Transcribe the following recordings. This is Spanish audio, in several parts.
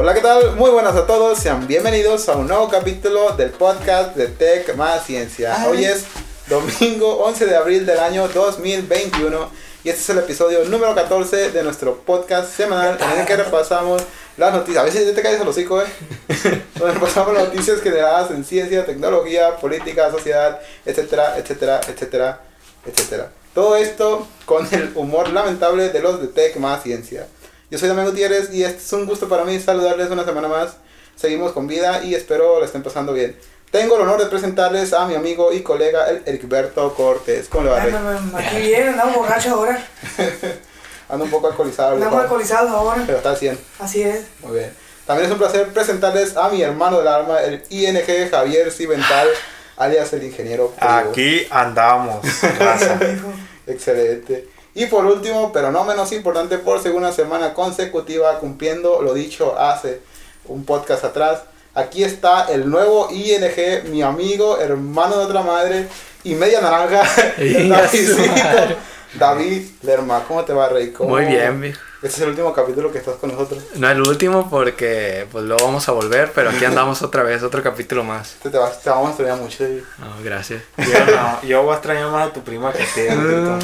Hola, ¿qué tal? Muy buenas a todos. Sean bienvenidos a un nuevo capítulo del podcast de Tech más Ciencia. Ay. Hoy es domingo 11 de abril del año 2021 y este es el episodio número 14 de nuestro podcast semanal en el que repasamos las noticias. A veces ya te caes el hocico, ¿eh? Donde repasamos las noticias generadas en ciencia, tecnología, política, sociedad, etcétera, etcétera, etcétera, etcétera. Todo esto con el humor lamentable de los de Tech más Ciencia. Yo soy Damián Gutiérrez y este es un gusto para mí saludarles una semana más. Seguimos con vida y espero la estén pasando bien. Tengo el honor de presentarles a mi amigo y colega, el Ericberto Cortés. ¿Cómo le va, Rey? me- Aquí bien, andamos borrachos ahora. Ando un poco alcoholizado. Andamos alcoholizados ahora. Pero está al 100. Así es. Muy bien. También es un placer presentarles a mi hermano del alma, el ING Javier Cimental, alias el ingeniero. Privo. Aquí andamos. Hijo. Excelente. Y por último, pero no menos importante, por segunda semana consecutiva, cumpliendo lo dicho hace un podcast atrás, aquí está el nuevo ING, mi amigo, hermano de otra madre y media naranja. David Lerma. ¿Cómo te va, Rey? ¿Cómo- Muy bien, viejo. Este es el último capítulo que estás con nosotros. No el último porque pues luego vamos a volver, pero aquí andamos otra vez, otro capítulo más. Te, te, vas- te vamos a extrañar mucho. David. No, gracias. Yo no, yo voy a extrañar más a tu prima que a ti, Enriquito.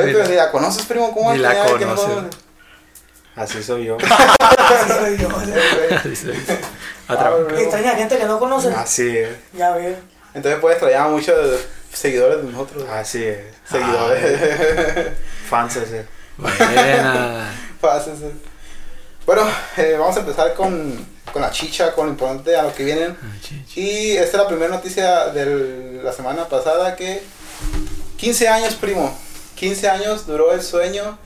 Oye, pero la conoces, primo, ¿cómo Ni la extrañar que no conoce. conoces? Así soy yo. Así soy yo. Dice, Ah, otra vez. Extraña gente que no conoce. Así es, Ya ves. Entonces puedes extrañar a muchos seguidores de nosotros. así es. Seguidores. Fans ese. Buena. Pásense. Bueno, eh, vamos a empezar con, con la chicha, con lo importante a lo que vienen. Y esta es la primera noticia de la semana pasada que 15 años, primo. 15 años duró el sueño.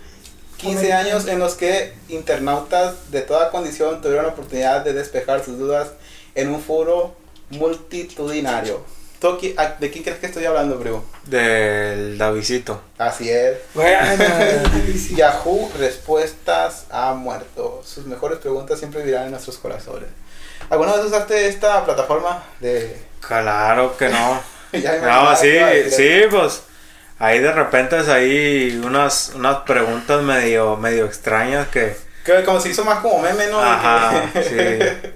15 Joder. años en los que internautas de toda condición tuvieron la oportunidad de despejar sus dudas en un foro multitudinario. ¿Tú qui- a- ¿De quién crees que estoy hablando, primo? Del Davidito. Así es. Bueno, Yahoo Respuestas ha muerto. Sus mejores preguntas siempre vivirán en nuestros corazones. ¿Alguna vez usaste esta plataforma de... Claro que no. Ya No, sí, sí, pues. Ahí de repente es ahí unas, unas preguntas medio, medio extrañas que. Que como se hizo más como meme, ¿no? Ajá, sí.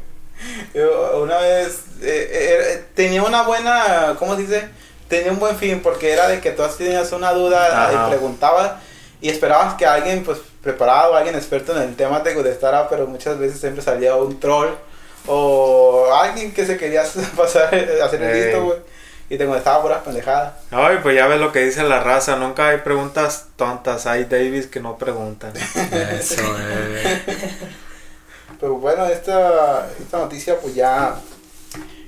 Yo una vez eh, eh, tenía una buena, ¿cómo se dice? Tenía un buen fin porque era de que tú tenías una duda Ajá. y preguntabas y esperabas que alguien pues preparado, alguien experto en el tema te contestara, pero muchas veces siempre salía un troll o alguien que se quería pasar, hacer el listo, güey, y te contestaba puras pendejadas. Ay, pues ya ves lo que dice la raza. Nunca hay preguntas tontas. Hay Davis que no preguntan. Eso, eh. Pero bueno, esta, esta noticia pues ya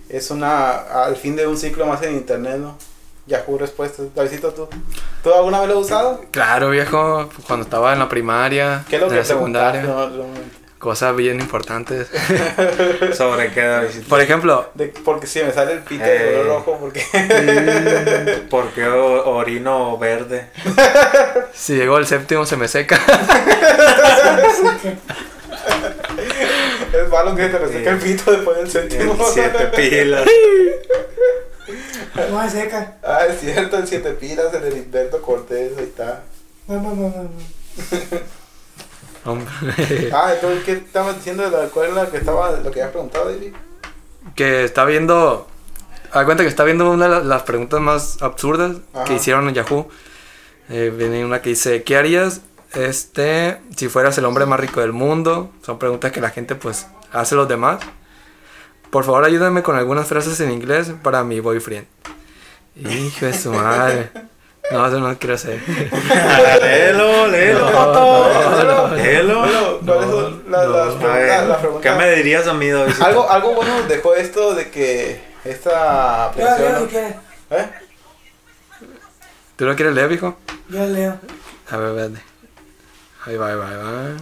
es una al fin de un ciclo más en internet, ¿no? Yahoo Respuestas. Davidito, ¿tú? ¿Tú alguna vez lo has usado? Claro, viejo, cuando estaba en la primaria, ¿Qué es lo en que la secundaria, normalmente? cosas bien importantes. Sobre qué Davidito. Por ejemplo, De- porque si me sale el pito de Eh. color rojo, porque ¿Por qué orino verde? si llegó el séptimo se me seca. Es malo que te reseca el pito después del séptimo. En siete pilas. no se seca. ah, es cierto, el siete pilas, el de Hilberto Cortés, ahí está. No, no, no, no, no. Hombre. Ah, entonces, ¿qué estabas diciendo de la cuál era la que estaba, lo que habías preguntado, David? que está viendo. Da cuenta que está viendo una de la- las preguntas más absurdas Ajá. que hicieron en Yahoo. Eh, viene una que dice: ¿Qué harías este, si fueras el hombre más rico del mundo? Son preguntas que la gente pues hace a los demás. Por favor, ayúdame con algunas frases en inglés para mi boyfriend. Hijo de su madre. No, eso no quiero hacer. léelo, léelo, No, Joto. no, no. Léelo. Bueno, ¿cuáles No? ¿Qué me dirías a mí, Davidito? Algo, algo bueno dejó esto de que esta aplicación... ¿Eh? ¿Tú lo quieres leer, hijo? Yo la leo. A ver, vete. Ahí va, ahí va, ahí va.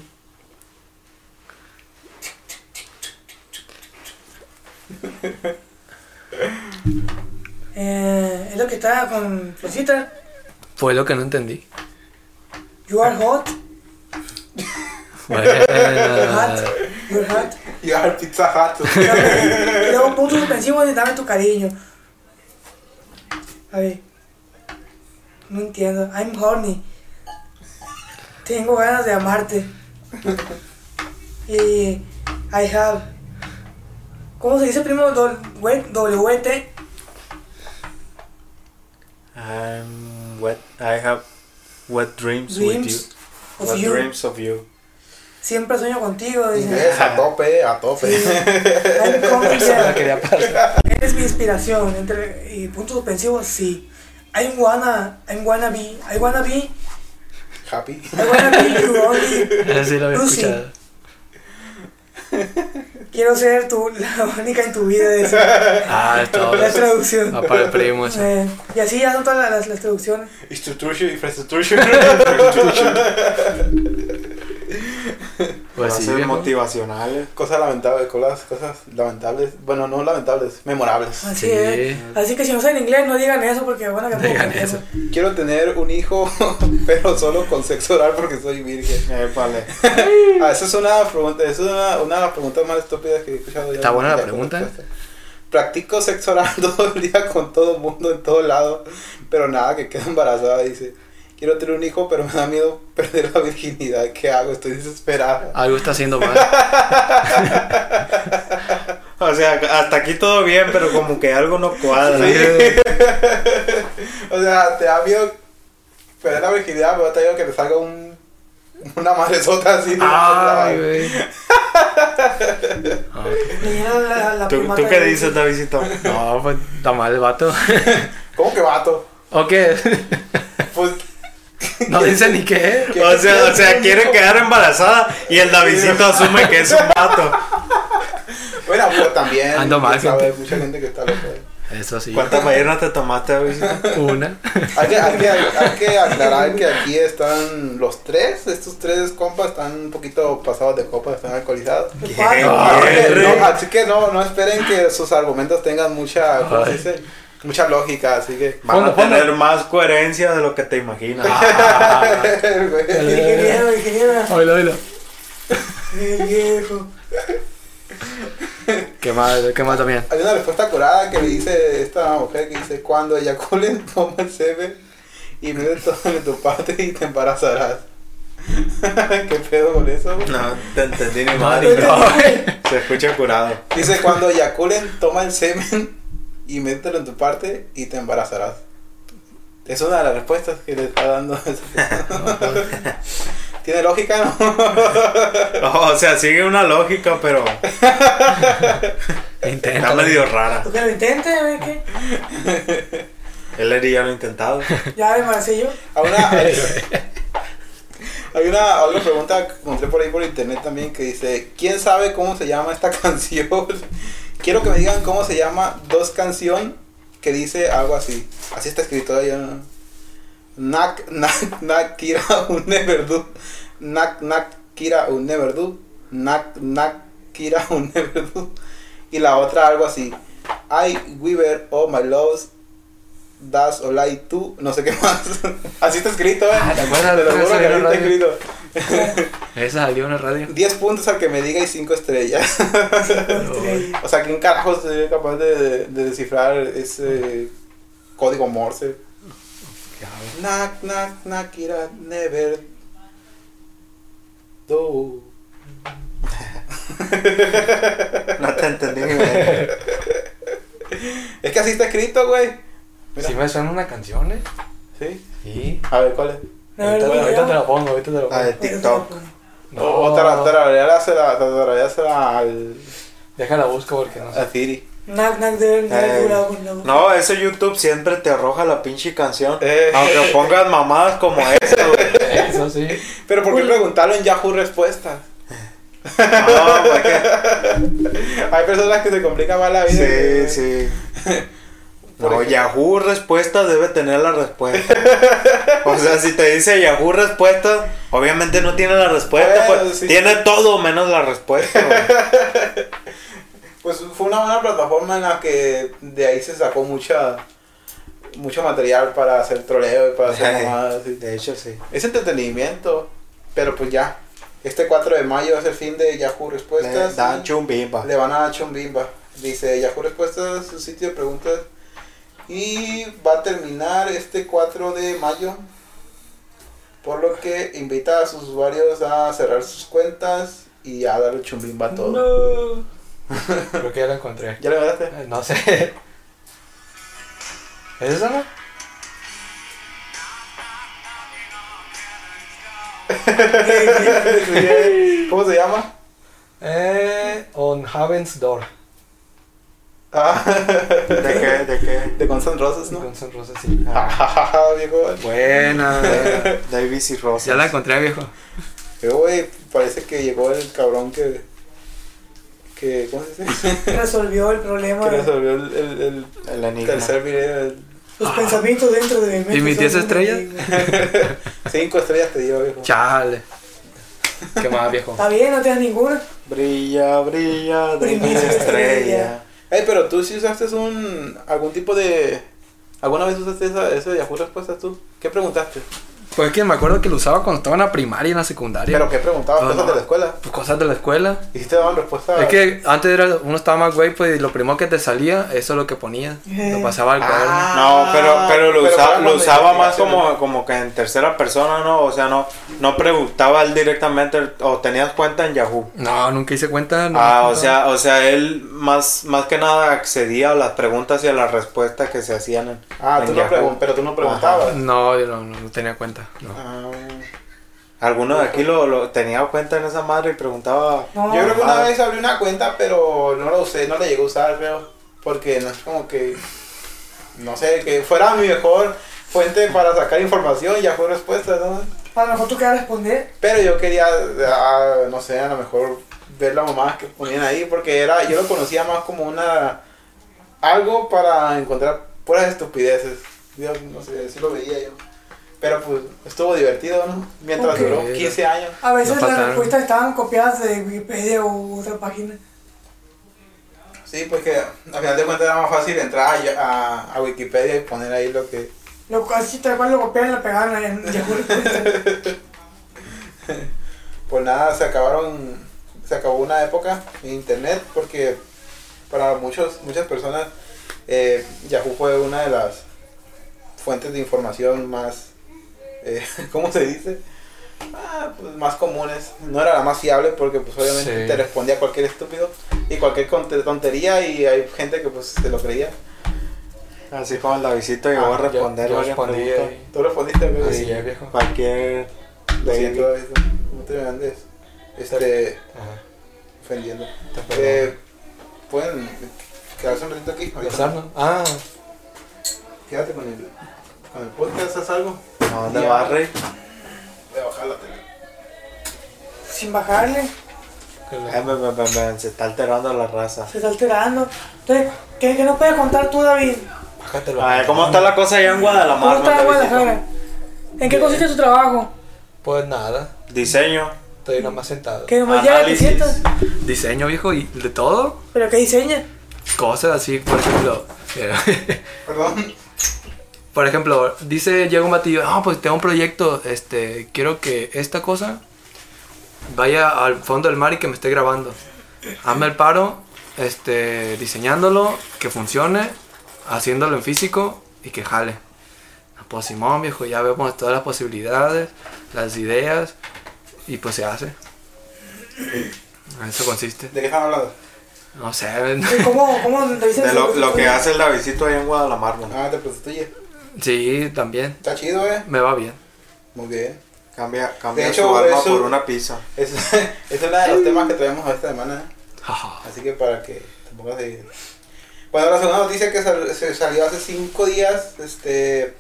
Eh, es lo que está con Florcita. Fue lo que no entendí. You are hot. Buena. You're hot. Y al Pizza Hut. Y luego puntos suspensivos y dame tu cariño. A ver. No entiendo. I'm horny. Tengo ganas de amarte. Y I have. ¿Cómo se dice we- WT. I'm wet. I have wet dreams, with you. Dreams of Wet you. dreams of you. Siempre sueño contigo. Dice. Inglés a tope, a tope. Pasar. Eres mi inspiración. Entre, y puntos suspensivos, sí. I'm wanna, I'm wanna be, I wanna be, Happy. I wanna be you only. Ese sí lo había Lucy. escuchado. Quiero ser tú, la única en tu vida. Ah, es todo. La traducción. Va para el primo ese. Eh, y así ya son todas las, las, traducciones. Institution, infrastructure. Pues sí, motivacionales. cosas lamentables, cosas, cosas lamentables. Bueno, no lamentables, memorables. Así Sí. es. Así que si no saben inglés, no digan eso porque van a Digan pendejos. Quiero tener un hijo, pero solo con sexo oral porque soy virgen. Épale. Ah, esa es una pregunta, esa es una, una de las preguntas más estúpidas que he escuchado. Está buena la pregunta. respuesta. Practico sexo oral todo el día con todo el mundo en todo lado, pero nada, que queda embarazada, dice. Quiero tener un hijo, pero me da miedo perder la virginidad. ¿Qué hago? Estoy desesperada. Algo está haciendo mal. O sea, hasta aquí todo bien, pero como que algo no cuadra. O sea, te da miedo perder la virginidad, pero te digo que te salga un, una madresota así. Ay, güey. La, la ¿Tú, primata ¿tú qué de- dices, Davidito? No, pues está mal el vato. ¿Cómo que vato? ¿O qué? Pues. No dice ni qué. ¿Qué- O sea, o sea, quiere quedar embarazada y el Davidito asume que es un vato. Bueno, pues también. Ando mal, gente. mucha gente que está loca. Eso sí. ¿Cuántas ballenas te tomaste, Davidito? Una. Hay que, hay, que, hay que aclarar que aquí están los tres, estos tres compas están un poquito pasados de copa, están alcoholizados. ¿Qué? no, así que no, no esperen que sus argumentos tengan mucha, ¿cómo se Ay. dice? Mucha lógica, así que... Van a tener más coherencia de lo que te imaginas. Ah. Ingeniero, ingeniero. oílo, oílo. El viejo. ¿Qué más? ¿Qué más también? Hay una respuesta curada que le dice esta mujer que dice, cuando eyaculen, toma el semen y mete todo en tu parte y te embarazarás. ¿Qué pedo con eso? güey? No, te entendí ni No, madre. no. Se escucha curado. Dice, cuando eyaculen, toma el semen y mételo en tu parte y te embarazarás. Es una de las respuestas que le está dando esa persona. ¿Tiene lógica, no? O sea, sigue una lógica, pero está Intenta. medio rara. ¿Tú que lo intentes? güey, ¿Qué? Él ya lo ha intentado. Ya embaracé yo. Hay una, hay una otra pregunta que encontré por ahí por internet también que dice, ¿quién sabe cómo se llama esta canción? Quiero que me digan cómo se llama dos canción que dice algo así. Así está escrito ahí. ¿no? Nak nak nak kira un never do. Nak nak kira un never do. Nak nak kira un never do. Y la otra algo así. I Weaver oh my loves Das Olay tú, no sé qué más. Así está escrito, eh. Ah, ¿te acuerdas Te lo juro que así está escrito. Esa salió en la radio. 10 puntos al que me diga y 5 estrellas. o sea, ¿quién carajo sería capaz de, de- de descifrar ese código Morse? Nak, nak, nak, ira, never do. No te entendí ni madre. Es que así está escrito, güey. Mira. Sí me suena una canción, ¿eh? ¿Sí? Sí. A ver, ¿cuál es? No, Ahorita, no, ahorita no. te la pongo, ahorita te la La pongo. de TikTok. O o tara- tarareársela tarareársela al, Déjala busco porque no a sé. Siri. Nac, nac, de de Eh, la- No, ese YouTube siempre te arroja la pinche canción. Eh. Aunque pongas mamadas como esa, güey. Eso sí. Pero ¿por qué preguntarlo en Yahoo Respuestas? No, porque. Hay personas que se complican más la vida. Sí, sí. Por No, ejemplo. Yahoo Respuestas debe tener la respuesta. O sea, si te dice Yahoo Respuestas, obviamente no tiene la respuesta. Bueno, pues, sí. Tiene todo menos la respuesta. Pues fue una buena plataforma en la que de ahí se sacó mucha mucho material para hacer troleo y para hacer mamadas. sí. De hecho, sí. Es entretenimiento, pero pues ya. Este 4 de mayo es el fin de Yahoo Le Respuestas. dan y chumbimba. le van a dar chumbimba. Dice Yahoo Respuestas, su sitio de preguntas. Y va a terminar este 4 de mayo. Por lo que invita a sus usuarios a cerrar sus cuentas y ya darle chumbimba a todo. No. Creo que ya la encontré. ¿Ya le mandaste? Eh, No sé. ¿Es esa, no? ¿Cómo se llama? Eh, on Heaven's Door. Ah, ¿De qué? ¿De qué? de Guns N' Roses, ¿no? Guns N' Roses, sí. viejo. Buena. Davis y Rosas. ya la encontré, viejo. Pero, güey, parece que llegó el cabrón que. que ¿Cómo se dice? Resolvió el problema. que resolvió el, el, el El enigma. tercer video. el- Los pensamientos dentro de mi mente. ¿Y mis son 10 un estrellas? Cinco estrellas te dio, viejo. Chale. ¿Qué más, viejo? Está bien, no te das ninguna. Brilla, brilla, Davis Primera estrella. Ey, pero tú sí usaste un. algún tipo de. ¿Alguna vez usaste esa, ese Yahoo Respuestas tú? ¿Qué preguntaste? Pues que me acuerdo que lo usaba cuando estaba en la primaria y en la secundaria. ¿Pero qué preguntabas? No, ¿Cosas no. de la escuela? Pues cosas de la escuela. ¿Y si te daban respuesta? Es que antes era, uno estaba más güey, pues y lo primero que te salía, eso es lo que ponía. Lo pasaba al cuaderno. Ah. No, pero, pero lo, Pero usa- para lo usaba más como, como que en tercera persona, ¿no? O sea, no, no preguntaba él directamente o tenías cuenta en Yahoo. No, nunca hice cuenta. no Ah, o sea, o sea, él más, más que nada accedía a las preguntas y a las respuestas que se hacían en, Ah, en tú Yahoo. pero tú no preguntabas. No, yo no, no, no tenía cuenta. No. Ah. ¿Alguno de aquí lo, lo tenía cuenta en esa madre y preguntaba? No, Yo creo que una Ah. vez abrí una cuenta, pero no la usé, no la llegué a usar, creo. Porque no es como que. No sé, que fuera mi mejor fuente para sacar información, ya fue respuesta, ¿no? A lo mejor tú quieras responder. Pero yo quería, ah, no sé, a lo mejor ver las mamás que ponían ahí, porque era, yo lo conocía más como una. algo para encontrar puras estupideces. Yo no sé, así lo veía yo. Pero pues estuvo divertido, ¿no? Mientras duró 15 años. A veces No las respuestas estaban copiadas de Wikipedia u otra página. Sí, porque al final de cuentas era más fácil entrar a, a, a Wikipedia y poner ahí lo que... Lo, así tal cual lo copiaban y lo pegaban en Yahoo. Pues nada, se acabaron, se acabó una época en internet porque para muchos, muchas personas eh, Yahoo fue una de las fuentes de información más, eh, ¿cómo se dice? Ah, pues más comunes. No era la más fiable porque pues obviamente Sí. te respondía cualquier estúpido y cualquier tontería y hay gente que pues se lo creía. Así como el Davidito llegó Ah, a responder yo varias respondí. ¿Tú respondiste? güey? Así es, viejo. Cualquier Lo siento, no te andes este, Ajá. ofendiendo. Eh, Pueden quedarse un ratito aquí. Ah, Quédate con el, con el podcast, ¿haz algo? ¿A dónde Ya. vas, Rey? Voy a bajar la tele. Sin bajarle, me- me- me- me- se está alterando la raza. se está alterando. Entonces, ¿qué, qué nos puedes contar tú, David? bájatelo. A ver, ¿cómo está la cosa allá en Guadalajara? ¿Cómo está Davidito? Guadalajara? ¿En qué consiste tu trabajo? Pues nada, Diseño. estoy nada más sentado. Que nomás llega, te Análisis. sientas. Diseño, viejo, y de todo. ¿Pero qué diseña? Cosas así, por ejemplo. Perdón. Por ejemplo, dice, llega un batillo, ah, pues tengo un proyecto, este, quiero que esta cosa vaya al fondo del mar y que me esté grabando. Hazme el paro, este, diseñándolo, que funcione, haciéndolo en físico y que jale. Ah, Pues Simón, viejo, ya vemos todas las posibilidades, las ideas y pues se hace. Eso consiste. ¿De qué están hablando? No sé, ¿Y ¿Cómo, cómo te dicen De lo, lo que hace el Davidito allá en Guadalajara. ¿no? Ah, te prostituye. Sí, también, Está chido, eh. me va bien. Muy bien. Cambia, cambia De hecho, su alma eso- por una pizza. Es, es uno de los temas que traemos esta semana. Así que para que te pongas ahí. Bueno, la segunda noticia que sal- se salió hace cinco días, este,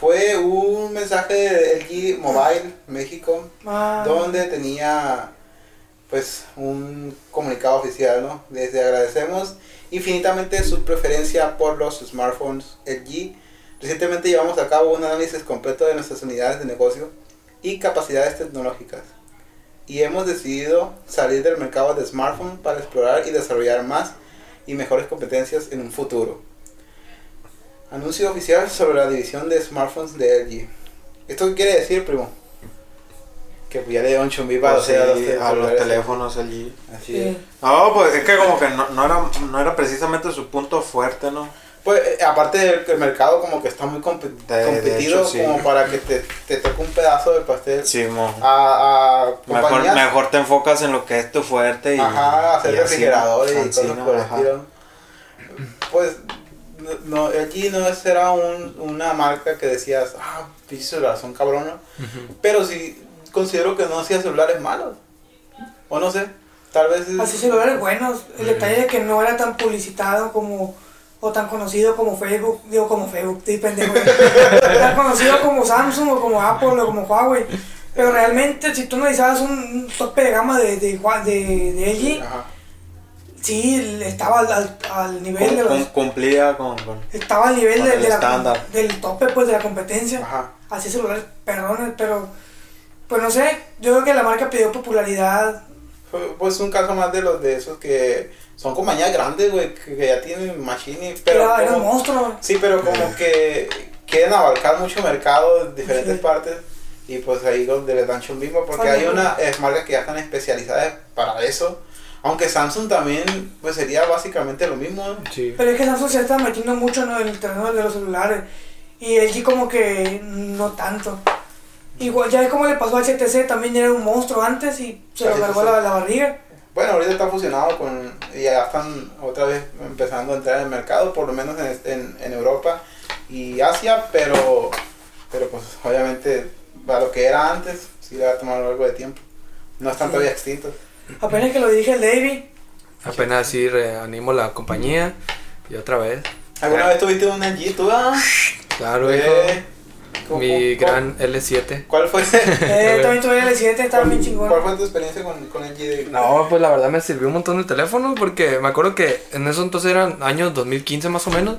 fue un mensaje de LG Mobile México, Ah, donde tenía, pues, un comunicado oficial, ¿no? Desde agradecemos infinitamente su preferencia por los smartphones LG. Recientemente llevamos a cabo un análisis completo de nuestras unidades de negocio y capacidades tecnológicas y hemos decidido salir del mercado de smartphone para explorar y desarrollar más y mejores competencias en un futuro. Anuncio oficial sobre la división de smartphones de LG. ¿Esto qué quiere decir, primo? Que pues ya le dio un chumbipa Pues sí, a los, a los teléfonos allí. Así es. sí. No, pues es que como que no, no era, no era precisamente su punto fuerte, ¿no? Pues eh, aparte del que el mercado como que está muy compe- De- de competido hecho, sí. como para que te, te toque un pedazo del pastel Sí, mo. a, a Mejor, mejor te enfocas en lo que es tu fuerte y. ajá, hacer y refrigeradores y así, cosas por el estilo. Pues no, LG no era un, una marca que decías, ah, celulares son cabrones. Pero sí considero que no hacía celulares malos. O no sé, tal vez es- Así celulares buenos. El detalle de que no era tan publicitado como. O tan conocido como Facebook. Digo, como Facebook, sí, pendejo. tan conocido como Samsung o como Apple o como Huawei. Pero realmente, si tú analizabas un, un tope de gama de, de, de, de LG, Ajá. sí, estaba al, al, al nivel de los. Cumplía con. con- Estaba al nivel de, el de la- del tope pues de la competencia. Ajá. Así celulares perrones, pero. Pues no sé, yo creo que la marca pidió popularidad. Pues un caso más de los de esos que son compañías grandes, güey, que, que ya tienen machine, pero era un como- monstruo. sí, pero como que quieren abarcar mucho mercado en diferentes Sí. partes y pues ahí donde les dan mismo porque Ay, hay no. unas marcas que ya están especializadas para eso. Aunque Samsung también pues sería básicamente lo mismo. ¿no? Sí. Pero es que Samsung se está metiendo mucho en el terreno de los celulares. Y LG como que no tanto. Igual ya es como le pasó al HTC, también era un monstruo antes y se lo cargó la, la barriga. Bueno, ahorita está fusionado con y ya están otra vez empezando a entrar en el mercado, por lo menos en, en, en Europa y Asia, pero pero pues obviamente para lo que era antes sí le va a tomar algo de tiempo. No están Sí. todavía extintos. Apenas que lo dirige el David, Apenas así reanimo la compañía y otra vez. ¿Alguna vez tuviste un LG tú? Ah, Claro, hijo. eh, ¿cu- Mi gran L7. ¿Cuál fue? eh, también tuve el L7, estaba bien chingón. ¿Cuál fue tu experiencia con, con LG? de- No, pues la verdad me sirvió un montón el teléfono porque me acuerdo que en eso entonces eran años 2015 más o menos.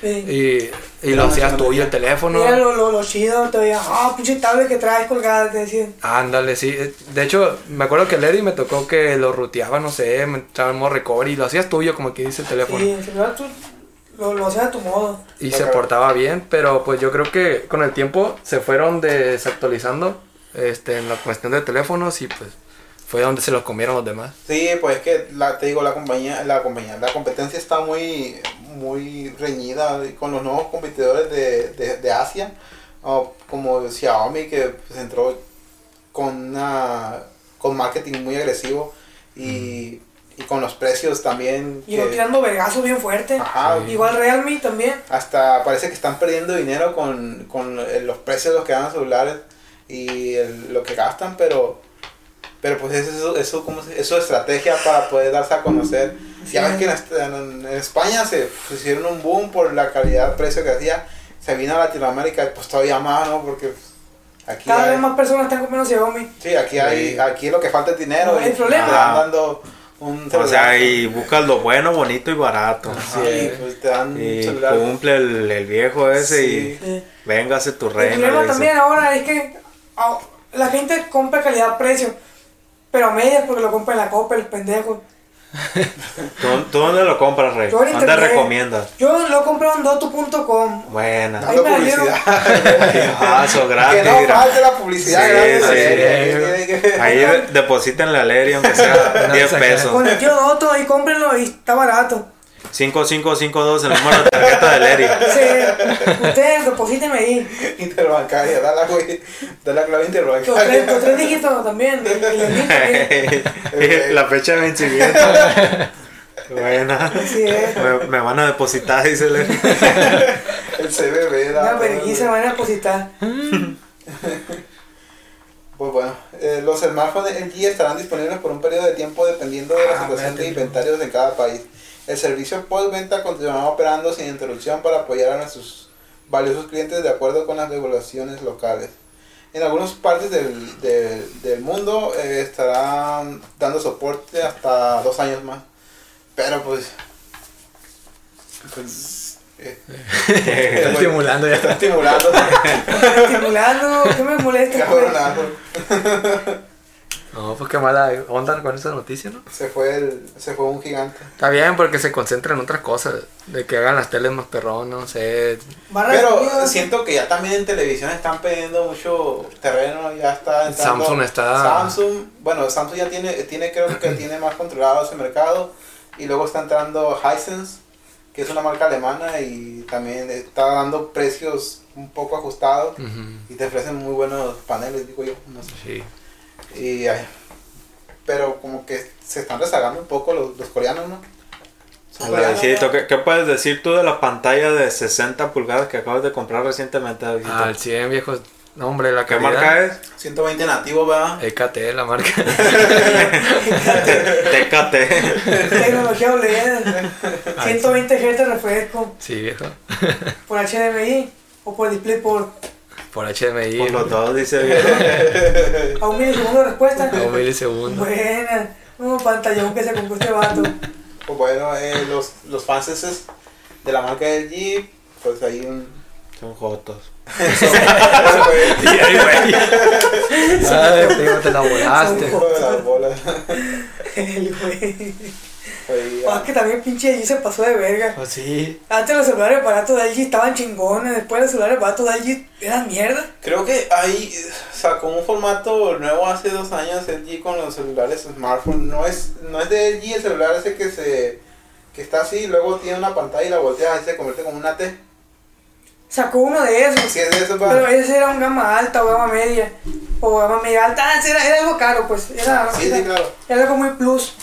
Sí. Y, y lo hacías tuyo el teléfono. Mira lo, lo, lo chido, te veía, ah, pinche tablet que traes colgada, te decían. Ándale, sí. De hecho, me acuerdo que Lady me tocó que lo ruteaba, no sé, me entraba en modo recovery y lo hacías tuyo, como que dice el teléfono. Sí, el celular tú lo, lo hacías a tu modo. Y se portaba bien, pero pues yo creo que con el tiempo se fueron desactualizando este, en la cuestión de teléfonos y pues fue donde se los comieron los demás. Sí, pues es que la, te digo, la compañía, la compañía, la competencia está muy, muy reñida con los nuevos competidores de, de, de Asia, o como Xiaomi que pues, entró con una, con marketing muy agresivo y, y con los precios también. Y que- tirando vergazos bien fuerte. Ajá, Sí. Igual Realme también. hasta parece que están perdiendo dinero con, con el- los precios de los que dan los celulares y el- lo que gastan, pero pero pues eso, eso, eso, ¿cómo se- es su estrategia para poder darse a conocer. Ya Sí. ves que en, en- en España se hicieron un boom por la calidad precio que hacía, se vino a Latinoamérica y pues todavía más, ¿no? Porque pues, aquí Cada hay, vez más personas están comprando Xiaomi. sí, aquí hay, Sí. aquí lo que falta es dinero No, y el problema- te dan dando un O sea, y buscas lo bueno, bonito y barato. Ajá, Sí. y, pues, te dan Y celular. cumple el, el viejo ese Sí. Sí. y véngase tu El reina. problema también ahora es que ah, la gente compra calidad-precio. Pero a medias porque lo compra en la copa, el pendejo. ¿Tú, tú dónde lo compras, Rey? Yo ¿Dónde internet. recomiendas? Yo lo compré en dotu.com. Buena. Ahí Dando la publicidad. Paso que gratis. no mira. falte la publicidad Sí, gratis. sí, eh, que- que- que- Ahí de- deposítenle a Lery aunque sea No, 10 saca- pesos. Con el tío Doto, ahí cómprenlo y está barato. 5552 el número de tarjeta de Lery. Dice, ustedes deposítenme ahí. Interbancaria, da la, güey, da la clave Los tres, los interbancaria. tres dígitos también. El. La fecha de vencimiento. Buena. Así es. Me, me van a depositar, dice Lery. El CBB, da. Una vergüenza van a depositar. Pues bueno, eh, los smartphones LG estarán disponibles por un periodo de tiempo dependiendo de la Ah, situación de inventarios de cada país. El servicio postventa continuará operando sin interrupción para apoyar a nuestros valiosos clientes de acuerdo con las regulaciones locales. En algunas partes del, del, del mundo eh, estarán dando soporte hasta dos años más. Pero pues... pues eh, Está estimulando ya. está estimulando. Estimulando, ¿qué me molesta? No, pues qué mala onda con esa noticia, ¿no? Se fue, el, se fue un gigante. Está bien porque se concentra en otras cosas. De que hagan las teles más perrón, no sé. Pero siento que ya también en televisión están pidiendo mucho terreno, ya está entrando- Samsung está- Samsung, bueno, Samsung ya tiene, tiene creo que tiene más controlado ese mercado y luego está entrando Hisense, que es una marca alemana y también está dando precios un poco ajustados y te ofrecen muy buenos paneles, digo yo. No sé. Sí. Y, ay, pero como que se están rezagando un poco los, los coreanos, ¿no? ¿Qué, qué puedes decir tú de la pantalla de 60 pulgadas que acabas de comprar recientemente? Al 100, viejo. No, hombre, la ¿Qué calidad. marca es? 120 nativo, ¿verdad? EKT, la marca. TKT. Tecnología OLED. 120 Hz de refresco. sí, viejo. Por HDMI o por DisplayPort. Por HDMI. Por los dos, dice bien. A un milisegundo de respuesta. A un milisegundo. Buena. Un pantallón que se compró este vato. Pues bueno, eh, los, los fans esos de la marca LG, pues hay un... Son jotos. Güey. Ay, te la volaste. Hijo de las bolas. El güey. Ah, que también pinche allí se pasó de verga. Pues sí. Antes los celulares baratos de LG estaban chingones, después los celulares baratos de LG eran mierda. Creo que ahí sacó un formato nuevo hace dos años LG con los celulares smartphone. No es, no es de LG el celular ese que se que está así, luego tiene una pantalla y la volteas y se convierte como una T. Sacó uno de esos. Si es de eso, va. Pero ese era un gama alta o gama media. O gama media alta. Ah, era, era algo caro, pues. Era, Sí, sí, era, claro. era algo muy plus.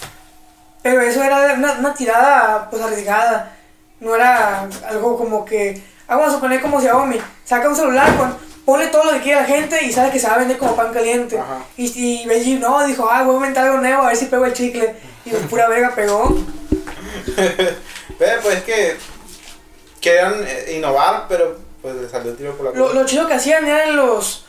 Pero eso era una, una tirada pues arriesgada. No era algo como que. Ah, vamos a suponer como Xiaomi. Saca un celular con. Pone todo lo que quiere la gente y sabe que se va a vender como pan caliente. Ajá. Y, y no, dijo, ah, voy a inventar algo nuevo a ver si pego el chicle. Y pues, pura verga pegó. Ve, pues es que querían eh, innovar, pero pues le salió el tiro por la Lo, lo chido que hacían eran los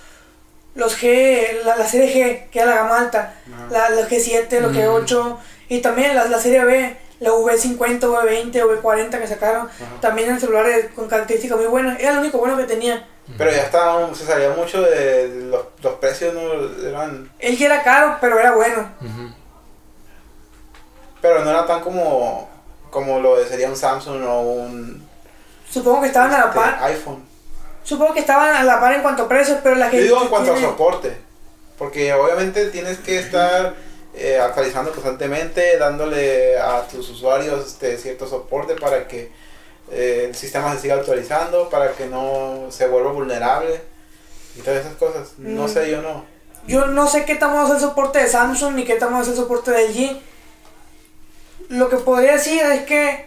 los G, la, la serie G, que era la gama alta, Ajá. la, los G7, los Mm. G8, y también la, la serie B, la V50, V20, V40 que sacaron, también eran celulares con características muy buenas, era lo único bueno que tenía. Pero ya estaba, se salía mucho de los, los precios, no eran, El G era caro, pero era bueno. Pero no era tan como, como lo de sería un Samsung o un Supongo que estaban a la este, par, iPhone. supongo que estaban a la par en cuanto a precios, pero la Yo gente digo en cuanto a tiene- soporte, porque obviamente tienes que estar eh, actualizando constantemente, dándole a tus usuarios este, cierto soporte para que eh, el sistema se siga actualizando, para que no se vuelva vulnerable y todas esas cosas. No Mm. sé, yo no. Yo no sé qué bueno es el soporte de Samsung ni qué bueno es el soporte de LG. Lo que podría decir es que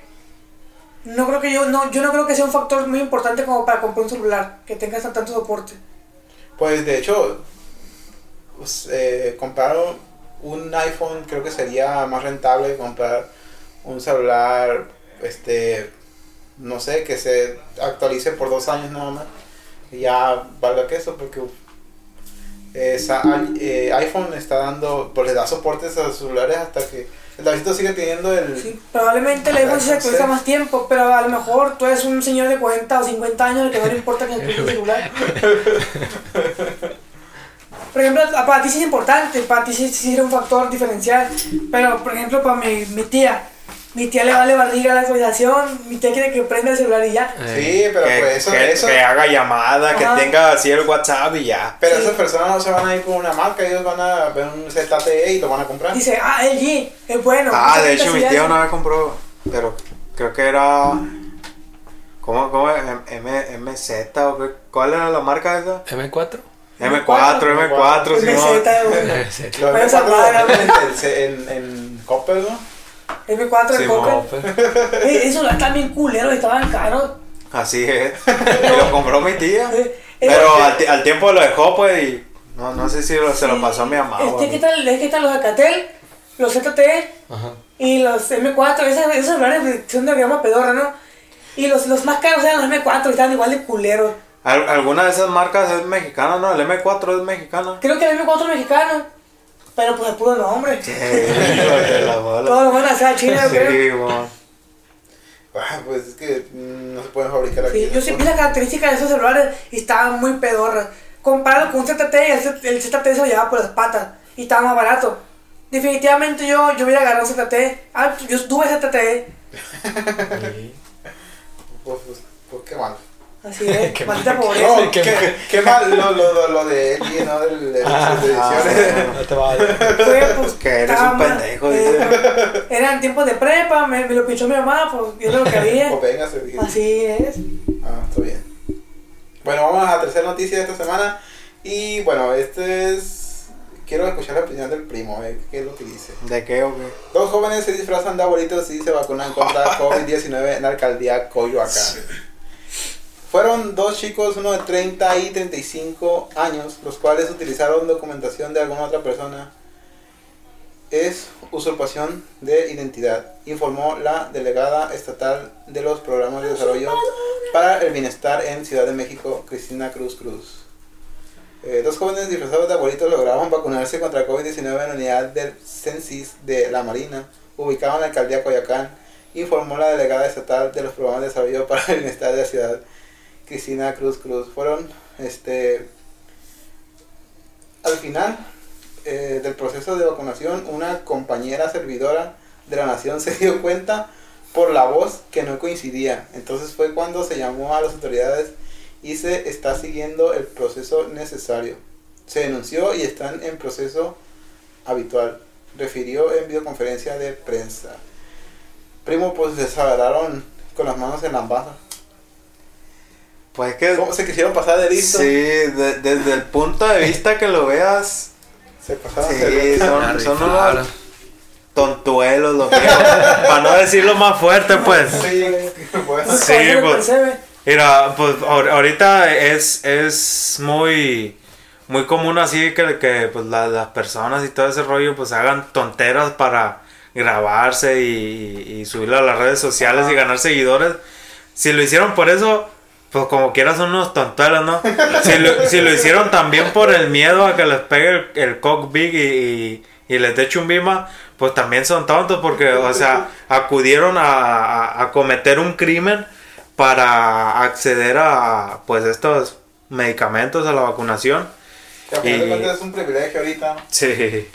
no creo que yo no yo no creo que sea un factor muy importante como para comprar un celular que tenga tan- tanto soporte. Pues de hecho, pues, eh, comprar un iPhone creo que sería más rentable comprar un celular, este, no sé, que se actualice por dos años nada más. Y ya valga que eso, porque esa- eh, iPhone está dando, pues le da soportes a los celulares hasta que el Davidito sigue teniendo el... Sí, probablemente el iPhone se actualiza más tiempo, pero a lo mejor tú eres un señor de 40 o 50 años al que no le importa que el celular. Por ejemplo, a- para ti sí es importante, para ti sí, sí es un factor diferencial, pero por ejemplo para mi, mi tía, mi tía le vale barriga la actualización, mi tía quiere que prenda el celular y ya. Eh, Sí, pero que, pues eso... que- eso que haga llamada, Ajá. que tenga así el WhatsApp y ya. pero Sí. esas personas no se van a ir por una marca, ellos van a ver un ZTE y lo van a comprar. Dice, ah, LG, es bueno. Ah, de hecho mi eso. una vez compró, pero creo que era... ¿Cómo, cómo es? M, MZ o qué? ¿Cuál era la marca esa? M4. M4, M4, sí, MZ, mo. güey. Sí. Los Pero esa M4 madre, los venden en, en, en Coppel, ¿no? M4 Sí, de mo. Coppel. Eh, Esos están bien culeros, estaban caros. Así es. Y lo compró mi tía. Eh, Pero eh, al, ti- al tiempo lo dejó, pues, y no, no sé si lo- se lo pasó a mi mamá. Este. Es que están los Alcatel, los ZTE Ajá. y los M4, esos, esos celulares son de gama pedorra, ¿no? Y los, los más caros eran los M4 y estaban igual de culeros. Al- alguna de esas marcas es mexicana, ¿no? El M4 es mexicana. Creo que el M4 es mexicano, pero pues el puro nombre. Sí, de la bola. Todo lo van a hacer a China, yo creo. Sí, mo. Ah, pues es que no se pueden fabricar aquí. Sí, yo sí vi las características de esos celulares y estaban muy pedorras. Comparado con un ZT, el, el ZT se lo llevaba por las patas y estaba más barato. Definitivamente yo, yo hubiera agarrado un ZT. Ah, yo tuve ZT. Pues, pues, pues qué mal. Así es, Qué maldita mal, pobreza. No, qué, qué mal lo, lo, lo, lo de él no del de las ediciones. Ah, No te vale. Fue, pues, Que eres estaba un pendejo, eh, Eran tiempos de prepa, me, me lo pichó mi mamá, pues yo lo que había. O venga, se dije. Así es. Ah, está bien. Bueno, vamos a la tercera noticia de esta semana. Y bueno, este es. Quiero escuchar la opinión del primo, a ver qué es lo que dice. ¿De qué o qué? Dos jóvenes se disfrazan de abuelitos y se vacunan contra COVID-19 en la alcaldía Coyoacán. Fueron dos chicos, uno de 30 y 35 años, los cuales utilizaron documentación de alguna otra persona. Es usurpación de identidad, informó la delegada estatal de los programas de desarrollo para el bienestar en Ciudad de México, Cristina Cruz Cruz. Eh, dos jóvenes disfrazados de abuelitos lograron vacunarse contra COVID-19 en la unidad del Censis de la Marina, ubicada en la alcaldía Coyacán, informó la delegada estatal de los programas de desarrollo para el bienestar de la ciudad, Cristina Cruz Cruz. Fueron, este, al final eh, del proceso de vacunación, una compañera servidora de la nación se dio cuenta por la voz que no coincidía. Entonces fue cuando se llamó a las autoridades y se está siguiendo el proceso necesario. Se denunció y están en proceso habitual, refirió en videoconferencia de prensa. Primo, pues se agarraron con las manos en la ambasa. Pues que. ¿Cómo se quisieron pasar de listo? Sí, de- desde el punto de vista que lo veas. Se pasaron Sí, de son, son unos tontuelos, lo que. para no decirlo más fuerte, pues. Sí, bueno. Sí, pues. Mira, pues ahor- ahorita es, es muy, muy común así que, que pues, la- las personas y todo ese rollo pues hagan tonteras para grabarse y, y subirlo a las redes sociales y ganar seguidores. Si lo hicieron por eso, pues como quiera son unos tonteros, ¿no? Si lo, si lo hicieron también por el miedo a que les pegue el, el cock big y, y, y les dé chumbima, pues también son tontos porque, o sea, acudieron a, a- a cometer un crimen para acceder a pues estos medicamentos a la vacunación. Que a de Y- es un privilegio ahorita. Sí.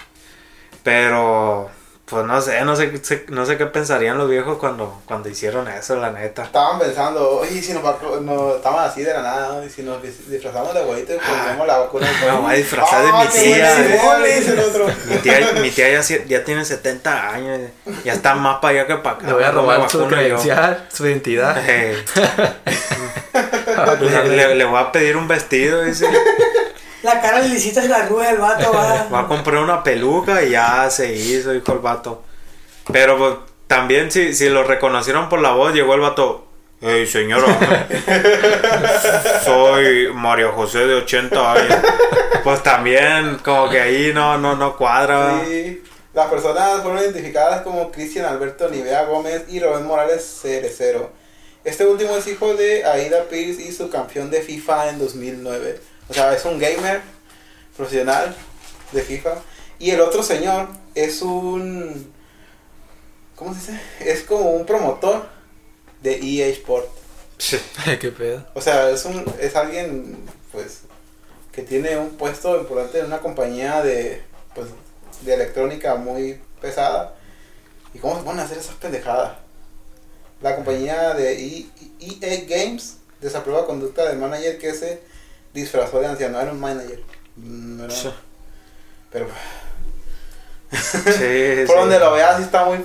Pero pues no sé, no sé, sé- no sé qué pensarían los viejos cuando cuando hicieron eso, la neta. Estaban pensando, oye, si nos, nos estaban así de la nada, ¿no? y si nos dis- disfrazamos de abuelito y ponemos la vacuna. Me voy a disfrazar de Ah, mi tía. Mi tía, mi tía ya, tiene 70 años, ya está más para allá que para acá. Le voy a robar su credencial, su identidad. Eh, le, le- le voy a pedir un vestido, dice. La cara lisita se la arruga el vato, va. Voy a comprar una peluca y ya se hizo, dijo el vato. Pero pues, también si, si lo reconocieron por la voz, llegó el vato. Hey señora, soy Mario José de 80 años. Pues también como que ahí no, no, no cuadra. Sí. Las personas fueron identificadas como Cristian Alberto Nivea Gómez y Rubén Morales Cerecero. Este último es hijo de Aida Pierce y su campeón de FIFA en 2009. O sea, es un gamer profesional de FIFA. Y el otro señor es un... ¿Cómo se dice? Es como un promotor de EA Sport. ¿Qué pedo? O sea, es un es alguien pues que tiene un puesto importante en una compañía de pues de electrónica muy pesada. ¿Y cómo se van a hacer esas pendejadas? La compañía de EA Games desaprueba conducta del manager que se disfrazó de anciano, era un manager. Era- Sí. pero Sí, por sí. donde lo veas sí está muy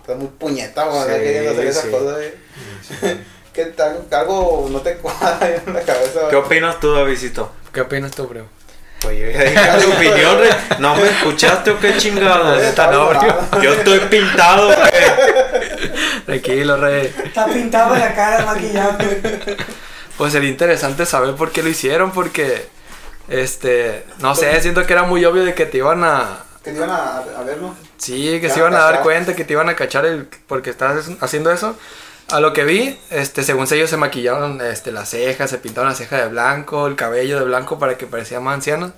está muy puñeta cuando está Sí, queriendo hacer esas cosas. eh. que algo, algo no te cuadra ahí en la cabeza. ¿Qué opinas tú, Davidito? ¿Qué opinas tú, primo? Pues yo ya dije tu opinión. ¿No me escuchaste o qué novio. llorando. Yo estoy pintado, güey. Tranquilo, rey. Está pintado la cara, maquillado. Pues sería interesante saber por qué lo hicieron, porque, este, no sé, siento que era muy obvio de que te iban a, Que te iban a, a verlo. sí, que se iban a dar cuenta, que te iban a cachar el, porque estás haciendo eso. A lo que vi, este, según ellos se maquillaron, este, las cejas, se pintaron la ceja de blanco, el cabello de blanco para que parecían más ancianos.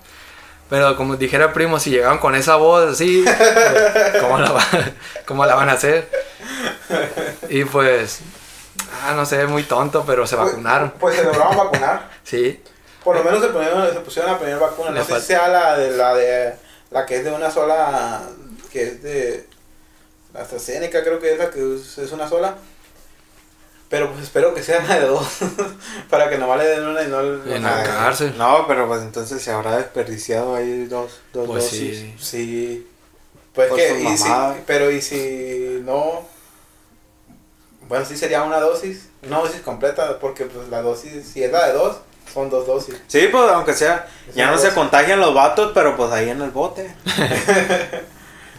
Pero como dijera primo, si llegaban con esa voz así, pues, ¿cómo la, va- ¿cómo la van a hacer? Y pues, ah, no sé, muy tonto, pero se Pues- vacunaron. Pues, se lograron vacunar. Sí, Por lo menos se, pusieron, se pusieron a poner vacuna. No Le sé si sea la de la de la que es de una sola, que es de la AstraZeneca, creo que es la que es, una sola. Pero pues espero que sea de dos. para que nomás le den una y no la Ay, cárcel. No, pero pues entonces se habrá desperdiciado ahí dos, dos Pues dosis. sí. Sí. Pues Por que, su y si, pero y si no. Bueno, sí sería una dosis. Una dosis completa, porque pues la dosis, si es la de dos, son dos dosis. Sí, pues aunque sea, Es ya no se contagian los vatos, pero pues ahí en el bote.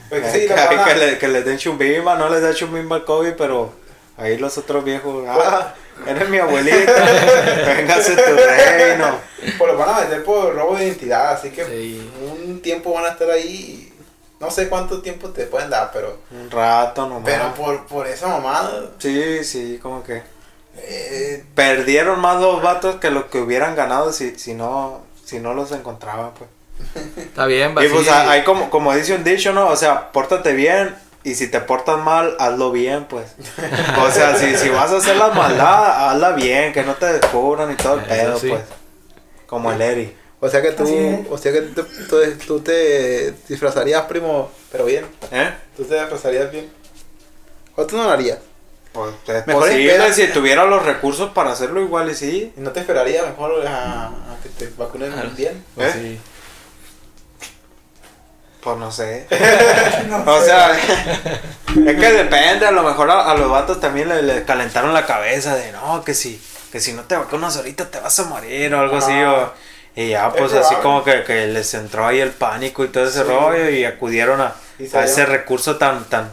Pues Eh, sí, que, a- que le, que les den chumbimba, no les da chumbimba al COVID, pero ahí los otros viejos, ah, eres mi abuelita, véngase tu reino. pues lo van a meter por robo de identidad, así que Sí. un tiempo van a estar ahí. No sé cuánto tiempo te pueden dar, pero. Un rato nomás. Pero por, por esa mamada. Sí, sí, como que eh, perdieron más los vatos que lo que hubieran ganado si, si no si no los encontraban, pues. Está bien, Y pues hay como, como dice un dicho, ¿no? O sea, pórtate bien y si te portas mal, hazlo bien, pues. O sea, si, si vas a hacer la maldad, hazla bien, que no te descubran y todo el Eso pedo, sí. pues. Como el Eri. O sea que tú, o sea que tú, tú- tú te disfrazarías, primo, pero bien. ¿Eh? Tú te disfrazarías bien. ¿O tú no lo harías? Pues es Mejor posible, si tuviera los recursos para hacerlo igual y sí. ¿Y no te esperaría mejor a, a que te vacunen Claro. bien? Pues ¿Eh? sí. Pues no sé. No O sea, es que depende, a lo mejor a, a los vatos también le, le calentaron la cabeza de no, que si, que si no te vacunas ahorita te vas a morir o algo así. O, y ya, pues Es así como que, que les entró ahí el pánico y todo ese Sí. rollo y acudieron a, Y a ese recurso tan, tan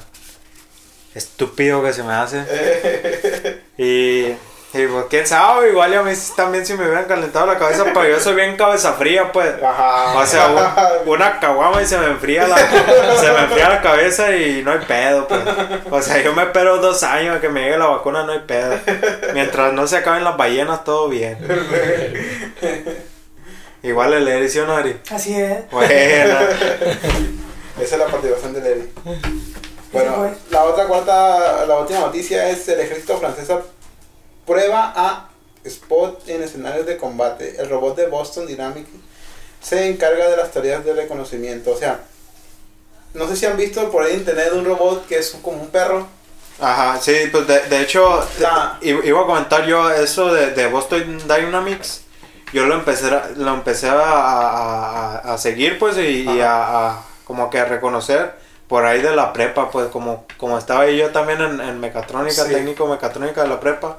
estúpido que se me hace. Y, y pues quién sabe, igual a mí también si me hubieran calentado la cabeza, pero yo soy bien cabeza fría, pues. Ajá. O sea, un- una caguama y se me enfría la, se me enfría la cabeza y no hay pedo, pues. O sea, yo me espero dos años a que me llegue la vacuna, no hay pedo. Mientras no se acaben las ballenas, todo bien. Igual el Eri, ¿sí o no, Eri? Así es. Bueno, Esa es la participación de Levi. Bueno, la otra cuarta, la última noticia es el ejército francés prueba a Spot en escenarios de combate. El robot de Boston Dynamics se encarga de las tareas de reconocimiento. O sea, no sé si han visto por ahí en internet un robot que es como un perro. ajá, sí, pues de, de hecho, La- i- iba a comentar yo eso de, de Boston Dynamics. Yo lo empecé, a- lo empecé a, a- a- seguir, pues, y, y a, a como que a reconocer por ahí de la prepa, pues, como, como estaba yo también en, en mecatrónica, Sí. técnico mecatrónica de la prepa.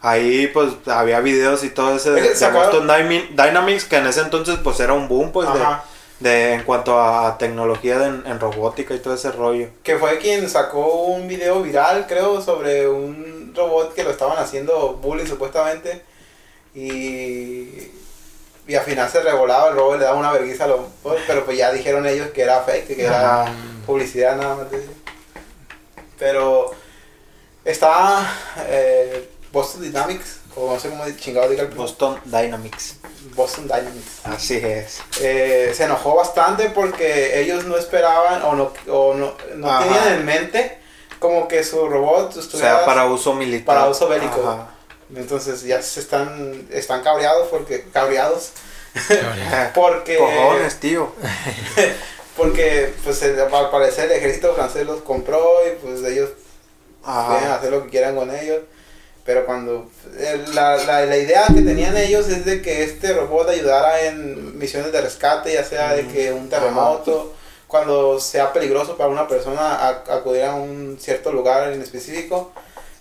Ahí, pues, había videos y todo ese de, de Boston Dynamics, que en ese entonces, pues, era un boom, pues, de, Ajá. de, en cuanto a tecnología de- en robótica y todo ese rollo. Que fue quien sacó un video viral, creo, sobre un robot que lo estaban haciendo bullying supuestamente. Y, y al final se revolaba el robot y le daba una vergüenza a los pero pues ya dijeron ellos que era fake, que era publicidad nada más. Pero está eh, Boston Dynamics, o no sé cómo chingado diga el Boston Dynamics. Boston Dynamics. Así es. Eh, se enojó bastante porque ellos no esperaban o no, o no, no tenían en mente como que su robot O estuviera sea, para uso militar. para uso bélico. Ajá. Entonces ya se están están cabreados porque cabreados. Porque Cojones, tío. porque pues el- al parecer el ejército francés los compró y pues ellos pueden hacer lo que quieran con ellos. Pero cuando la, la, la idea que tenían ellos es de que este robot ayudara en misiones de rescate ya sea de que un terremoto cuando sea peligroso para una persona a- acudir a un cierto lugar en específico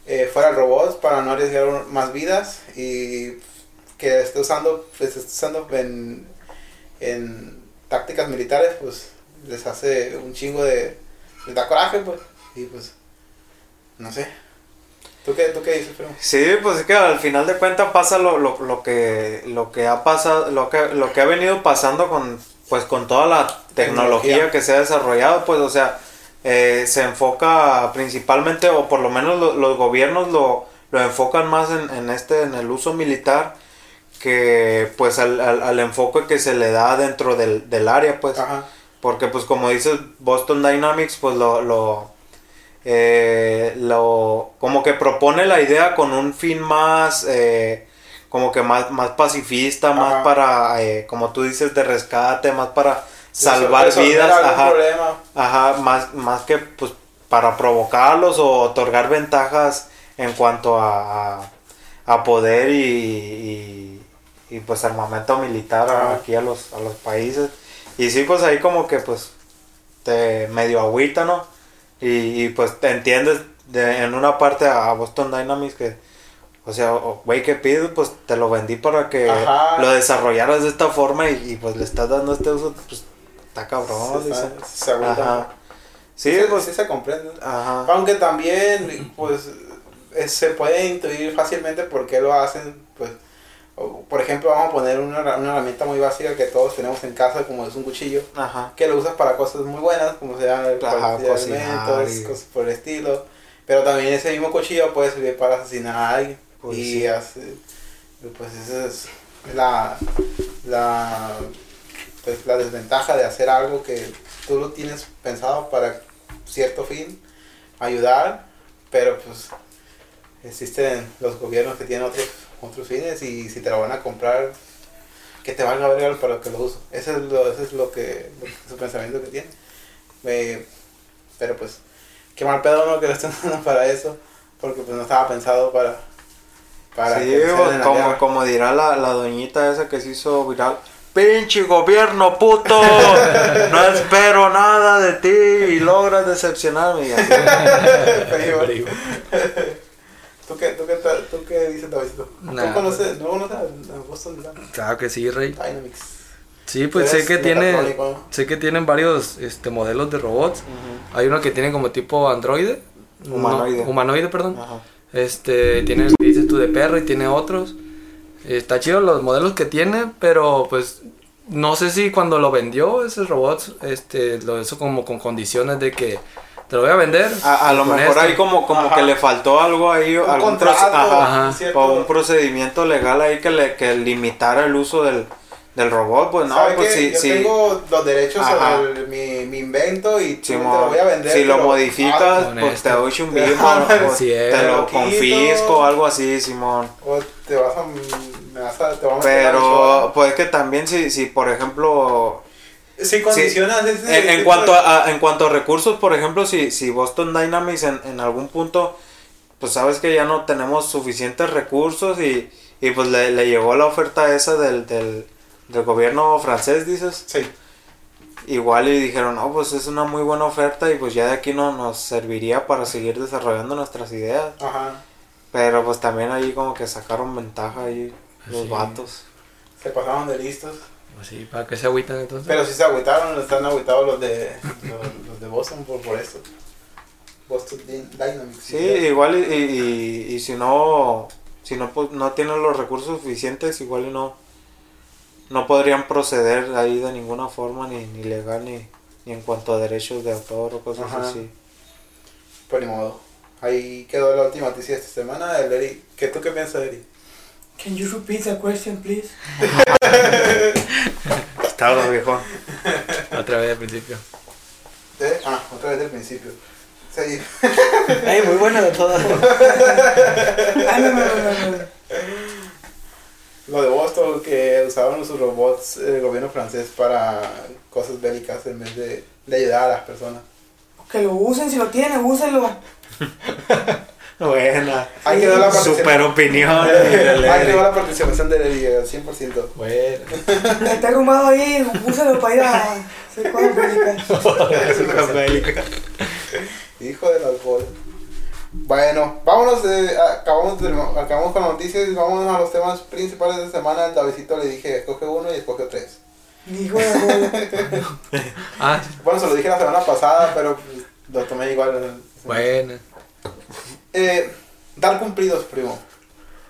eh, fuera el robot para no arriesgar más vidas y que esté usando pues esté usando en, en tácticas militares pues les hace un chingo de les da coraje pues y pues no sé ¿Tú qué, tú qué dices, primo? Sí, pues es que al final de cuentas pasa lo, lo, lo que lo que ha pasado, lo que lo que ha venido pasando con pues con toda la tecnología, Tecnología. que se ha desarrollado, pues o sea, eh, se enfoca principalmente o por lo menos lo- los gobiernos lo, lo enfocan más en, en este en el uso militar que pues al, al, al enfoque que se le da dentro del, del área, pues Ajá. porque pues como dices Boston Dynamics pues lo, lo, eh, lo como que propone la idea con un fin más eh, como que más, más pacifista, más para eh, como tú dices de rescate, más para salvar vidas, ajá, problema. ajá, más, más que pues para provocarlos o otorgar ventajas en cuanto a, a, a poder y, y, y, pues armamento militar aquí a los, a los países. Y sí, pues ahí como que pues te medio agüita, ¿no? Y, y, pues te entiendes de, en una parte a Boston Dynamics que, o sea, güey, ¿qué pides? Pues te lo vendí para que Ajá. lo desarrollaras de esta forma y, y, pues le estás dando este uso, pues está cabrón. se, dice. se. Ajá. Sí, Sí, pues, sí se comprende. ajá. Aunque también, pues, se puede intuir fácilmente por qué lo hacen, pues, por ejemplo, vamos a poner una, una herramienta muy básica que todos tenemos en casa, como es un cuchillo, Ajá. que lo usas para cosas muy buenas, como sea Ajá, cocinar alimentos, y- cosas por el estilo, pero también ese mismo cuchillo puede servir para asesinar a alguien, Pues y sí. hace- pues esa es la, la, pues, la desventaja de hacer algo que tú lo tienes pensado para cierto fin, ayudar, pero pues existen los gobiernos que tienen otros otros fines y si te lo van a comprar que te valga verga para lo que lo uso. Eso es lo, eso es lo que lo que- su pensamiento que tiene. Eh, pero pues qué mal pedo no que lo estén usando para eso, porque pues no estaba pensado para para sí, que como, como dirá la, la doñita esa que se hizo viral. Pinche gobierno puto, no espero nada de ti y logras decepcionarme. Y así. Primo. ¿Tú qué, tú qué, tú qué dices, Davidito? Nah, ¿Tú conoces, no conoces a, Boston Dynamics? Claro que sí, Rey. Dynamics? Sí, pues sé que tiene, sé que tienen varios este, modelos de robots. Hay uno que tiene como tipo androide. no, Humanoide. humanoide, perdón. Ajá. Este, tiene dices tú de perro y tiene otros. Está chido los modelos que tiene, pero pues no sé si cuando lo vendió ese robot, este, lo hizo como con condiciones de que te lo voy a vender. A, a lo mejor esto. ahí como, como Ajá. que le faltó algo ahí, Un algún contrato, proce- ajá, Ajá. un procedimiento legal ahí que le que limitara el uso del, del robot, pues no, ¿Sabe pues sí, Yo sí. tengo los derechos Ajá. sobre el- mi, mi invento y tú te Simón, lo voy a vender. si lo modificas, ah, pues te doy un Te- bimbo, Ah, o sí, te lo Quito. confisco o algo así, Simón. o te vas a. Me vas a te vas a Pero pues que también si, si por ejemplo Si condicionas ese. en, cuanto de- a- en cuanto a recursos, por ejemplo, si, si Boston Dynamics en, en algún punto, pues sabes que ya no tenemos suficientes recursos y, y pues le, le llegó la oferta esa del, del, del gobierno francés, dices, Sí. igual y dijeron, no, pues es una muy buena oferta y pues ya de aquí no nos serviría para seguir desarrollando nuestras ideas. Ajá. Pero pues también ahí como que sacaron ventaja ahí los Sí. vatos. Se pasaron de listos. Pues sí, para que se agüitan entonces. Pero si se agüitaron, están agüitados los de, los, los de Boston por, por esto. Boston Dy- Dynamics. Sí, igual y, y, y- y si no, si no, pues, no tienen los recursos suficientes, igual y no, no podrían proceder ahí de ninguna forma, ni, ni legal, ni, ni en cuanto a derechos de autor o cosas Ajá. así. Pues ni modo. Ahí quedó la última noticia de esta semana. El Eri. ¿Qué, ¿Tú qué piensas, Eri? Can you repeat the question, please? Estaba viejón. Otra vez al principio. ¿Eh? Ah, otra vez del principio. Sí. Ay, muy buena de todas. Ah, no, no, no, no. Lo de Boston, que usaban sus robots el gobierno francés para cosas bélicas en vez de, de ayudar a las personas. Que lo usen, si lo tienen, úsenlo. Buena. Ahí quedó la Super opinión. Ahí quedó la participación de al 100%. Bueno. Está arrumado ahí, úsenlo para ir a hacer cosas bélicas. Hijo del alcohol. Bueno, vámonos, eh, acabamos, de- acabamos con las noticias y vámonos a los temas principales de esta semana. El Davidito le dije, escoge uno y escoge tres. Hijo de. Ah, Bueno, se lo dije la semana pasada, pero pues, lo tomé igual. bueno. Eh, dar cumplidos, primo.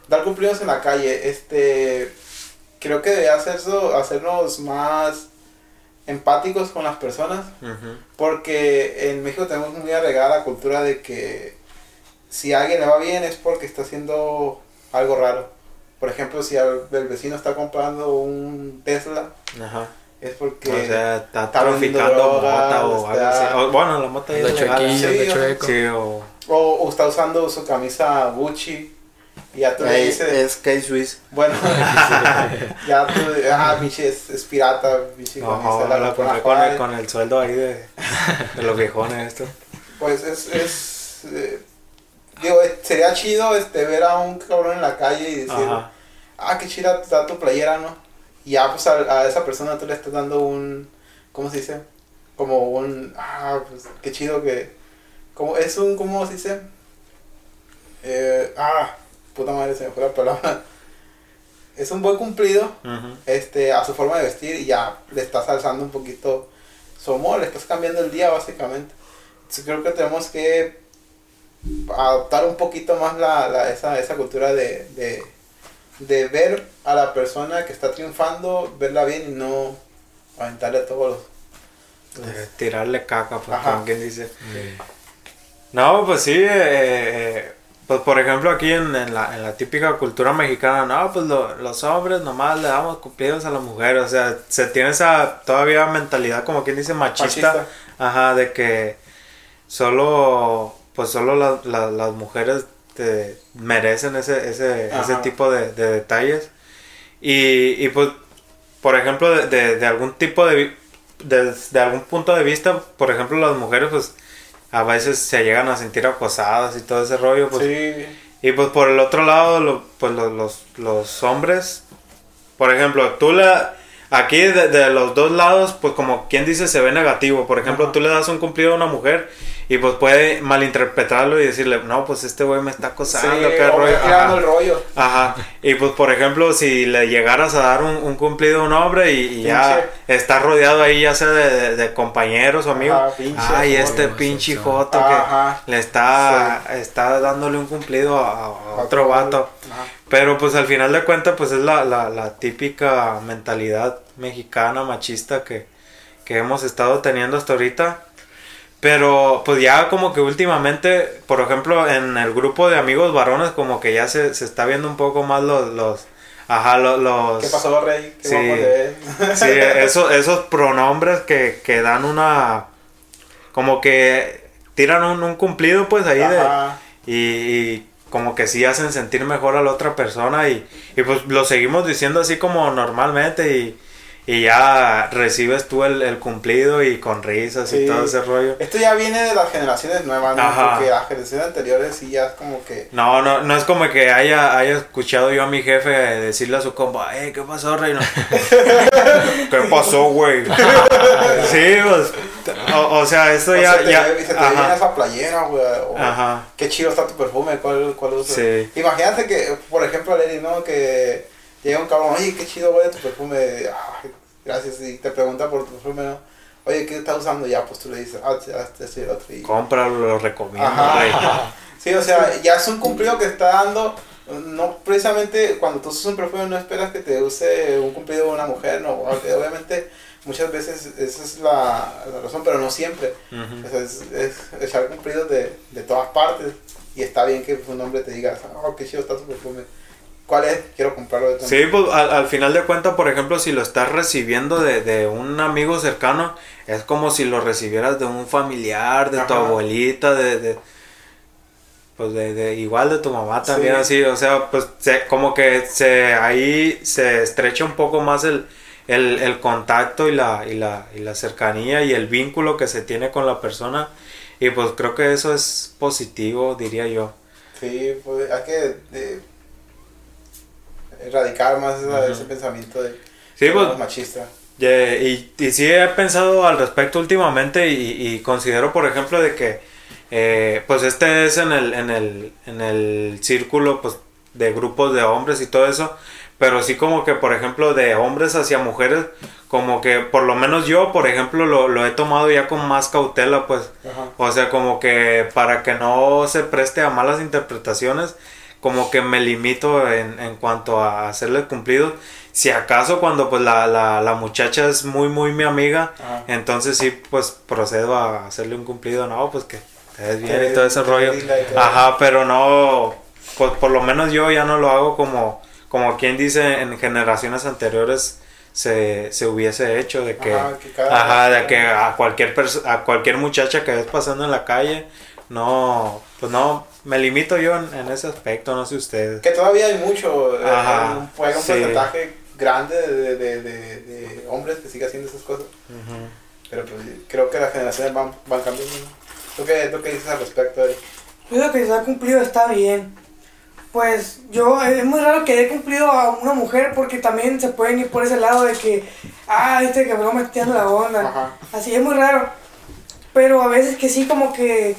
Dar cumplidos en la calle. Este. Creo que debe hacerlo, hacernos más empáticos con las personas. Porque en México tenemos muy arraigada la cultura de que si a alguien le va bien es porque está haciendo algo raro. Por ejemplo, si al- el vecino está comprando un Tesla, Ajá. es porque... O sea, está está traficando droga, mota o algo está- así. O, bueno, la mota es de. Sí, o... o, o está usando su camisa Gucci y ya tú le dices... es K-Swiss. Bueno, ya tú, ah, biche, es, es pirata, biche, Ojo, camisa, la la con el, con el sueldo ahí de, de los viejones esto. Pues es, es, eh, digo, sería chido este, ver a un cabrón en la calle y decir, Ajá. ah, qué chida está tu playera, ¿no? Y ya, pues a, a esa persona tú le estás dando un, ¿cómo se dice? Como un, ah, pues qué chido que, como, es un, ¿cómo se dice? Eh, ah, puta madre, se me fue la palabra. Es un buen cumplido este, a su forma de vestir y ya le estás alzando un poquito su humor, le estás cambiando el día básicamente. Entonces creo que tenemos que adoptar un poquito más la, la- esa, esa cultura de, de, de ver a la persona que está triunfando, verla bien y no aventarle todos los... los- Eh, tirarle caca, pues, como quien dice. No, pues sí, eh, eh, pues por ejemplo aquí en, en la, en la típica cultura mexicana, no, pues lo- los hombres nomás le damos cumplidos a las mujeres, o sea, se tiene esa todavía mentalidad como quien dice machista, Machista. ajá, de que solo, pues solo la- la- las mujeres te merecen ese, ese, ese tipo de, de detalles y, y pues, por ejemplo, de, de- de algún tipo de, de, de algún punto de vista, por ejemplo, las mujeres pues a veces se llegan a sentir acosadas y todo ese rollo, pues Sí, y pues por el otro lado, lo- pues lo- los, los hombres, por ejemplo, tú le... Aquí de, de los dos lados, pues como quien dice, se ve negativo. Por ejemplo, Ajá. tú le das un cumplido a una mujer y pues puede malinterpretarlo y decirle, no, pues este güey me está sí, acosando, qué o rollo. Ajá. el rollo. Ajá. Y pues por ejemplo, si le llegaras a dar un, un cumplido a un hombre y, y ya está rodeado ahí ya sea de, de- de compañeros o amigos. Ajá, pinche Ay, este pinche sí. joto Ajá. que le está, está dándole un cumplido a, a otro vato. Pero pues al final de cuentas pues es la, la, la típica mentalidad mexicana machista que, que hemos estado teniendo hasta ahorita. Pero pues ya como que últimamente, por ejemplo, en el grupo de amigos varones como que ya se, se está viendo un poco más los... los ajá, los... los ¿Qué pasó, Rey? ¿Qué Sí. ves? Sí, esos, esos pronombres que, que dan una... Como que tiran un, un cumplido pues ahí de... Ajá. Y, y como que sí hacen sentir mejor a la otra persona y, y pues lo seguimos diciendo así como normalmente y, y ya recibes tú el, el cumplido y con risas y todo ese rollo. Esto ya viene de las generaciones nuevas, ¿no? Ajá. Porque las generaciones anteriores sí ya es como que... No, no, no es como que haya, haya escuchado yo a mi jefe decirle a su compa, eh, ¿qué pasó, Reino? ¿Qué pasó, güey? sí, pues, o, o sea, esto o ya, se te, ya, se te ajá. viene esa playera, güey. Ajá. Qué chido está tu perfume, ¿cuál, cuál usas? Sí. Imagínate que, por ejemplo, Lenny, ¿no? Que llega un cabrón, oye, qué chido huele tu perfume. Ay, gracias, y te pregunta por tu perfume, ¿no? Oye, ¿qué estás usando? Ya, pues tú le dices, ah, ya, este es el otro. Y... Cómpralo, lo recomiendo, Ajá. Sí, o sea, ya es un cumplido que está dando. No precisamente cuando tú usas un perfume no esperas que te use un cumplido de una mujer, no. Obviamente muchas veces esa es la, la razón, pero no siempre. O sea, es, es echar cumplidos de, de todas partes. Y está bien que un hombre te diga, oh, qué chido está tu perfume. ¿Cuál es? Quiero comprarlo de tu Sí, pues al, al final de cuentas, por ejemplo, si lo estás recibiendo de, de un amigo cercano, es como si lo recibieras de un familiar, de tu Ajá. abuelita, de, de pues de, de- igual de tu mamá también Sí. así, o sea, pues se, como que se ahí se estrecha un poco más el, el, el contacto y la, y la y la cercanía y el vínculo que se tiene con la persona y pues creo que eso es positivo, diría yo. Sí, pues hay que de- erradicar más esa- Ujú. ese pensamiento de Sí, pues los machistas. Yeah, y, y sí he pensado al respecto últimamente y, y considero, por ejemplo, de que eh, pues este es en el, en el, en el círculo pues, de grupos de hombres y todo eso, pero sí como que, por ejemplo, de hombres hacia mujeres, como que por lo menos yo, por ejemplo, lo, lo he tomado ya con más cautela, pues, Ajá. o sea, como que para que no se preste a malas interpretaciones, como que me limito en, en cuanto a hacerle cumplidos. Si acaso cuando pues la, la, la muchacha es muy muy mi amiga, Ajá. entonces sí pues procedo a hacerle un cumplido, no, pues que te ves bien y todo ese rollo. Ajá, pero no, pues por lo menos yo ya no lo hago como, como quien dice en generaciones anteriores se, se hubiese hecho de que, Ajá, que ajá, de que a cualquier a cualquier muchacha que ves pasando en la calle, no, pues no, me limito yo en, en ese aspecto, no sé ustedes. Que todavía hay mucho, eh, Ajá, un, hay un sí. porcentaje grande de, de, de, de hombres que sigue haciendo esas cosas. Ujú. Pero pues creo que las generaciones van, van cambiando. ¿Tú qué, ¿Tú qué dices al respecto, Eric? Yo creo que se ha cumplido está bien. Pues yo, es muy raro que haya cumplido a una mujer porque también se pueden ir por ese lado de que, ah, este cabrón me está tirando la onda. Ajá. Así es muy raro. Pero a veces que sí, como que,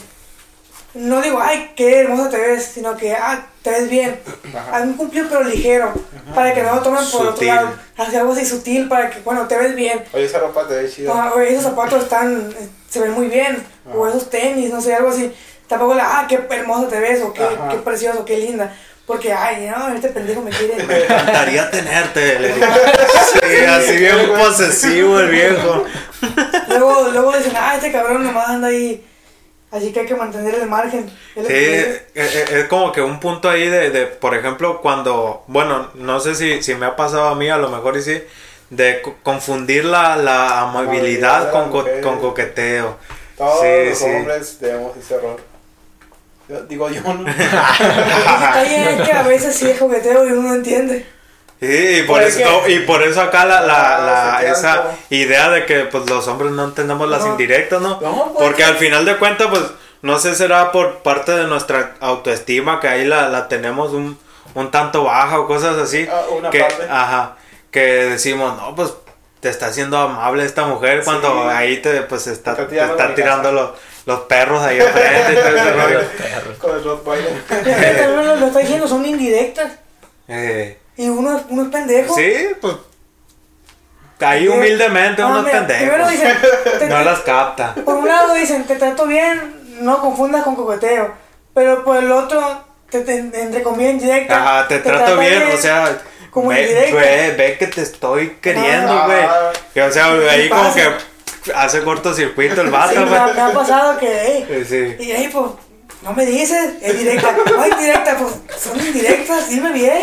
no digo, ay, qué hermosa te ves, sino que, ah, te ves bien. Ajá. Haz un cumplido pero ligero, para que no lo tomen por otro lado. Hacer algo así sutil para que, bueno, te ves bien. Oye, esa ropa te ve chida. Ah, o esos zapatos están, se ven muy bien, o esos tenis, no sé, algo así. Tampoco la, ah, qué hermoso te ves, o qué, qué precioso, qué linda. Porque, ay, no, este pendejo me quiere. Me encantaría tenerte, le digo. Sí, así bien posesivo el viejo. luego, luego dicen, ah, este cabrón nomás anda ahí. Así que hay que mantener el margen. Es Sí, que es, es- como que un punto ahí de, de, por ejemplo, cuando, bueno, no sé si, si me ha pasado a mí, a lo mejor y sí, de co- confundir la, la amabilidad con, co- con coqueteo. Todos Sí, los sí. hombres tenemos ese error. Yo- digo yo, ¿no? El detalle es que a veces sí es jugueteo y uno no entiende. Sí, y por, es eso, y por eso acá la, la, Ah, la- esa como- idea de que pues los hombres no entendemos las No. indirectas, ¿no? No, pues. Porque al final de cuentas, pues, no sé, será por parte de nuestra autoestima que ahí la, la tenemos un, un tanto baja o cosas así. Ah, una que, parte. Ajá, que decimos, no, pues, te está haciendo amable esta mujer cuando Sí. ahí te, pues, está, Te tirando están la tirando los, los perros ahí enfrente y todo ese rollo. Con el Rottweiler. Lo, diciendo, son indirectas. Eh, Y uno, es- uno es pendejo. sí, pues, ahí humildemente ah, uno es pendejo. Dicen, te- No te- las capta. por un lado dicen, te trato bien, no confundas con coqueteo. Pero por el otro, te, te, entre comillas indirecta. Ajá, te, trato trata bien, o sea, como ve, indirecta. ve, ve que te estoy queriendo, Ah. güey. Y, o sea, ahí como pasa. que hace cortocircuito el Sí, vato, me, ha, güey. me ha pasado que, hey, Sí, sí. y hey, pues, no me dices, es directa. No, indirecta, pues, son indirectas, dime bien.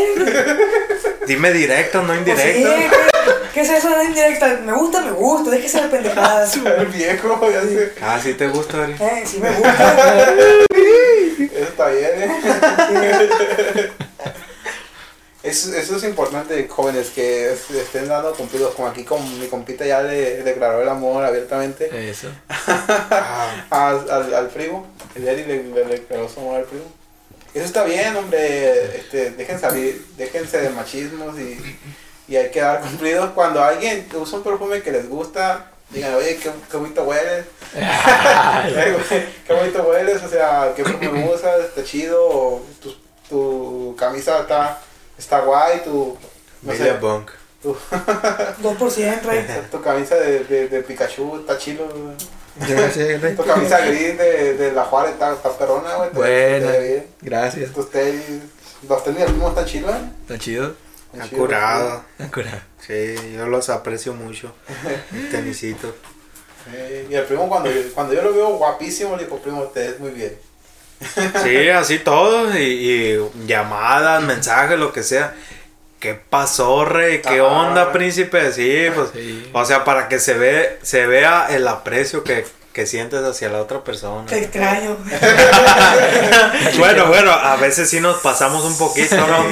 Dime directo, no Pues indirecto. sí, ¿qué, ¿qué es eso de indirecta? Me gusta, me gusta, déjese de pendejadas. El viejo, ya sé. Ah, sí te gusta, Ari. Eh, sí me gusta. Eso está bien, ¿eh? Eso, eso es importante, jóvenes, que es- estén dando cumplidos. Como aquí, con mi compita ya le declaró el amor abiertamente Eso. al, al, al primo. El Eri le, le declaró su amor al primo. Eso está bien, hombre. Este, dejen salir, déjense de machismos y, y hay que dar cumplidos. Cuando alguien usa un perfume que les gusta, digan, oye, qué, qué bonito hueles. Qué bonito hueles, o sea, qué perfume usas, está chido, o tu, tu camisa está, está guay, tu, no sé, Media bunk. tu, 2% rey. tu camisa de, de, de Pikachu está chido, güey. Gracias, Rey. tu camisa gris de, de la Juárez está, está perrona, güey, bien. Gracias. tus tenis, los tenis del mismo están chido. Están chidos, Acurado. Cura. Sí, yo los aprecio mucho. El tenisito. Sí, y el primo cuando, cuando yo lo veo guapísimo, le digo, primo, te ves muy bien. Sí, así todo. Y, y llamadas, mensajes, lo que sea. ¿Qué pasó, rey? ¿Qué Ajá. onda, príncipe? Sí, pues. Sí. O sea, para que se ve, se vea el aprecio que, que sientes hacia la otra persona. Te extraño. Bueno, bueno, a veces sí nos pasamos un poquito, ¿no?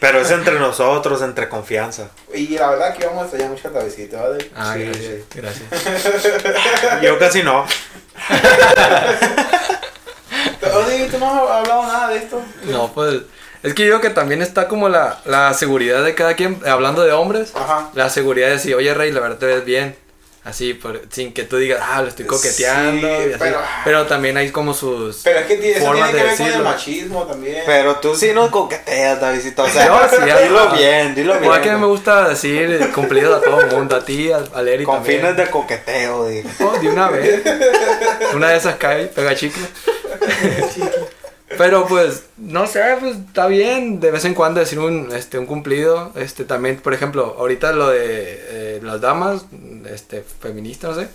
Pero es entre nosotros, entre confianza. Y la verdad que vamos a extrañar mucho visita, ¿vale? Ah, Sí, gracias. Gracias. Yo casi no. Oye, ¿tú no has hablado nada de esto? No, pues. Es que yo digo que también está como la, la seguridad de cada quien, hablando de hombres, Ajá. la seguridad de decir, oye Rey, la verdad te ves bien. Así, por- sin que tú digas, ah, lo estoy coqueteando. Sí, y así. pero- Pero, también hay como sus. Pero es que tiene- Formas tiene que de ver con el decirlo. machismo también. Pero tú sí nos coqueteas, Davidito. O sea, Yo sí, dilo ajá. bien, dilo bien. Igual que me gusta decir cumplido a todo el mundo, a ti, a, a Leri Con también. fines de coqueteo, digo. Oh, de una vez. Una de esas cae, pega chicle. Pero pues, no sé, pues está bien de vez en cuando decir un, este, un cumplido. Este, también, por ejemplo, ahorita lo de eh, las damas, este, feministas, no sé,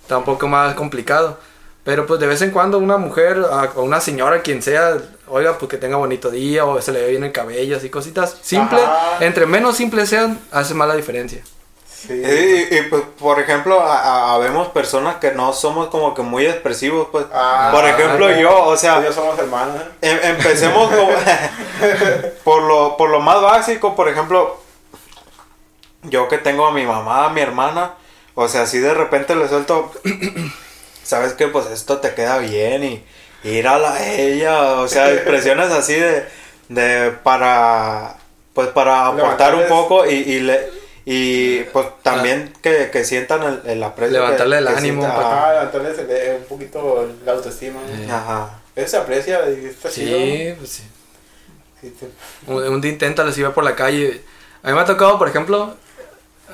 está un poco más complicado. Pero pues de vez en cuando una mujer o una señora, quien sea, oiga, pues que tenga bonito día o se le ve bien el cabello, así cositas. Simple, Ajá. entre menos simples sean, hace más la diferencia. Sí. Y, y, pues, por ejemplo, a- a- habemos personas que no somos como que muy expresivos, pues. Ah, por ejemplo, yo, o sea, yo somos hermanos. ¿eh? Em- empecemos como- por lo por lo más básico por ejemplo yo que tengo a mi mamá a mi hermana o sea si de repente le suelto sabes que pues esto te queda bien y ir a la ella, o sea, expresiones así de, de para, pues para aportar un poco y, y le... Y pues también que, que sientan el, el aprecio. que- Levantarle el que ánimo, sientan- para- ajá, levantarles el- eh, un poquito la autoestima. Eh. Ajá. Eso se aprecia y está chido. Sí, pues sí. Sí, te- Un, un día inténtalo si va por la calle. A mí me ha tocado, por ejemplo.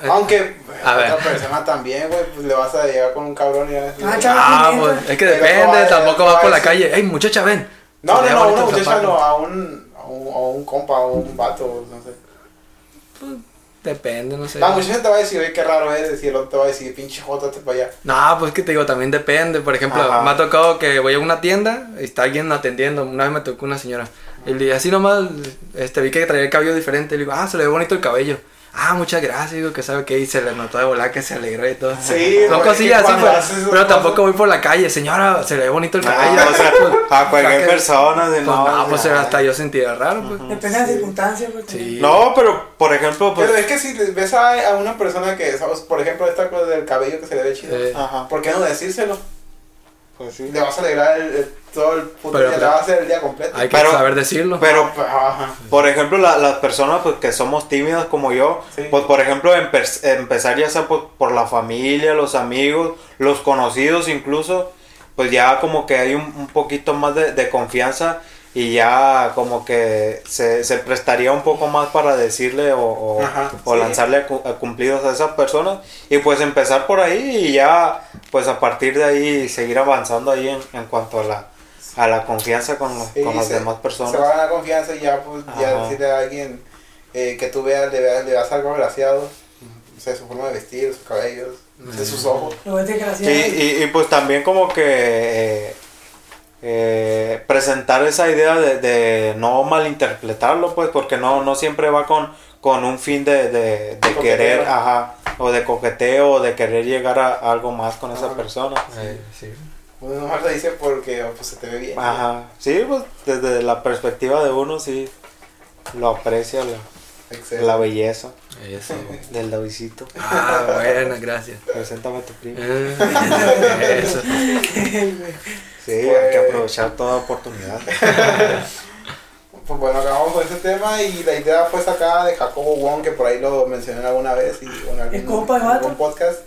eh, Aunque A a ver. otra persona también, güey, pues le vas a llegar con un cabrón y a Ah, chaval. Ah, pues es que no depende, va- tampoco vas va por la calle. ¡Ey, muchacha, ven! No, no, no, una muchacha no, a un, a un, a un compa, a un vato, no sé. Depende, no sé. La muchacha te va a decir, oye, qué raro eres, y el otro te va a decir, pinche jótate para allá. No, pues que te digo, también depende. Por ejemplo, Ajá. me ha tocado que voy a una tienda y está alguien atendiendo. Una vez me tocó una señora. Y así nomás, este, vi que traía el cabello diferente. Le digo, ah, se le ve bonito el cabello. Ah, muchas gracias, digo que sabe que y se le notó de volar que se alegró y todo. Sí, Son cosillas así, pues, pero cosas- tampoco voy por la calle, señora, se le ve bonito el Ah, cabello. o sea, Pues, a cualquier que- persona, de Pues no, no, pues sea, hasta yo sentía raro, pues. Depende de las circunstancias, pues. Sí. No, pero por ejemplo, pues. Pero es que si ves a, a una persona que, ¿sabes? por ejemplo, esta cosa del cabello que se le ve chido, Ajá. ¿por qué no decírselo? Pues sí. Le vas a alegrar el, el- todo el puto Pero- día, le vas a hacer el día completo. Hay que Pero- saber decirlo. Pero, Ajá. por ejemplo, la- las personas pues, que somos tímidas como yo, Sí. pues por ejemplo, empe- empezar ya sea por, por la familia, los amigos, los conocidos incluso, pues ya como que hay un, un poquito más de, de confianza y ya como que se, se prestaría un poco más para decirle o, o- Ajá, o sí. lanzarle a a cumplidos a esas personas y pues empezar por ahí y ya pues a partir de ahí seguir avanzando ahí en, en cuanto a la, a la confianza con, los- Sí, con las se- demás personas. Se va a ganar confianza y ya, pues, ya decirle a alguien eh, que tú veas, le veas, le veas algo agraciado. O sea, su forma de vestir, sus cabellos, no sé, sus ojos. Desgraciado. y, y pues también como que eh, eh, presentar esa idea de, de no malinterpretarlo, pues, porque no, no siempre va con, con un fin de, de, querer, ajá, o de coqueteo, o de querer llegar a algo más con esa persona. Eh, sí. Uno mejor te dice porque pues, se te ve bien. Ajá, sí, pues desde la perspectiva de uno sí lo aprecia la, la belleza Eso. del Davidcito. Ah, buena, gracias. Preséntame a tu primo. Eh, Eso. Sí, hay que aprovechar toda oportunidad. Pues bueno, acabamos con este tema y la idea fue sacada de Jacobo Wong, que por ahí lo mencioné alguna vez y en algún, ¿El compa de en algún podcast.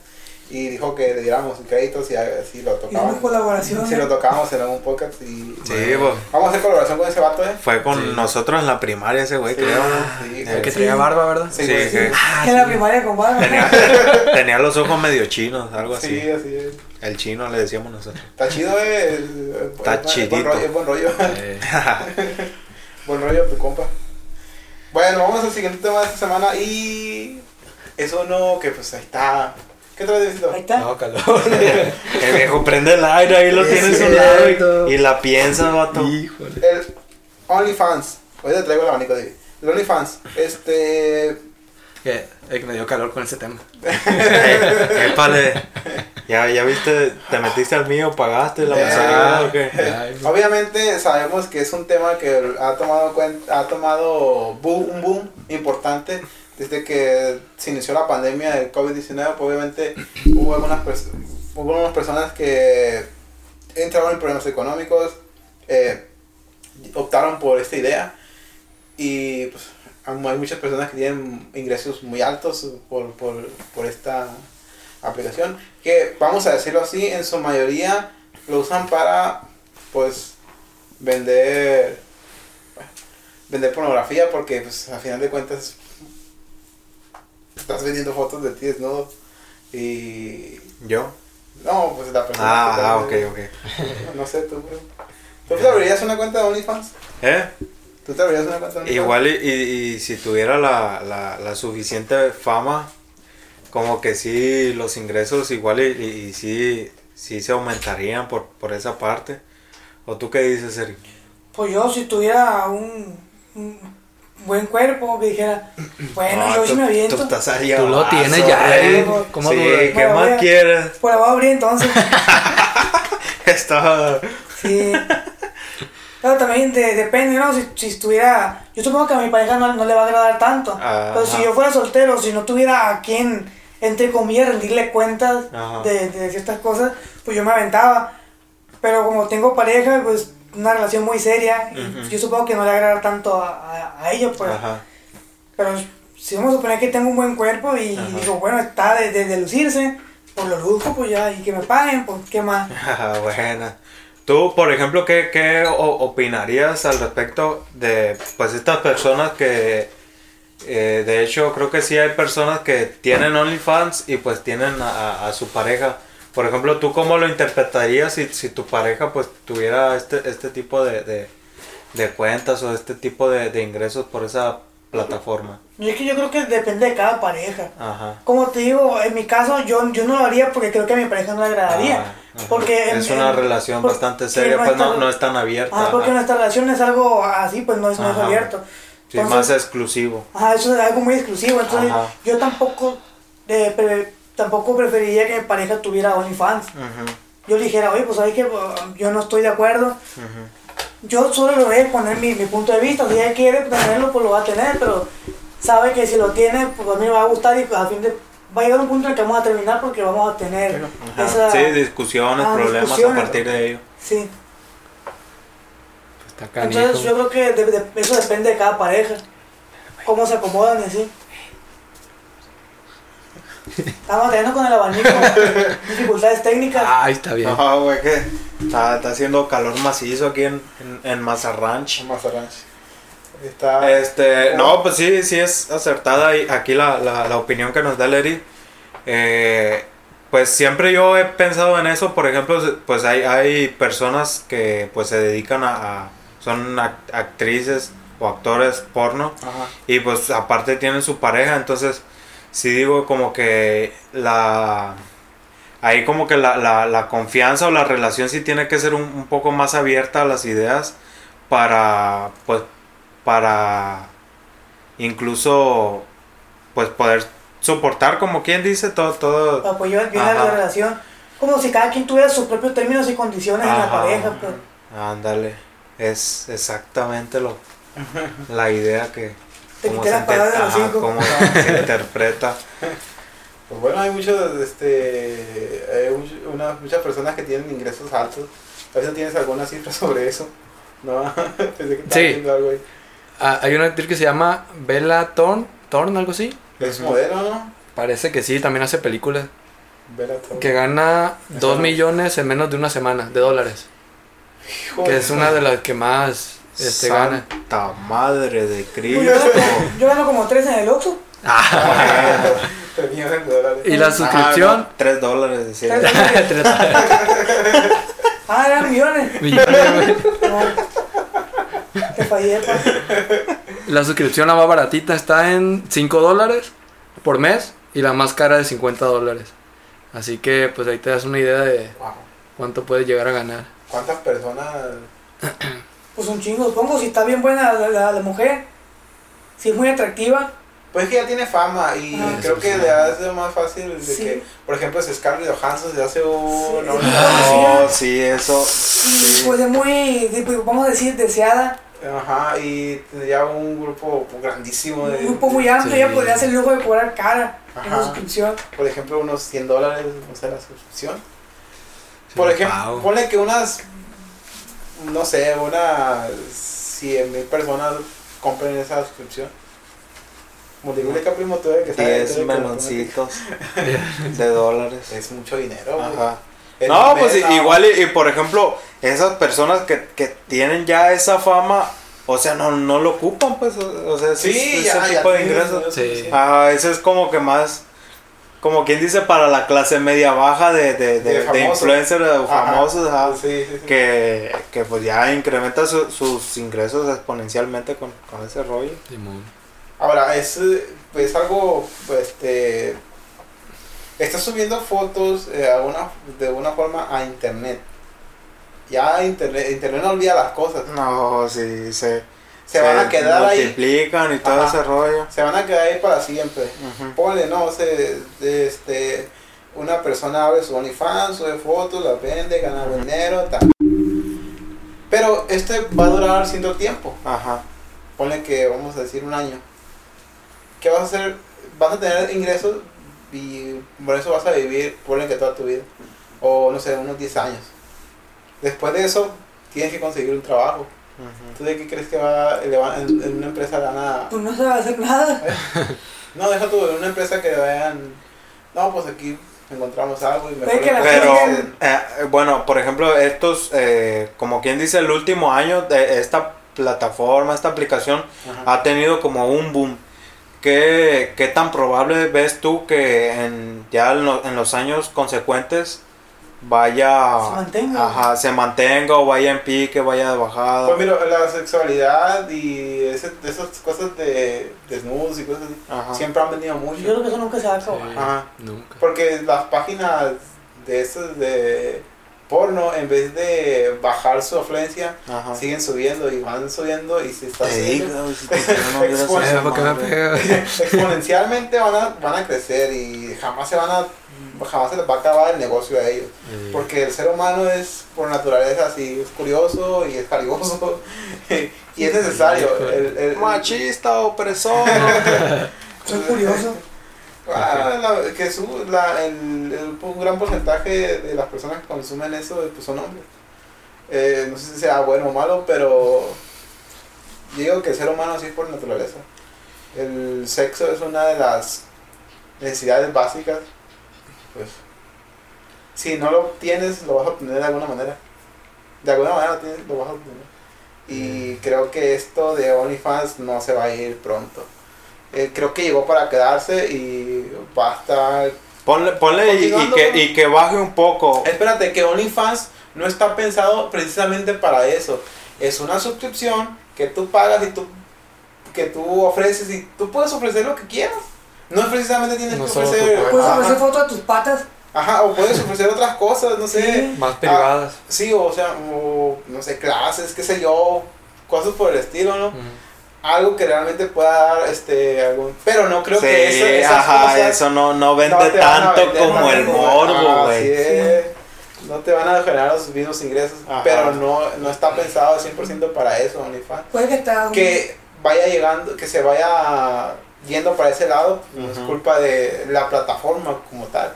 Y dijo que le diéramos créditos y si lo tocábamos. colaboración. Si lo tocábamos en algún podcast y... Sí, pues. Vamos a hacer colaboración con ese vato, ¿eh? Fue con Sí. nosotros en la primaria ese güey, Sí, creo. sí, güey. Que Sí. traía barba, ¿verdad? Sí, Sí, güey, que- sí. En la primaria con barba. Tenía, tenía los ojos medio chinos, algo así. Sí, así es. El chino le decíamos nosotros. Está chido, eh. es- es- Está es buen- chidito. Buen rollo, es buen rollo. Eh, buen rollo tu compa. Bueno, vamos al siguiente tema de esta semana y es uno que pues ahí está. ¿Qué traes, Diosito? Ahí está. no, calor. El viejo prende el aire, ahí lo Es tienes a un lado y, y la piensa, vato. Híjole. El OnlyFans. Hoy te traigo el abanico de El OnlyFans. Este. Que, eh, que me dio calor con ese tema. Eh, épale. Ya, ya viste, te metiste al mío, pagaste la mensualidad o qué. Obviamente sabemos que es un tema que ha tomado cuenta, ha tomado boom- un boom importante desde que se inició la pandemia del COVID-19. pues, obviamente hubo algunas, pers- hubo algunas personas que entraron en problemas económicos, eh, optaron por esta idea y pues hay muchas personas que tienen ingresos muy altos por, por, por esta aplicación que vamos a decirlo así en su mayoría lo usan para pues vender vender pornografía porque pues a final de cuentas estás vendiendo fotos de ti desnudo y ¿Yo? no pues la persona Ah, que ah, ok, vendiendo- ok. no sé tú bro. ¿tú te abrirías una cuenta de OnlyFans? ¿Eh? ¿tú te abrirías una cuenta de OnlyFans? Igual y, y- y si tuviera la, la, la suficiente fama, como que sí, los ingresos igual y, y, y sí, sí se aumentarían por, por esa parte. ¿O tú qué dices, Eric? Pues yo, si tuviera un, un buen cuerpo, que dijera, bueno, No, yo sí me aviento. Tú estás ahí Tú lo tienes ya, eh. ¿Cómo sí? ¿qué Bueno, más a- quieres? Pues la voy a abrir entonces. Está... Sí. Pero también de- depende, ¿no? Si, si estuviera. Yo supongo que a mi pareja no, no le va a agradar tanto. Ajá. Pero si yo fuera soltero, si no tuviera a quien, entre comillas, rendirle cuentas de, de ciertas cosas, pues yo me aventaba. Pero como tengo pareja, pues una relación muy seria, y yo supongo que no le agrada tanto a, a, a ellos, pues. Ajá. Pero si vamos a suponer que tengo un buen cuerpo y Ajá. digo, bueno, está de, de, de lucirse, por lo luzco, pues ya, y que me paguen, pues qué más. Ah, buena. Tú, por ejemplo, ¿qué, qué opinarías al respecto de pues estas personas que eh, de hecho creo que sí hay personas que tienen OnlyFans y pues tienen a, a- a su pareja? Por ejemplo, ¿tú cómo lo interpretarías si, si tu pareja pues tuviera este, este tipo de, de, de cuentas o este tipo de, de ingresos por esa plataforma? Y es que yo creo que depende de cada pareja. Ajá. Como te digo, en mi caso yo, yo no lo haría porque creo que a mi pareja no le agradaría. Ah, ajá. porque en- es una en- relación bastante seria, pues nuestra- no, no es tan abierta. Ajá, porque nuestra relación es algo así, pues no es, no es abierto. Sí, más exclusivo. Ajá, eso es algo muy exclusivo. Entonces, yo tampoco, eh, tampoco preferiría que mi pareja tuviera OnlyFans. Yo le dijera, oye, pues sabes que yo no estoy de acuerdo. Yo solo le voy a exponer mi, mi punto de vista. Si ella quiere tenerlo, pues lo va a tener. Pero sabe que si lo tiene, pues a mí me va a gustar y pues, a fin de. Va a llegar un punto en el que vamos a terminar porque vamos a tener esa. Sí, discusiones, Ah, problemas discusiones. a partir de ello. Sí. Está canijo. Entonces yo creo que de- de- eso depende de cada pareja. Cómo se acomodan y así. Estamos teniendo con el abanico dificultades técnicas. Ay, está bien. No, güey, que está, está haciendo calor macizo aquí en, en, en Mazarranch. Mazarranch. Está. Este, no, pues sí, sí es acertada aquí la, la, la opinión que nos da Leri. Eh, pues siempre yo he pensado en eso, por ejemplo, pues hay, hay personas que pues se dedican a, a- son act- actrices o actores porno Ajá. y pues aparte tienen su pareja, entonces sí digo como que la ahí como que la, la, la confianza o la relación sí tiene que ser un, un poco más abierta a las ideas para pues para incluso pues poder soportar como quien dice todo todo Apoyo bien la relación. Como si cada quien tuviera sus propios términos y condiciones en la pareja. Pues. ándale es exactamente lo la idea que Te cómo se, los ajá, cómo se interpreta Pues bueno, hay muchos, este, hay una- muchas personas que tienen ingresos altos. A veces tienes alguna cifra sobre eso. No, pensé que Sí. viendo algo ahí. Ah, hay una actriz que se llama Bella Thorne, Thorne, algo así. Es modelo, ¿no? Parece que sí, también hace películas. Vela todo. Que gana Ajá. 2 millones en menos de una semana de dólares. Hijo Que es una de las que más este, gana. Santa madre de yo, gano Cristo. como, yo gano como tres en el Oxxo. Tres millones de dólares. Y la suscripción. 3 dólares, decía. Tres- Ah, eran millones. millones, güey. No. Te fallé, pa. La suscripción la más baratita está en 5 dólares por mes y la más cara de 50 dólares. Así que pues ahí te das una idea de Wow. cuánto puedes llegar a ganar. ¿Cuántas personas? Pues un chingo, supongo, si está bien buena la, la- la mujer. Si es muy atractiva. Pues es que ya tiene fama y Ah, creo que le hace más fácil de Sí. que, por ejemplo, si Scarlett Johansson se hace un... Sí. un- Oh, sí, eso. Sí. pues es muy, pues, vamos a decir, deseada. Ajá, y tendría un grupo grandísimo de... Un grupo muy amplio, Sí. ella podría hacer el lujo de cobrar cara en Ajá. una suscripción. por ejemplo, unos 100 dólares, no sé, la suscripción. Por ejemplo, wow. ponle que unas, no sé, unas 100 mil personas compren esa suscripción. Multiplica primo, tú el que sabe, tú 10 eres el que lo meloncitos de dólares. Es mucho dinero, güey. Ajá. No, un pues mes, i- igual y, y, por ejemplo, esas personas que, que tienen ya esa fama, o sea, no, no lo ocupan, pues, o o sea, ese, Sí, ese ya, ya tipo de tienes ingresos. Sí. Ah, eso es como que más, como quien dice, para la clase media baja de, de, de, De de famosos. influencers o famosos, ajá, Sí, sí, sí. que, que pues ya incrementa su- sus ingresos exponencialmente con, con ese rollo. Simón. Ahora, es, pues algo, pues, este, estás subiendo fotos eh, a una- de una forma a internet. Ya internet, internet no olvida las cosas. No, sí, se, Se van a quedar ahí, multiplican y todo Ajá. ese rollo. se van a quedar ahí para siempre. Ujú. Ponle, no, se, este, una persona abre su OnlyFans, sube fotos, las vende, gana dinero, tal. Pero este va a durar cierto tiempo. Ajá. Ponle que vamos a decir un año. ¿Qué vas a hacer? Vas a tener ingresos y por eso vas a vivir, ponle que toda tu vida. O no sé, unos 10 años. Después de eso, tienes que conseguir un trabajo. ¿Tú de qué crees que va, le va- en, en una empresa gana? Pues no se va a hacer nada. No, deja tú, en una empresa que vayan, no, pues aquí encontramos algo y que la Pero, eh, bueno, por ejemplo, estos, eh, como quien dice, el último año de esta plataforma, esta aplicación, Ajá. ha tenido como un boom. ¿Qué, qué tan probable ves tú que en, ya en, lo- en los años consecuentes vaya... Se mantenga. Ajá, se mantenga o vaya en pique, vaya de bajada. Pues mira, la sexualidad y ese, esas cosas de desnudos y cosas así, Ajá. siempre han venido Yo mucho. creo que eso nunca se va a acabar. Ajá. Nunca. Porque las páginas de esas de porno, en vez de bajar su afluencia, Ajá. siguen subiendo y van subiendo y si está subiendo, exponencialmente van a, van a crecer y jamás se van a jamás se les va a acabar el negocio a ellos. Porque el ser humano es por naturaleza así, es curioso y es carigoso y es necesario. El, el- Machista, opresor. Soy curioso. Ah, la- que su- la- el, el- un gran porcentaje de las personas que consumen eso pues, son hombres. Eh, no sé si sea bueno o malo, pero yo digo que el ser humano así es por naturaleza. El sexo es una de las necesidades básicas. Pues, si no lo tienes, lo vas a obtener de alguna manera. De alguna manera lo, tienes, lo vas a obtener. Y creo que esto de OnlyFans no se va a ir pronto. Eh, creo que llegó para quedarse y va a estar... Ponle, ponle y, y que, y que baje un poco. Espérate, que OnlyFans no está pensado precisamente para eso. Es una suscripción que tú pagas y tú, que tú ofreces y tú puedes ofrecer lo que quieras. No es precisamente tienes No que ofrecer... Puedes ofrecer fotos de tus patas. Ajá, o puedes ofrecer otras cosas, no sé. Sí. Más privadas. Sí, o sea, o, no sé, clases, qué sé yo, cosas por el estilo, ¿no? Algo que realmente pueda dar, este, algún... Pero no creo sí, que eso, esas ajá, cosas eso no, no vende no tanto vender como el morbo, Ah, güey. así es. No te van a generar los mismos ingresos, Ajá. pero no, no está pensado 100% para eso, OnlyFans. Puede que está. Que vaya llegando, que se vaya yendo para ese lado, no es Ujú. culpa de la plataforma como tal.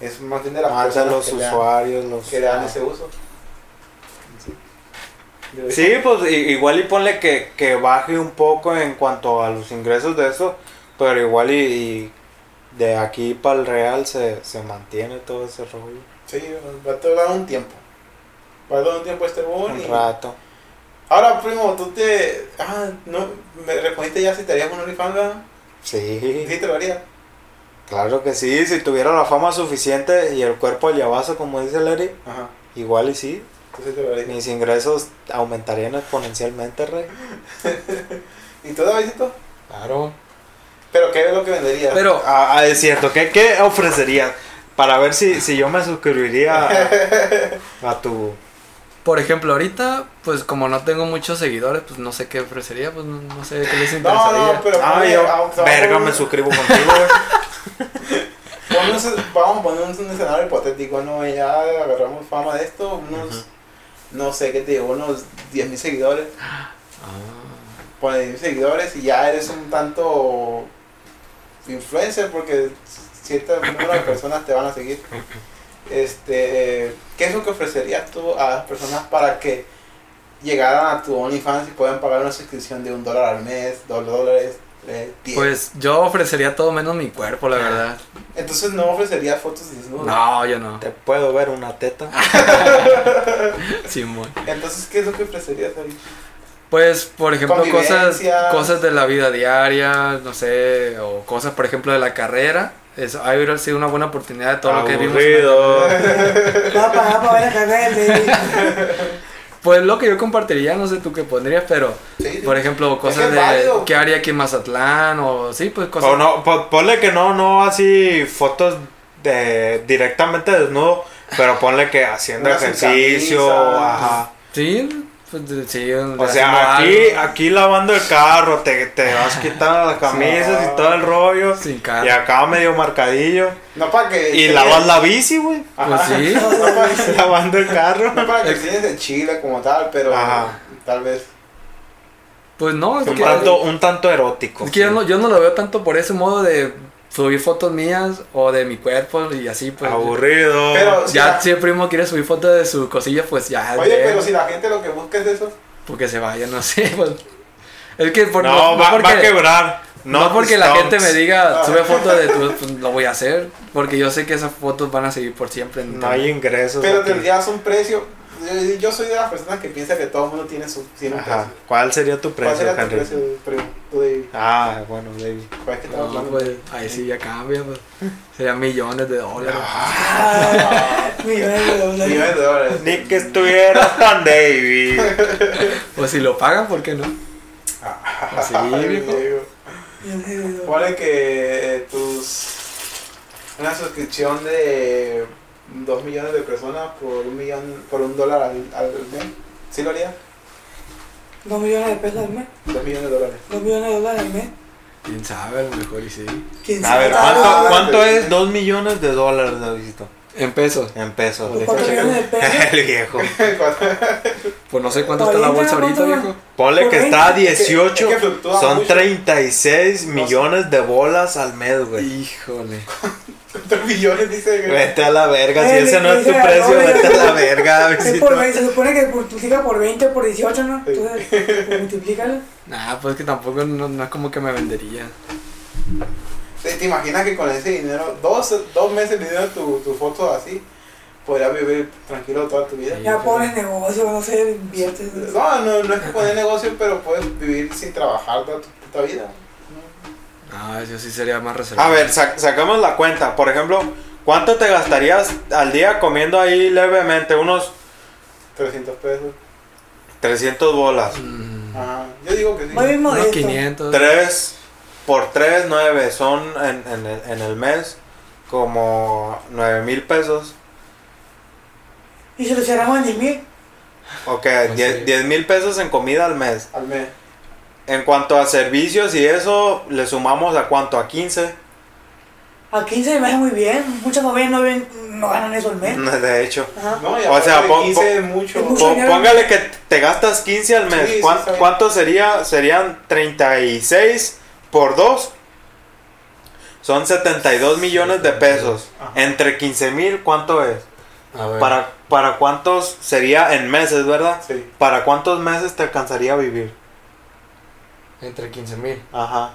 Es más bien de las de personas los que, le dan- usuarios, los... que le dan ese uso. Sí. Pues igual y ponle que, que baje un poco en cuanto a los ingresos de eso, pero igual y, y de aquí para el real se, se mantiene todo ese rollo. Sí, va a tardar un tiempo. Va a tardar un tiempo este boom. Un y- rato. Ahora, primo, tú te. Ah, no. Me respondiste ya si te harías un OnlyFans. Sí, Sí, te lo harías. claro que sí, si tuviera la fama suficiente y el cuerpo al llavazo, como dice Larry, Ajá. igual y sí, te lo mis ingresos aumentarían exponencialmente, rey. ¿Y tú, Davidito? Claro. ¿Pero qué es lo que venderías? Pero, Ah, ah, es cierto, ¿qué, qué ofrecerías? Para ver si, si yo me suscribiría a, a tu... por ejemplo, ahorita, pues como no tengo muchos seguidores, pues no sé qué ofrecería, pues no, no sé qué les No, interesaría. no, pero. Ah, ponle- yo, vamos- verga, me suscribo contigo, Vamos a poner un, escenario hipotético, ¿no? Ya agarramos fama de esto, unos. No sé qué te digo, unos 10.000 seguidores. Ah, Ponle 10.000 seguidores y ya eres un tanto. influencer porque cierto número de personas te van a seguir. Este, ¿qué es lo que ofrecerías tú a las personas para que llegaran a tu OnlyFans y puedan pagar una suscripción de un dólar al mes, dos dólares, tres, diez? Pues yo ofrecería todo menos mi cuerpo, la verdad. Entonces no ofrecerías fotos desnudas. No, yo no. Te puedo ver una teta. Simón. Entonces, ¿qué es lo que ofrecerías ahí? Pues, por ejemplo, cosas, cosas de la vida diaria, no sé, o cosas, por ejemplo, de la carrera. Eso ha hubiera sido una buena oportunidad de todo lo que vimos. Aburrido. Carrera del David. Pues lo que yo compartiría, no sé tú qué pondrías, pero Sí, por ejemplo, cosas de válido. qué haría aquí en Mazatlán o sí, pues cosas. O no, po- ponle que no, no así fotos de directamente desnudo, pero ponle que haciendo ejercicio, camisa. ajá. Sí, pues sí, O sea, aquí, algo aquí lavando el carro, te, te vas quitando las camisas y todo el rollo. sin Y acá medio marcadillo. No para que. Y lavas la bici, güey. Pues sí. No, para, Lavando el carro. no para que enseñes de Chile como tal, pero Ajá. tal vez. Pues no, es Un que, tanto, un tanto erótico. es que yo, no, yo no lo veo tanto por ese modo de subir fotos mías o de mi cuerpo y así pues. Aburrido. Pero- si Ya la- si el primo quiere subir fotos de su cosilla, pues ya. Oye, pero si la gente lo que busca es eso. Porque se vaya, no sé. Pues. Es que por, no, va, porque, va a quebrar. No, porque la gente me diga, Ah. sube fotos de tu, pues lo voy a hacer. Porque yo sé que esas fotos van a seguir por siempre. en No hay ingresos. Pero tendrías un precio. Yo, yo soy de las personas que piensa que todo el mundo tiene, su, tiene un Ajá. precio. ¿Cuál sería tu ¿Cuál precio, sería tu precio, David. Ah, bueno, David. ¿Cuál es que No, hablando? pues ahí sí ya cambia. Pues. Serían millones de dólares. Ah, millones de dólares. Millones de dólares. Ni que estuvieras tan David. Pues si lo pagan, ¿por qué no? Pues sí, Ay, viejo. Ponle que eh, tus. Una suscripción de 2 millones de personas por un millón, por un dólar al, al mes. ¿Sí lo haría? Dos millones de pesos al mes. 2 millones de dólares. Dos millones de dólares al mes. Quién sabe, a lo mejor y sí. ¿Quién A sabe? ver, ¿cuánto, cuánto es 2 millones de dólares, Davidito? En pesos. En pesos. Pues, Cuatro millones de pesos. El viejo. Pues no sé cuánto está la bolsa ahorita, viejo. Ponle que está a es que- 18. es que fluctúa son mucho. 36 No millones de bolas al mes, güey. Híjole. 3 millones dice. Vete a la verga. Si Eh, ese no es tu precio, vete a la verga, Es por, se supone que multiplica por 20 por 18, ¿no? Entonces, pues, multiplícalo. Nah, pues que tampoco no, no es como que me vendería. ¿Te, imaginas que con ese dinero, dos, dos meses viviendo tu, tu foto así, podrías vivir tranquilo toda tu vida? Sí. Ya pones negocio, no sé, inviertes. No, no, no es que poner negocio, pero puedes vivir sin trabajar toda tu puta vida. Ah, eso sí sería más reservado. A ver, sac- sacamos la cuenta. Por ejemplo, ¿cuánto te gastarías al día comiendo ahí levemente? Unos 300 pesos. 300 bolas. Mm, Ajá, yo digo que sí. Muy bien unos modesto. 500. 3 por 3, 9. Son en, en el, en el mes como 9 mil pesos. Y si lo cerramos en 10 mil, Ok, Pues 10 sí. 10 mil pesos en comida al mes. Al mes. En cuanto a servicios y eso, le sumamos a cuánto? A 15. a 15 me hace muy bien. Muchas familias no, ven, no ganan eso al mes. De hecho. No, O sea, pon- 15 pon- es mucho. Es mucho. Po- dinero. Póngale que te gastas 15 al mes. Sí, sí, ¿Cuán- está bien. ¿Cuánto sería? Serían 36 por 2. Son 72 millones de pesos. Ajá. Entre 15 mil, ¿cuánto es? A ver. ¿Para, ¿Para cuántos sería en meses, verdad? Sí. ¿Para cuántos meses te alcanzaría a vivir? Entre 15 mil. Ajá.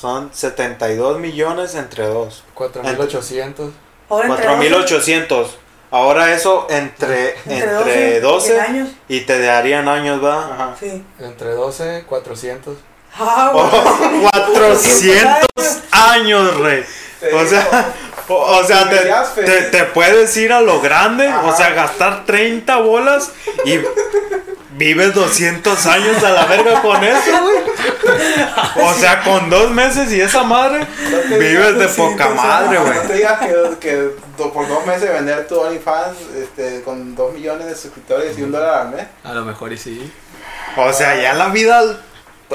Son 72 millones entre 2. 4800. Ahora entre 4800. Ahora eso entre, entre, 12, 12 años. y te darían años, ¿verdad? Ajá. Sí. Entre 12, 400. Ah, Oh, bueno. 400 años, rey. Te O digo, sea, o, o sea te, te, te puedes ir a lo grande, o Ajá. sea, gastar 30 bolas y vives 200 años a la verga con eso, güey. O sea, con dos meses y esa madre, no vives de poca madre, No güey. te digas que, que por dos meses vender tu OnlyFans este, con 2 millones de suscriptores y un dólar al mes. A lo mejor y sí. O sea, ya la vida,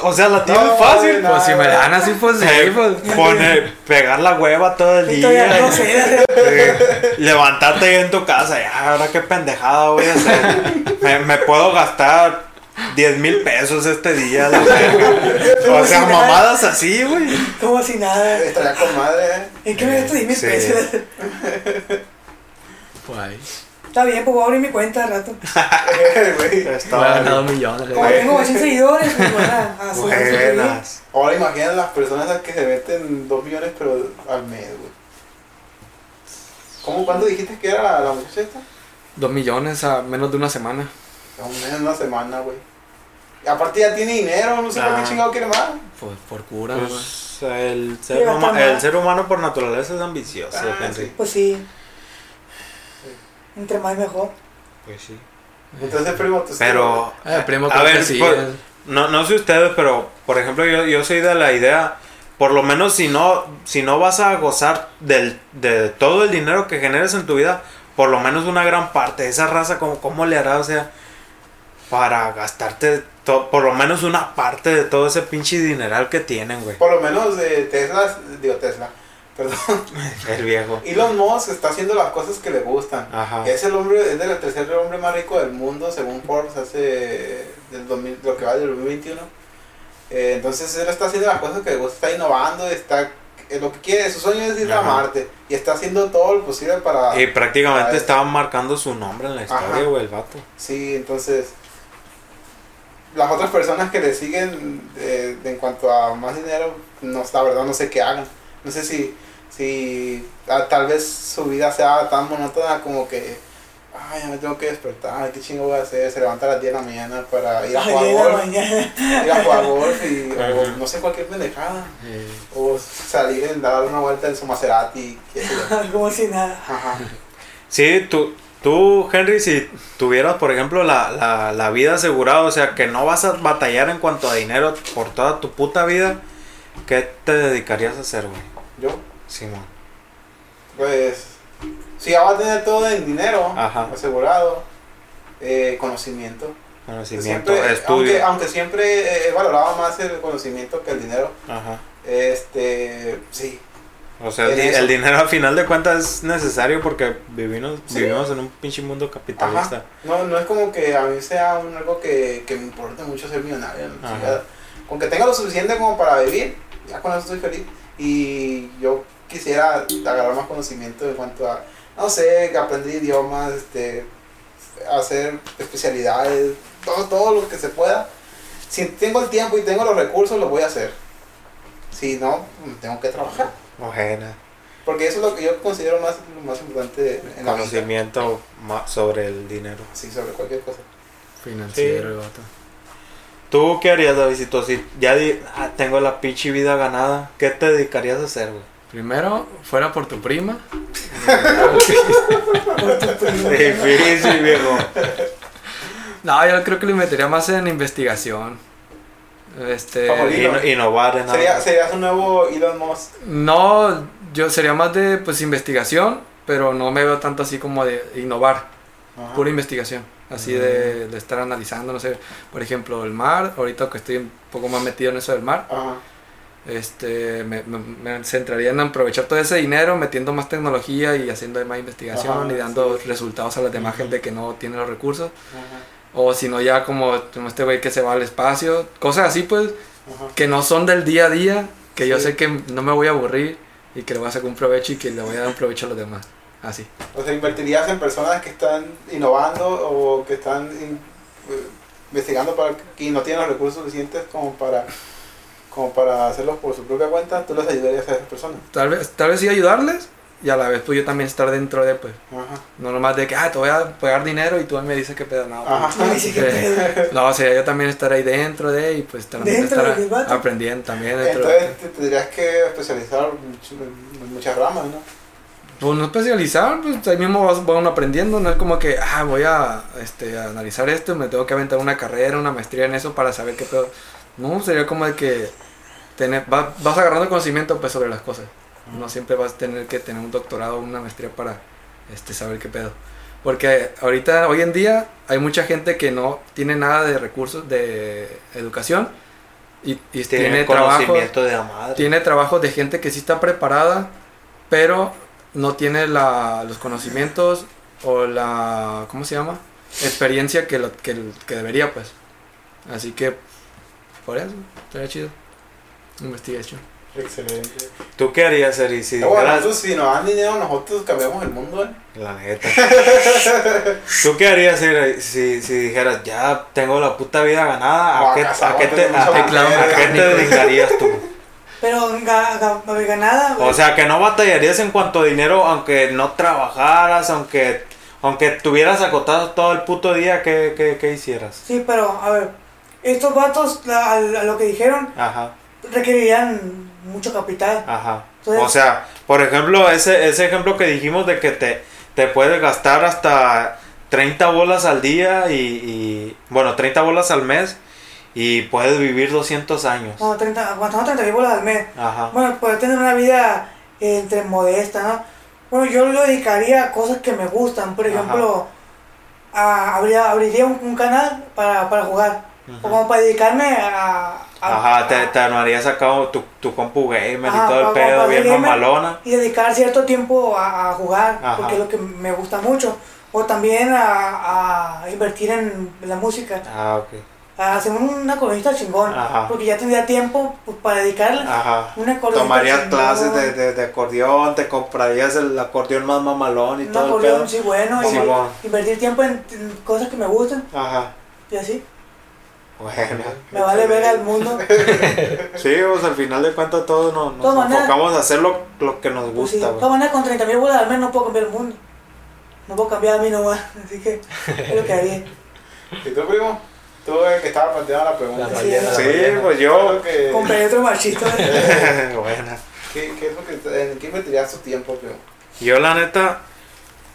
o sea, la tienes No, fácil. no. Pues si me la dan así, pues sí. Eh, Pues. Poner, pegar la hueva todo el Y todavía día. no sé. Levantarte ahí en tu casa, ya, ahora qué pendejada voy a hacer. Me, me puedo gastar 10 mil pesos este día. la. O sea, mamadas así, güey. Como si nada. Estaría con madre, ¿eh? ¿En qué me gasto 10 mil Sí. pesos? Pues ahí. Está bien, pues voy a abrir mi cuenta al rato. Me ha ganado millones. Como tengo 100 seguidores, pues bueno, a su buenas. Ahora imagina las personas a que se meten 2 millones pero al mes, güey. ¿Cómo, cuánto dijiste que era la, la muchacha esta? Dos millones a menos de una semana. A un mes, una semana, güey. Y aparte ya tiene dinero, no sé por Ah. qué chingado quiere más. Pues por cura, güey. Pues, el, ser huma- el ser humano por naturaleza es ambicioso, Ah, Henry. sí. Pues sí. Entre más mejor. Pues sí. Entonces, primo, tú Pero, Eh, primo, a ver, sí. eh. no, no sé ustedes, pero por ejemplo, yo, yo soy de la idea, por lo menos si no, si no vas a gozar del, de todo el dinero que generes en tu vida, por lo menos una gran parte, esa raza, ¿cómo, cómo le hará? O sea, para gastarte to- por lo menos una parte de todo ese pinche dineral que tienen, güey. Por lo menos de Tesla, digo Tesla, perdón. El viejo. Elon Musk está haciendo las cosas que le gustan. Ajá. Es el hombre, es el tercer hombre más rico del mundo, según Forbes, hace del 2000, lo que va del 2021. Eh, entonces él está haciendo las cosas que le gusta, está innovando, está eh, lo que quiere, su sueño es ir a. Marte y está haciendo todo lo posible para... Y prácticamente para- estaban marcando su nombre en la historia, güey, el vato. Sí, entonces las otras personas que le siguen eh, en cuanto a más dinero, no, la verdad no sé qué hagan. No sé si, si ah, tal vez su vida sea tan monótona como que, ay, ya me tengo que despertar, qué chingo voy a hacer, se levanta a las 10 de la mañana para ir a jugar de la golf, mañana. ir a jugar golf y, o no sé, cualquier pendejada. O salir a dar una vuelta en su Maserati, qué sé yo. Como si nada. Ajá. Sí, tú, tú, Henry, si tuvieras, por ejemplo, la, la, la vida asegurada, o sea, que no vas a batallar en cuanto a dinero por toda tu puta vida, ¿qué te dedicarías a hacer, güey? Yo, Simón. pues, si ya va a tener todo en dinero Ajá. asegurado, eh, conocimiento. Conocimiento, Siempre, estudio. aunque siempre he valorado más el conocimiento que el dinero, Ajá. este, sí, O sea, el, el dinero al final de cuentas es necesario porque vivimos, Sí. vivimos en un pinche mundo capitalista. Ajá. No, no es como que a mí sea un, algo que, que me importe mucho ser millonario. ¿no? Con que tenga lo suficiente como para vivir, ya con eso estoy feliz. Y yo quisiera agarrar más conocimiento en cuanto a, no sé, aprender idiomas, este, hacer especialidades, todo, todo lo que se pueda. Si tengo el tiempo y tengo los recursos, lo voy a hacer. Si no, tengo que trabajar. Ojena. Porque eso es lo que yo considero más, lo más importante en la vida. Conocimiento ma- sobre el dinero. Sí, sobre cualquier cosa. Financiero, Sí. ¿Tú qué harías, Davidito? Si ya di- ah, tengo la pinche vida ganada, ¿qué te dedicarías a hacer, güey? Primero, fuera por tu prima. Por tu primo. Difícil, viejo. No, yo creo que le metería más en investigación. Este. Innovar en Sería, algo. serías un nuevo Elon Musk. No, yo sería más de pues investigación, pero no me veo tanto así como de innovar, Ajá. pura investigación, así Mm. de, de estar analizando, no sé, por ejemplo, el mar, ahorita que estoy un poco más metido en eso del mar, Ajá. este, me, me- me centraría en aprovechar todo ese dinero, metiendo más tecnología y haciendo más investigación Ajá, y dando sí. resultados a las demás gente que no tiene los recursos, o si no ya como, como este güey que se va al espacio, cosas así pues, que no son del día a día, que yo sé que no me voy a aburrir y que le voy a sacar un provecho y que le voy a dar un provecho a los demás. Así. O sea, invertirías en personas que están innovando o que están in- eh, investigando para que no tienen los recursos suficientes como para como para hacerlos por su propia cuenta, tú les ayudarías a esas personas. Tal vez, tal vez sí ayudarles y a la vez pues yo también estar dentro de pues. Ajá. No nomás de que, ah, te voy a pagar dinero y tú me dices qué pedo. No, Ajá. pues, sí, pedo. no, o sea, yo también estar ahí dentro de y pues también estar aprendiendo también dentro de- Entonces te tendrías que especializar en muchas ramas, ¿no? Pues no especializar, pues ahí mismo vas, va uno aprendiendo, no es como que, ah, voy a, este, a analizar esto y me tengo que aventar una carrera, una maestría en eso para saber qué pedo. No, sería como de que tener, va- vas agarrando conocimiento pues sobre las cosas. No siempre vas a tener que tener un doctorado o una maestría para este, saber qué pedo. Porque ahorita, hoy en día, hay mucha gente que no tiene nada de recursos de educación y, y Tiene, tiene de la madre. tiene trabajos de gente que sí está preparada, pero no tiene la, los conocimientos o la, ¿cómo se llama? Experiencia que, lo, que, que debería, pues. Así que, por eso, estaría chido. Investigation. Excelente. ¿Tú qué harías, Eri? Si bueno, dijeras- nosotros, si nos dan dinero, nosotros cambiamos el mundo, ¿eh? La neta. ¿Tú qué harías Eri, si, si dijeras, ya tengo la puta vida ganada? No, ¿A qué, acá a qué te, a qué- a qué te dedicarías tú? Pero ga, ga, ganada, güey. O sea, que no batallarías en cuanto a dinero, aunque no trabajaras, aunque aunque tuvieras acotado todo el puto día, ¿qué, qué, qué hicieras? Sí, pero, a ver, estos vatos, la- a, a lo que dijeron, Ajá, requerirían mucho capital. ajá. Entonces- O sea, por ejemplo, ese, ese ejemplo que dijimos de que te, te puedes gastar hasta 30 bolas al día y, y, bueno, 30 bolas al mes y puedes vivir 200 años. No, 30, aguantando 30 mil bolas al mes. Ajá. Bueno, poder tener una vida eh, entre modesta, ¿no? Bueno, yo lo dedicaría a cosas que me gustan. Por ejemplo, a- abriría, abriría un, un canal para, para jugar. O como para dedicarme a... a- Ajá, te, te armarías sacado tu, tu compu gamer Ajá, y todo el pedo, bien mamalona. y dedicar cierto tiempo a, a jugar, Ajá. porque es lo que me gusta mucho. O también a, a invertir en la música. Ah, ok. A hacer una colonista chingón. Ajá. Porque ya tendría tiempo pues, para dedicarle Ajá. un acordeonista Tomarías chingón, clases de, de, de acordeón, te comprarías el acordeón más mamalón y Un todo el acordeón, pedo. sí, bueno. y Simón. invertir tiempo en, en cosas que me gustan. Ajá. Y así. Bueno. Me vale ver al mundo. Sí, pues al final de cuentas todos nos, nos enfocamos a hacer lo, lo que nos Pues sí, gusta, todas maneras, con 30 mil bolas al mes no puedo cambiar el mundo. No puedo cambiar a mí nomás. Así que es lo que haría. ¿Y tú, primo? Tú el que estaba planteando la pregunta. La Sí, la pues ¿Qué es yo. que- Compré otro machito. Buena. ¿Qué, qué es lo que, ¿En qué invertirías tu tiempo, primo? Yo la neta,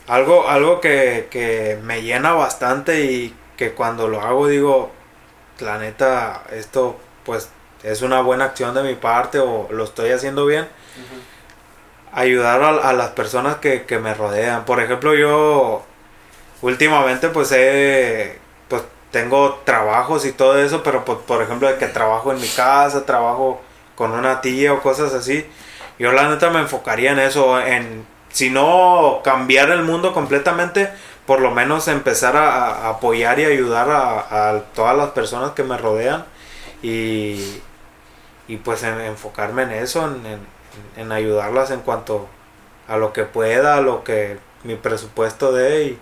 algo, algo que, que me llena bastante y que cuando lo hago digo, la neta, esto pues es una buena acción de mi parte o lo estoy haciendo bien. Ayudar a, a las personas que, que me rodean. Por ejemplo, yo últimamente pues he, pues tengo trabajos y todo eso, pero pues, por ejemplo de que trabajo en mi casa, trabajo con una tía o cosas así. Yo la neta me enfocaría en eso, en si no cambiar el mundo completamente, por lo menos empezar a, apoyar y ayudar a, todas las personas que me rodean y, y pues en- enfocarme en eso, en, en- en ayudarlas en cuanto a lo que pueda, a lo que mi presupuesto dé y,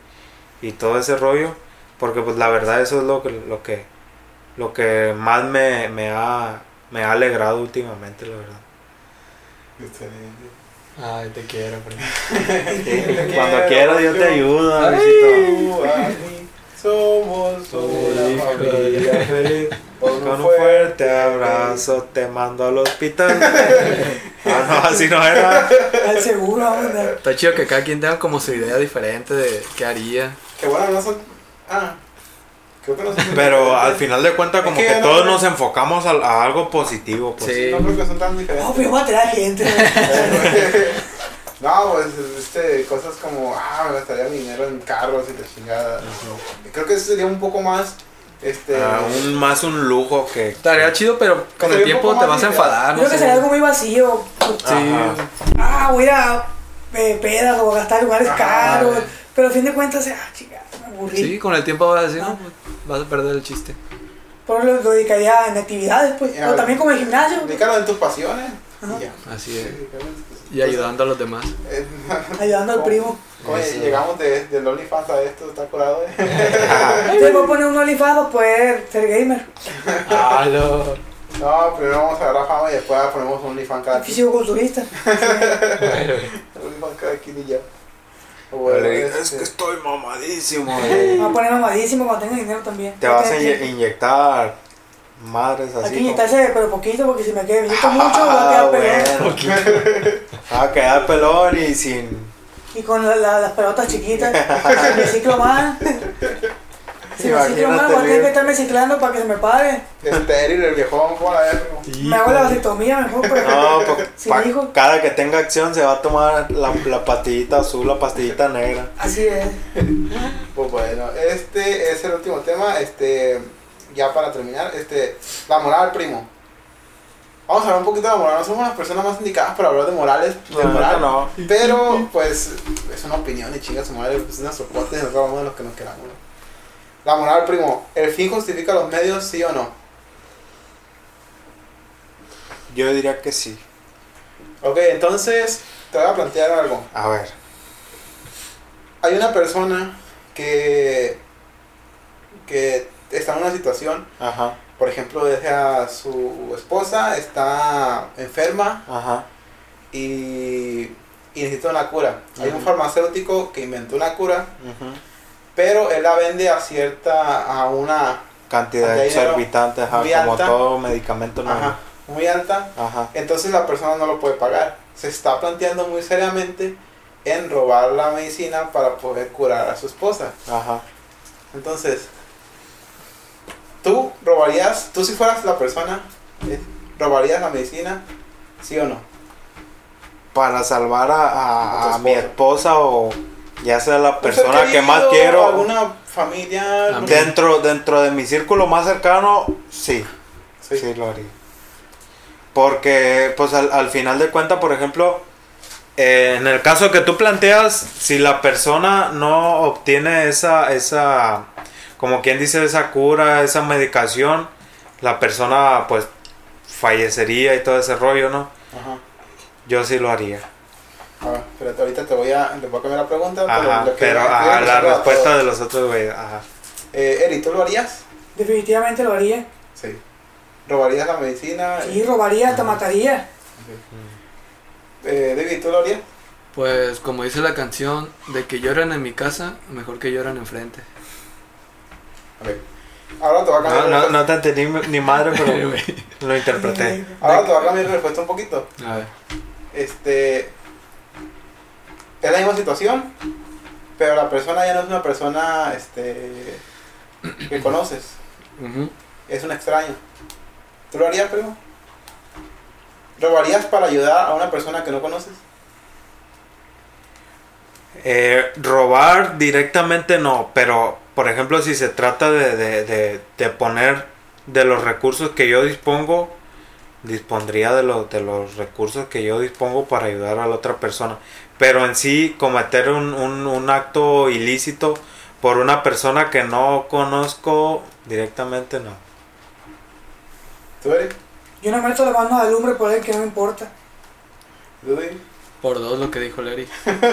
y todo ese rollo, porque pues la verdad eso es lo que lo que lo que más me, me ha me ha alegrado últimamente, la verdad. Ay, te quiero, primo. Cuando quieras yo te ayudo. Ay, somos una familia feliz. Con un fuerte abrazo te mando al hospital. ah, no, así no era. Al seguro, vamos a andar. Está chido que cada quien tenga como su idea diferente de qué haría. Que bueno, no son. Ah, creo que no son. Pero al final de cuentas, como Es que todos no. nos enfocamos a, a algo positivo. Pues. Sí. No creo que son tan No, diferentes. pero voy a traer gente. No, pues este, cosas como, ah, me gastaría dinero en carros y la chingada. Creo que eso sería un poco más, este... Ah, un, más un lujo que. Estaría chido, pero con el tiempo te vas a enfadar. No Creo que sé. sería algo muy vacío. Sí. Ajá. Ah, voy a ir a eh, pedas o a gastar lugares Ajá, caros. Pero al fin de cuentas, ah, aburrí. Sí, con el tiempo vas a decir, Ah. no, pues, vas a perder el chiste. Pero lo, lo dedicaría en actividades, pues. Ya. O también como el gimnasio. Dedícalo en tus pasiones. Y ya. Así es. Y ayudando a los demás. Eh, Ayudando al primo. ¿Cómo Eso. llegamos de, del OnlyFans a esto? ¿Está curado? Eh? Voy a poner un OnlyFans para poder ser gamer. Halo. No, primero vamos a agarrar fama y después ponemos un OnlyFans cada quien. Físico-culturista. Bueno, OnlyFans cada quien y ya. Bueno, Es este, que estoy mamadísimo. Me voy a poner mamadísimo cuando tenga dinero también. Te vas a Hay que- inye- inyectar madres Hay así. que como- inyectarse, pero poquito, porque si me quedo inyecto mucho, va a Ah, quedar pelón. bueno. Va a quedar pelón y sin. Y con la- la- las pelotas chiquitas, si me ciclo mal. Si me ciclo mal, Imagínate, voy a tener que estarme ciclando para que se me pare. estéril, el viejón, por la vez, primo. Me hago la vasectomía mejor, pero. No, pues, pa- hijos. cada que tenga acción se va a tomar la, la pastillita azul, la pastillita negra. Así es. Pues bueno, este es el último tema. Este, ya para terminar, este, la moral, primo. Vamos a hablar un poquito de la moral. No somos las personas más indicadas para hablar de morales, de No, moral. no. Pero, pues, es una opinión y chinga su madre. Pues, es nuestro podcast y nosotros hablamos de los que nos queramos. La moral, primo. ¿El fin justifica los medios, sí o no? Yo diría que sí. Ok, entonces, te voy a plantear algo. A ver. Hay una persona que, que está en una situación Ajá, Por ejemplo, deja su esposa, está enferma ajá. y, y necesita una cura. Hay un farmacéutico que inventó una cura. Pero él la vende a cierta, a una Cantidad de exorbitante, ajá, muy como alta. todo medicamento nuevo. ajá, muy alta, Ajá. entonces la persona no lo puede pagar. Se está planteando muy seriamente en robar la medicina para poder curar a su esposa. Ajá. Entonces, ¿tú robarías, tú si fueras la persona, eh, robarías la medicina? ¿Sí o no? Para salvar a, A a, mi esposa o ya sea la ser persona que más quiero. ¿Alguna familia? Dentro, dentro de mi círculo más cercano, sí. Sí. Sí, lo haría. Porque, pues al, al final de cuentas, por ejemplo, eh, en el caso que tú planteas, si la persona no obtiene esa, esa como quien dice, esa cura, esa medicación, la persona pues fallecería y todo ese rollo, ¿no? Ajá. Yo sí lo haría. A ver, espérate, ahorita te voy a, te voy a cambiar la pregunta. Ajá, lo que- pero quiero ajá, la a respuesta de los otros, güey, ajá. Eh, Eri, ¿tú lo harías? Definitivamente lo haría. Sí. ¿Robarías la medicina? Sí, robaría, hasta mataría. Eh, David, ¿tú lo harías? Pues como dice la canción, de que lloran en mi casa, mejor que lloran enfrente. Ok. Ahora te voy a cambiar No, no, no te entendí ni madre, pero lo interpreté. Ahora te voy a cambiar la respuesta un poquito. A ver. Este. Es la misma situación, pero la persona ya no es una persona este, que conoces, es un extraño. ¿Tú lo harías, primo? ¿Robarías para ayudar a una persona que no conoces? Eh, robar directamente no, pero por ejemplo si se trata de, de, de, de poner de los recursos que yo dispongo, dispondría de, los de los recursos que yo dispongo para ayudar a la otra persona. Pero en sí cometer un, un, un acto ilícito por una persona que no conozco directamente no. ¿Tú eres? Yo no meto la mano de lumbre por él que no me importa. ¿Tú, David? Por dos lo que dijo Larry.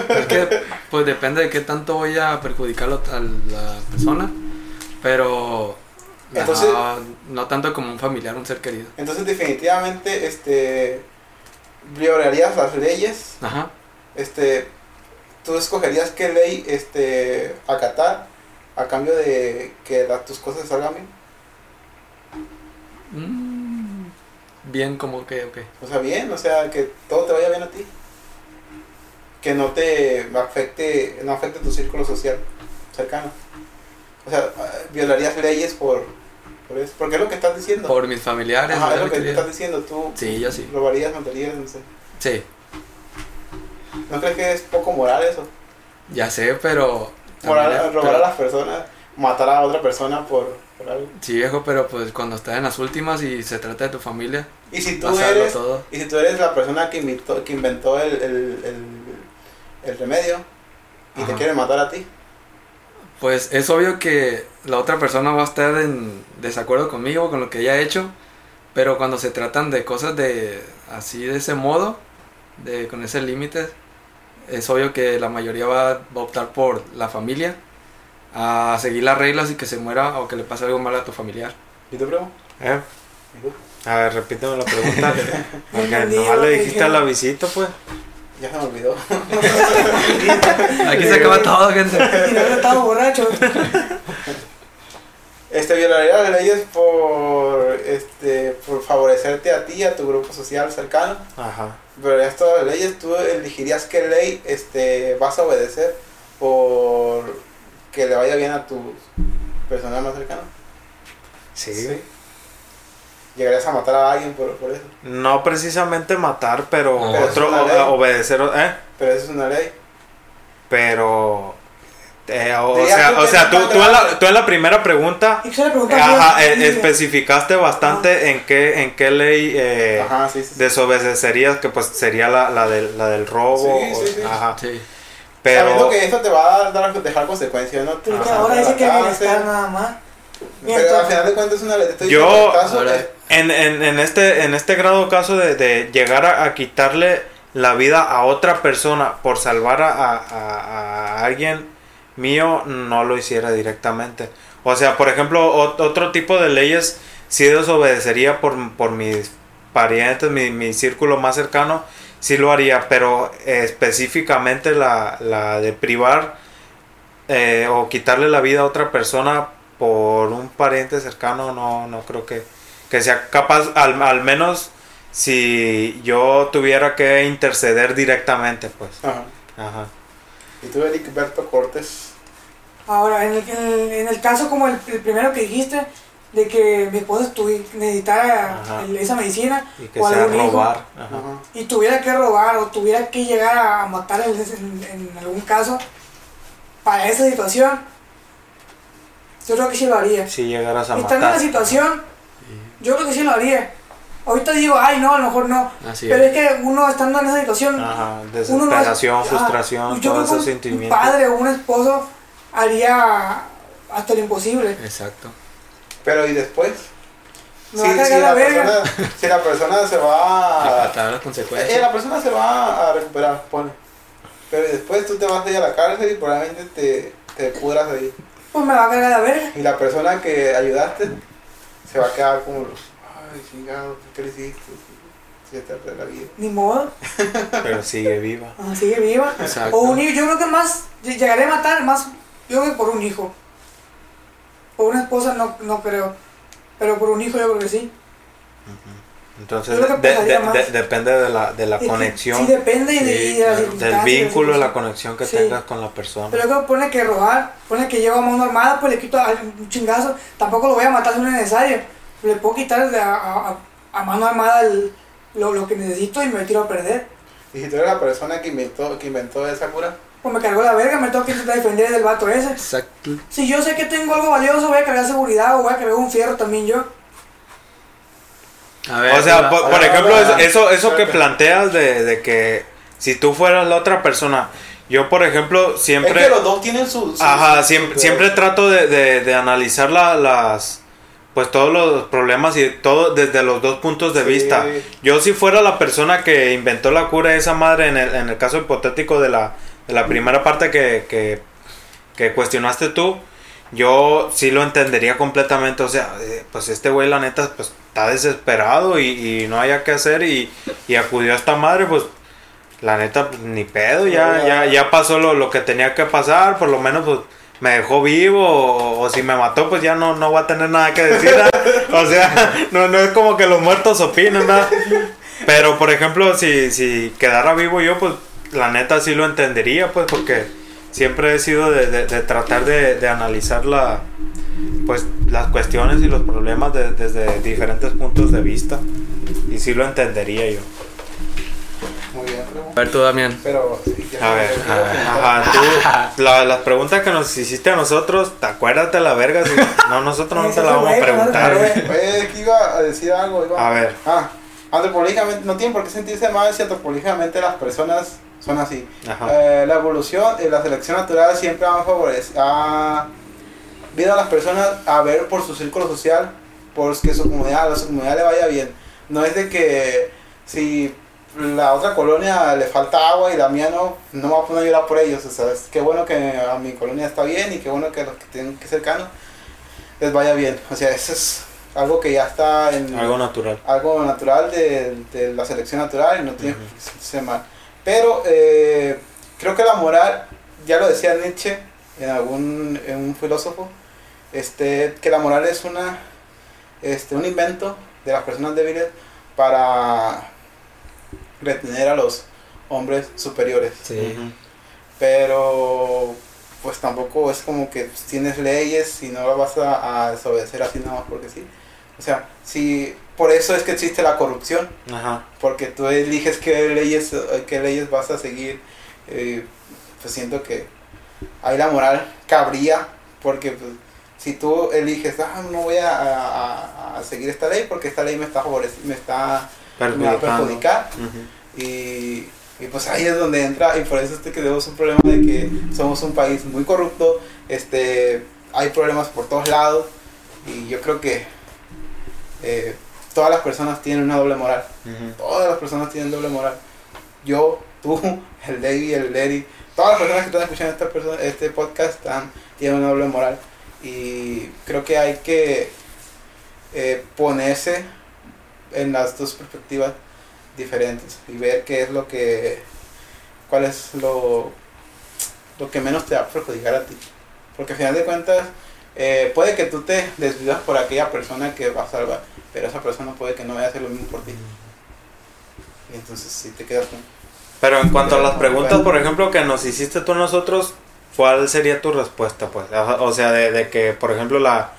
es que pues depende de qué tanto voy a perjudicarlo a la persona. Pero Entonces- no, no tanto como un familiar, un ser querido. Entonces definitivamente este violarías las leyes, Ajá. Este tú escogerías qué ley este acatar a cambio de que la- tus cosas salgan bien. Mm, bien como que, ok. O sea, bien, o sea, que todo te vaya bien a ti. Que no te afecte, no afecte tu círculo social cercano. O sea, violarías leyes por, por eso. Porque es lo que estás diciendo. Por mis familiares. Ajá, es lo que estás diciendo. Tú Sí, yo sí. robarías, matarías, no sé. Sí, ¿No crees que es poco moral eso? ya sé, pero... Moral, también- robar pero- a las personas, matar a otra persona por, por algo. Sí, viejo, pero pues cuando estás en las últimas y se trata de tu familia, Y si tú eres, todo. y si tú eres la persona que inventó, que inventó el, el, el, el remedio y te Ajá. quieren matar a ti. Pues es obvio que la otra persona va a estar en desacuerdo conmigo, con lo que ella ha hecho, pero cuando se tratan de cosas de así de ese modo, de con ese límite, es obvio que la mayoría va, va a optar por la familia, a seguir las reglas y que se muera o que le pase algo malo a tu familiar. ¿Y tú, primo? ¿Eh? ¿Y tú? A ver, repíteme la pregunta. Porque lo le dijiste a la visita, pues. Ya se me olvidó. Aquí se acaba todo, gente. Y no estaba borracho. Este, violaría las leyes por, este, por favorecerte a ti y a tu grupo social cercano. Ajá. Violarías todas las leyes, tú elegirías qué ley este, vas a obedecer por que le vaya bien a tu personal más cercano. Sí. Llegarías a matar a alguien por, por eso. No precisamente matar, pero, No. Pero otro obedecer, ¿eh? Pero eso es una ley. Pero eh, o sea, tú o sea, tú, tú, en la, tú en la primera pregunta preguntó ajá, eh, especificaste bastante en qué en qué ley eh, Ajá, sí, sí. sí. desobedecerías, que pues sería la, la, del, la del robo. Sí, o- sí, sí. Ajá. Sí. Sabiendo Pero que esto te va a dar, dejar consecuencias, ¿no? Pero que Ajá, ahora dice que bienestar nada más. Pero al entonces- final de cuentas es una estoy Yo- caso Ahora- es- en, en, en este en este grado caso de, de llegar a, a quitarle la vida a otra persona por salvar a- a- a alguien mío no lo hiciera directamente o sea por ejemplo ot- otro tipo de leyes sí desobedecería por, por mis parientes mi, mi círculo más cercano sí lo haría pero eh, específicamente la, la de privar eh, o quitarle la vida a otra persona por un pariente cercano no no creo que que sea capaz al, al menos si yo tuviera que interceder directamente pues Ajá. ajá Y tú, Eric Berto Cortés. Ahora, en el, en el, en el caso como el, el primero que dijiste, de que mi esposa necesitara el- esa medicina y que o sea algún hijo, robar. Ajá. y tuviera que robar o tuviera que llegar a matar en, en- algún caso para esa situación, yo creo que sí lo haría. si llegaras a Y estando en la matar situación, yo creo que sí lo haría. Ahorita digo, ay, no, a lo mejor no. Así Pero es. que uno estando en esa situación, ajá uno no es- desesperación ah, frustración todos esos que un sentimientos padre o un esposo haría hasta lo imposible. Exacto. Pero ¿y después? A cargar la verga. persona, si la persona se va a... tratar las Eh, consecuencias. la persona se va a recuperar, pone. Pero después tú te vas a ir a la cárcel y probablemente te, te pudras ahí. Pues me va a cargar la verga. Y la persona que ayudaste se va a quedar como los... Ay, chingado, ¿qué le hiciste? Si te de la vida. Ni modo. Pero sigue viva. Ah, sigue viva. Exacto. O un. Yo creo que más. Llegaré a matar más. Yo creo que por un hijo. Por una esposa no, no creo. Pero por un hijo yo creo que sí. Entonces, de- de- de- depende de la, de la conexión, Sí, depende y de, y de las claro, del circunstancias, vínculo, de la conexión que Sí. tengas con la persona. Pero yo creo que pone que robar, pone que lleva a mano armada, pues le quito a- un chingazo. Tampoco lo voy a matar si no es necesario. Le puedo quitar de a, a- a- a mano armada el- lo, lo que necesito y me tiro a perder. Y si tú eres la persona que inventó, que inventó esa cura, Pues me cargó la verga, me tengo que intentar defender del vato ese. Exacto. Si yo sé que tengo algo valioso, voy a cargar seguridad o voy a cargar un fierro también yo. A ver, O sea, por, ejemplo, eso, eso que planteas de, de que si tú fueras la otra persona, yo por ejemplo es siempre... que los dos tienen su... su- Ajá, su- siempre, su- siempre trato de, de, de analizar la- las, pues todos los problemas y todo desde los dos puntos de Sí. vista. Yo si fuera la persona que inventó la cura de esa madre en el, en el caso hipotético de la, de la primera parte que, que, que cuestionaste tú, yo sí lo entendería completamente. O sea, eh, pues este güey la neta pues está desesperado y, y no haya que hacer y, y acudió a esta madre, pues la neta pues, ni pedo, ya, ya, ya pasó lo, lo que tenía que pasar, por lo menos pues me dejó vivo o, o si me mató pues ya no, no voy a tener nada que decir. o sea, no, no es como que los muertos opinan, ¿verdad? Pero por ejemplo, si, si quedara vivo yo pues la neta sí lo entendería pues porque siempre he sido de, de- de tratar de, de analizar la, pues las cuestiones y los problemas de- desde diferentes puntos de vista y sí lo entendería yo. Muy bien, pero... A ver tú, Damián. Pero... sí, A ver, a ver, ajá, tú, la- las preguntas que nos hiciste a nosotros, te acuérdate la verga, si no, nosotros no te la vamos a preguntar. Oye, es que iba a decir algo. Iba... A ver. Ah, antropológicamente, no tienen por qué sentirse mal si antropológicamente las personas son así. Eh, la evolución y la selección natural siempre han favorecido, ha visto a las personas a ver por su círculo social, por que su comunidad, a su comunidad le vaya bien. No es de que si la otra colonia le falta agua y la mía no, no me voy a poner a llorar por ellos. O sea, es qué bueno que a mi colonia está bien y qué bueno que a los que tienen que cercanos les vaya bien. O sea, eso es algo que ya está en Algo natural. algo natural de, de la selección natural y no tiene que sentirse mal. Pero eh, creo que la moral, ya lo decía Nietzsche en algún en un filósofo, este, que la moral es una este, un invento de las personas débiles para retener a los hombres superiores. Sí. Pero pues tampoco es como que tienes leyes y no las vas a, a desobedecer así nada más porque sí. O sea, si por eso es que existe la corrupción, Ajá. porque tú eliges qué leyes, eh, qué leyes vas a seguir. eh, pues siento que ahí la moral cabría, porque pues, si tú eliges, ah, no voy a, a- a seguir esta ley porque esta ley me está favoreciendo, me está me va a Perjudicando. perjudicar. Y, y pues ahí es donde entra, y por eso es que tenemos un problema de que somos un país muy corrupto, este, hay problemas por todos lados, y yo creo que eh, todas las personas tienen una doble moral, todas las personas tienen doble moral. Yo, tú, el David, el Larry, todas las personas que están escuchando esta persona, este podcast están, tienen una doble moral, y creo que hay que eh, ponerse en las dos perspectivas diferentes y ver qué es lo que cuál es lo lo que menos te va a perjudicar a ti. Porque al final de cuentas eh, puede que tú te desvivas por aquella persona que va a salvar pero esa persona puede que no vaya a hacer lo mismo por ti y entonces si te quedas con Pero en cuanto a las preguntas, por ejemplo, que nos hiciste tú a nosotros, ¿cuál sería tu respuesta? Pues, o sea, de, de que, por ejemplo, la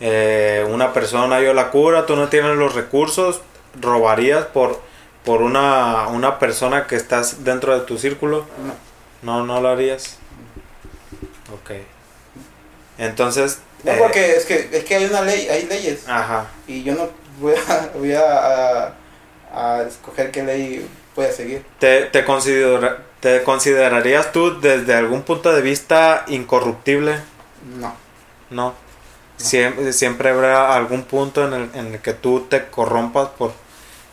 eh, una persona dio la cura, tú no tienes los recursos, robarías por por una, una persona que estás dentro de tu círculo, no, no, no lo harías. Ok. Entonces. no eh, porque es que es que hay una ley hay leyes Ajá. y yo no voy a voy a, a, a escoger qué ley voy a seguir ¿Te, te, considera- ¿Te considerarías tú desde algún punto de vista incorruptible? no No. Siempre, siempre habrá algún punto en el, en el que tú te corrompas por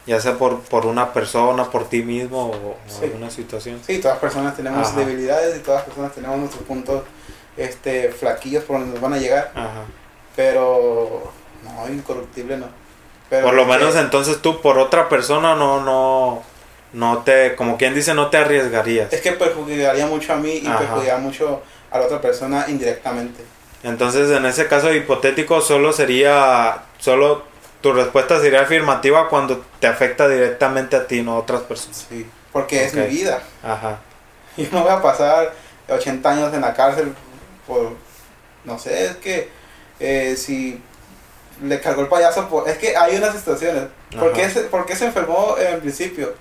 ya sea por, por una persona, por ti mismo o, Sí. alguna situación. Sí, todas las personas tenemos Ajá. debilidades y todas las personas tenemos nuestros puntos este, flaquillos por donde nos van a llegar. Ajá. Pero no, incorruptible no. Pero Por lo porque- menos entonces tú por otra persona no, no, no te, como quien dice, no te arriesgarías. Es que perjudicaría mucho a mí y Ajá. perjudicaría mucho a la otra persona indirectamente. Entonces en ese caso hipotético solo sería, solo tu respuesta sería afirmativa cuando te afecta directamente a ti, no a otras personas. Sí, porque es mi vida. Ajá. Yo no voy a pasar 80 años en la cárcel por, no sé, es que eh, si le cargó el payaso, por, es que hay unas situaciones. ¿Por qué, Ajá. se, por qué se enfermó en principio?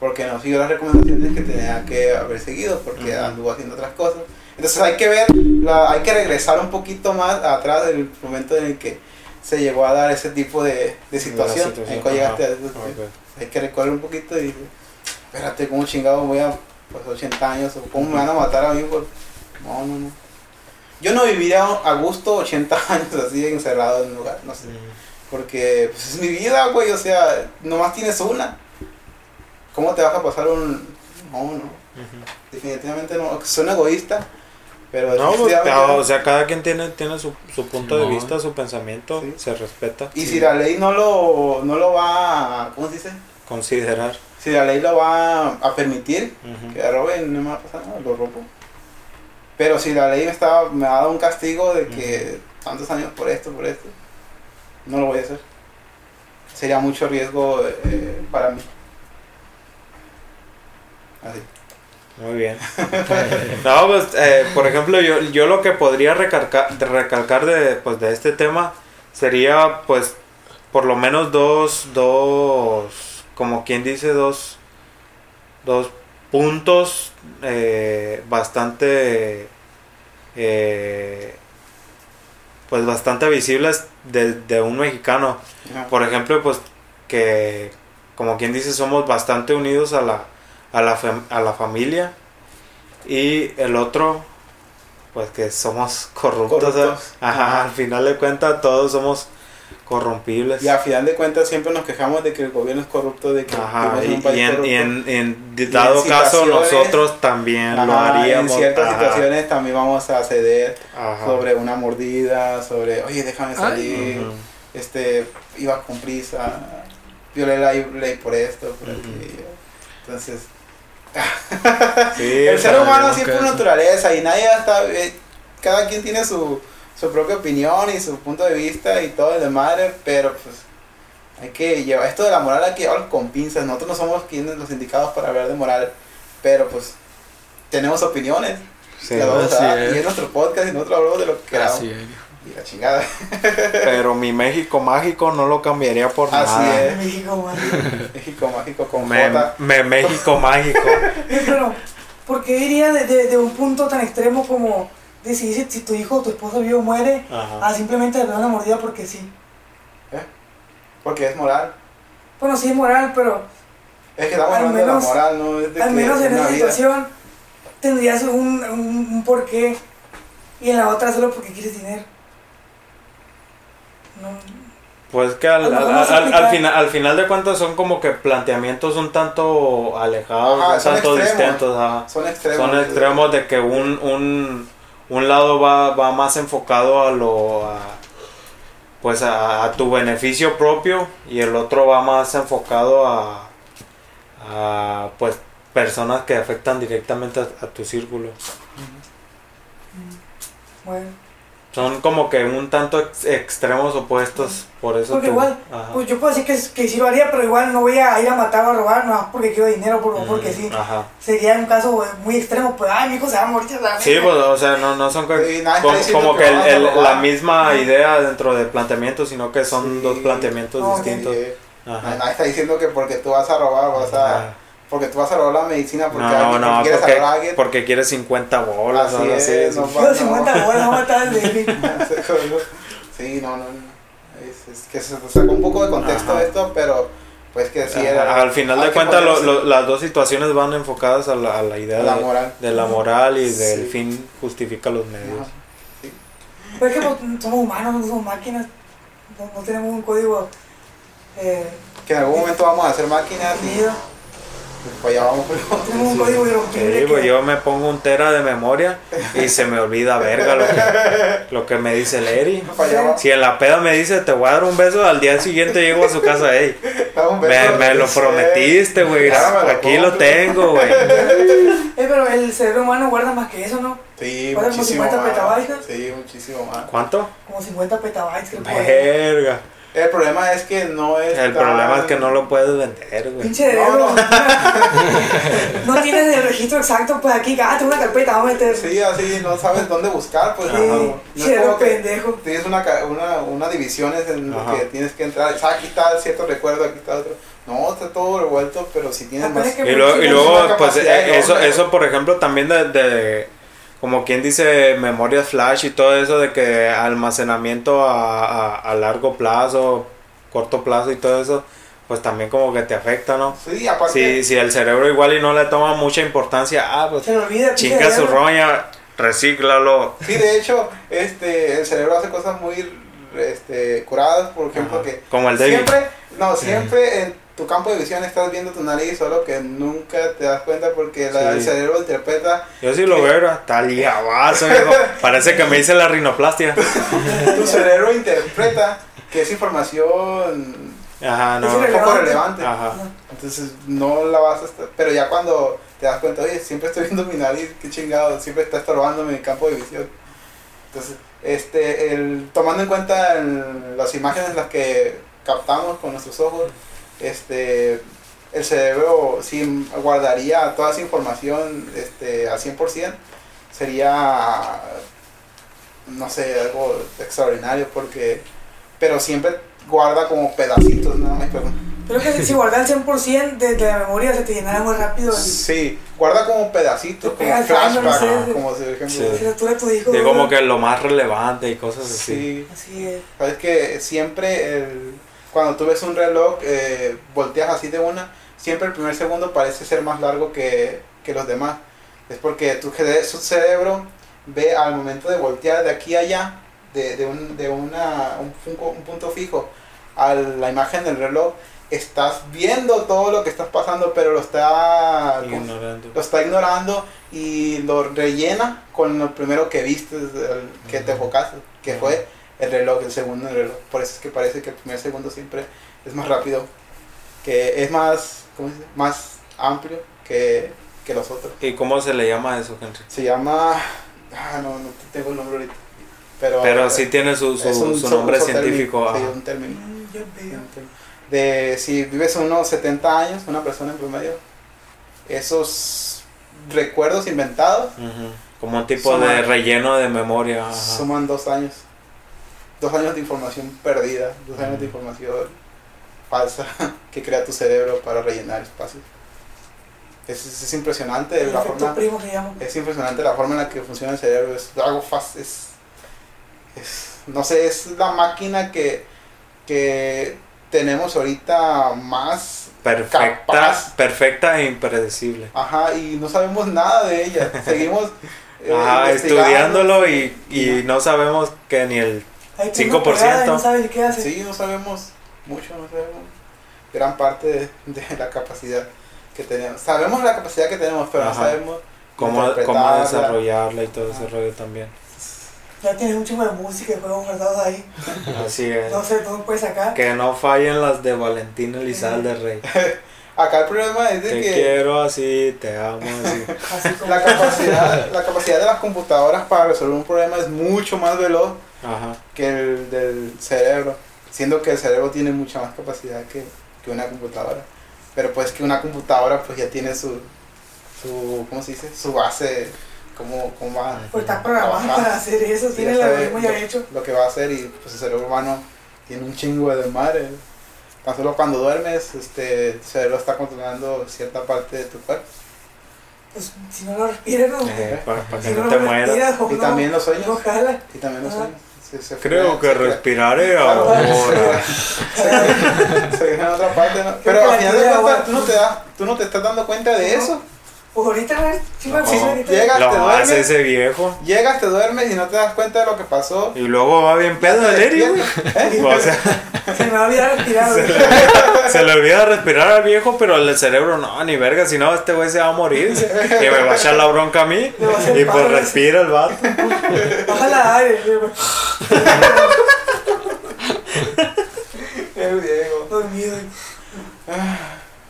Porque no siguió las recomendaciones que tenía que haber seguido, porque Ujú. anduvo haciendo otras cosas. Entonces hay que ver, la- hay que regresar un poquito más atrás del momento en el que se llegó a dar ese tipo de, de situación. situación, en llegaste ajá. a esa situación. Ok. Hay que recorrer un poquito y espérate, ¿cómo chingado voy a pues, 80 años? ¿O cómo me van a matar a mí? Por... No, no, no. Yo no viviría a gusto 80 años así encerrado en un lugar, no sé. Porque pues, es mi vida, güey, o sea, nomás tienes una. ¿Cómo te vas a pasar un...? No, no, definitivamente no. Suena egoísta, pero No, pues, o sea, cada quien tiene, tiene su, su punto de vista, su pensamiento, Sí. se respeta. Y si la ley no lo, no lo va a... ¿Cómo se dice? Considerar. Si la ley lo va a permitir, Ujú. que roben, no me va a pasar nada, lo robo. Pero si la ley me, estaba, me ha dado un castigo de que tantos años por esto, por esto, no lo voy a hacer. Sería mucho riesgo eh, para mí. Así. Muy bien. No, pues, eh, por ejemplo, yo, yo lo que podría recalcar, de recalcar de, pues, de este tema sería, pues, por lo menos dos, dos, como quien dice, dos, dos puntos eh, bastante, eh, pues, bastante visibles de, de un mexicano. Ajá. Por ejemplo, pues, que, como quien dice, somos bastante unidos a la, a la, a la familia. Y el otro, pues que somos corruptos. Corruptos. Ajá, Ajá. al final de cuentas todos somos corrompibles. Y a final de cuentas siempre nos quejamos de que el gobierno es corrupto, de que Ajá, vivimos en y, un país y en, corrupto. y en- en dado en caso nosotros también lo Ajá, haríamos. En ciertas ajá, situaciones también vamos a ceder ajá. sobre una mordida, sobre, oye, déjame salir. Este iba con prisa, violé la ley por esto, por Ujú. aquello. Entonces, Sí, el ser humano por eso. naturaleza y nadie está, eh, cada quien tiene su, su propia opinión y su punto de vista y todo el de madre, pero pues hay que llevar esto de la moral hay que llevarlo con pinzas. Nosotros no somos quienes los indicados para hablar de moral, pero pues tenemos opiniones. sí, así es. Y es nuestro podcast y nosotros hablamos de lo que queramos. Así es. Y la chingada. pero mi México mágico no lo cambiaría por Así nada. es. México, man. México mágico con Me, J. me- México mágico. Pero, ¿por qué iría de, de, de un punto tan extremo como decidir si tu hijo o tu esposo vivo o muere Ajá. a simplemente darle una mordida porque sí? Porque es moral. Bueno, sí es moral, pero Es que estamos hablando de menos- la moral, ¿no? Es de al que menos en esa vida. situación tendrías un, un, un porqué y en la otra solo porque quieres dinero. No, Pues que al, al, final, al final de cuentas son como que planteamientos un tanto alejados, Ajá, un tanto extremos. distintos. ajá. Son extremos. Son extremos de que un, un, un lado va, va más enfocado a lo a, pues a, a tu beneficio propio y el otro va más enfocado a, a pues personas que afectan directamente a, a tu círculo. bueno. Son como que un tanto ex- extremos opuestos, por eso Porque tú- igual, ajá. pues yo puedo decir que, que sí lo haría, pero igual no voy a ir a matar o a robar, no porque quiero dinero por- o porque sí. Ajá. Sería un caso muy extremo, pues, ay, mi hijo se va a morir. Sí, pues, o sea, no, no son Sí, como, que que el- la misma idea dentro del planteamiento, sino que son Sí. dos planteamientos No, distintos. Sí. Ajá. Nadie está diciendo que porque tú vas a robar, vas a. Porque tú vas a robar la medicina porque, No, alguien- no, quieres porque, agarrar a alguien. porque quieres 50 bolas Así es, sí. no Quiero 50 bolas, matar baby. sí, no, no. no. Es, es que se sacó un poco de contexto Ajá. esto, pero pues que sí Ajá, era. Al final de cuentas, lo- ponerse lo- las dos situaciones van enfocadas a la, a la idea la de, moral. de la moral y del fin justifica los medios. Sí. Pues es que pues, somos humanos, no somos máquinas. No, no tenemos un código eh, Que en algún momento vamos a hacer máquinas y. pues ya vamos. Tenemos un código. Sí, pues yo me pongo un tera de memoria y se me olvida verga lo que, lo que me dice el Eri. Para allá vamos. Si en la peda me dice te voy a dar un beso, al día siguiente llego a su casa, ey, me, beso. me lo prometiste, güey, aquí lo tengo, güey. Eh, pero el cerebro humano guarda más que eso, ¿no? Sí, Ahora como muchísimo 50 más. petabytes. Sí, muchísimo más. ¿Cuánto? Como 50 petabytes que puede. El problema es que no es. El tan- problema es que no lo puedes vender, güey. Pinche cerebro. No, No, tienes el registro exacto, pues aquí, ah, tengo una carpeta, vamos a meter. Sí, así no sabes dónde buscar, pues. Sí, no, no es cerebro como que pendejo. Tienes una, ca- una, una divisiones en lo Ajá. que tienes que entrar. O sea, aquí está cierto recuerdo, aquí está otro. No, está todo revuelto, pero si tienes más. Y luego, y pues eh, eso, eso, por ejemplo, también de, de- como quien dice, memorias flash y todo eso de que almacenamiento a, a, a largo plazo, corto plazo y todo eso, pues también como que te afecta, ¿no? Sí, aparte. Si, si el cerebro igual y no le toma mucha importancia, ah, pues Se olvida. chinga su roña, recíclalo. Sí, de hecho, este, el cerebro hace cosas muy este, curadas, por ejemplo, Ajá. que Como el David. siempre, no, siempre en tu campo de visión estás viendo tu nariz, solo que nunca te das cuenta porque la- Sí. el cerebro interpreta, Yo sí lo veo, está liabazo. Parece que me hice la rinoplastia. tu cerebro interpreta que es información Ajá, Es no. un poco relevante. Ajá. Entonces no la vas a estar, pero ya cuando te das cuenta, oye, siempre estoy viendo mi nariz, qué chingado, siempre está estorbándome mi campo de visión. Entonces, este, el, tomando en cuenta el- las imágenes las que captamos con nuestros ojos, este, el cerebro si guardaría toda esa información este, al 100%, sería, no sé, algo extraordinario porque, pero siempre guarda como pedacitos, nada más. pero- Creo que si guardas el 100% de, de la memoria se te llenará muy rápido. el- Sí, guarda como pedacitos, como flashback, sí. como por ejemplo. Sí. De como que lo más relevante y cosas así. Sí, Así es. sabes que siempre el- cuando tú ves un reloj, eh, volteas así de una, siempre el primer segundo parece ser más largo que, que los demás. Es porque tu su cerebro ve al momento de voltear de aquí a allá, de, de, un, de una, un, punto fijo, a la imagen del reloj, estás viendo todo lo que estás pasando, pero lo está... ¿cómo se- Ignorando. lo está ignorando y lo rellena con lo primero que viste, que te enfocaste, que fue el reloj, el segundo el reloj. Por eso es que parece que el primer segundo siempre es más rápido, que es más, ¿cómo se dice? Más amplio que, que los otros. ¿Y cómo se le llama eso, Henry? Se llama, ah, no, no tengo el nombre ahorita, pero, Pero sí tiene su, su, es un- su nombre término, científico. sí, un término. Mm, yo veo. de si vives unos 70 años, una persona en promedio, esos recuerdos inventados. Como un tipo de relleno de memoria. ajá. suman dos años. Dos años de información perdida, dos años de información falsa que crea tu cerebro para rellenar espacios. Es, es, es impresionante El la forma, primo es impresionante la forma en la que funciona el cerebro. Es algo fácil, es, es- no sé, es la máquina que, que tenemos ahorita más Perfecta, capaz. perfecta e impredecible. Ajá, y no sabemos nada de ella. Seguimos eh, Ajá, estudiándolo y, y no sabemos que ni el... Ahí tú 5%. una pegada y No sabes qué hace. Sí, no sabemos mucho, no sabemos gran parte de, de la capacidad que tenemos. Sabemos la capacidad que tenemos, pero Ajá. no sabemos Cómo, cómo desarrollarla y todo ese Ajá. rollo también. Ya tienes un chingo de música y juegos guardados ahí. Así es. No sé, tú puedes sacar. Que no fallen las de Valentín Elizalde Rey. Acá el problema es de Te que quiero así, te amo así. Así como. la capacidad, la capacidad de las computadoras para resolver un problema es mucho más veloz Ajá. que el del cerebro, siendo que el cerebro tiene mucha más capacidad que, que una computadora. Pero pues que una computadora pues ya tiene su, su ¿cómo se dice? Su base, cómo, cómo va Pues está programado Ajá. para hacer eso. Sí, Tiene ya sabe algoritmo ya lo- hecho. lo que va a hacer y pues el cerebro humano tiene un chingo de madre. Tan solo cuando duermes, este, el cerebro está controlando cierta parte de tu cuerpo. Pues si no lo respiras, no. Eh, para, para Si que no no lo te mueras. Y también los sueños. Y también los sueños. Se- se Creo crea- que respiraré ahora. se- en otra parte, ¿no? Pero al final de cuentas, tú no te das, tú no te estás dando cuenta de eso. Pues ahorita, a ver, sí, No. ahorita. Llega, te duermes, ese viejo. llegas, te duermes y no te das cuenta de lo que pasó. Y luego va bien pedo el Eri, güey. ¿Eh? O sea, Se me va a olvidar respirar, güey. se le olvida respirar al viejo, pero el cerebro no, ni verga, si no, este güey se va a morir. Que me va a echar la bronca a mí. A Y pues respira el vato. Bájala aire. El Diego. Dormido.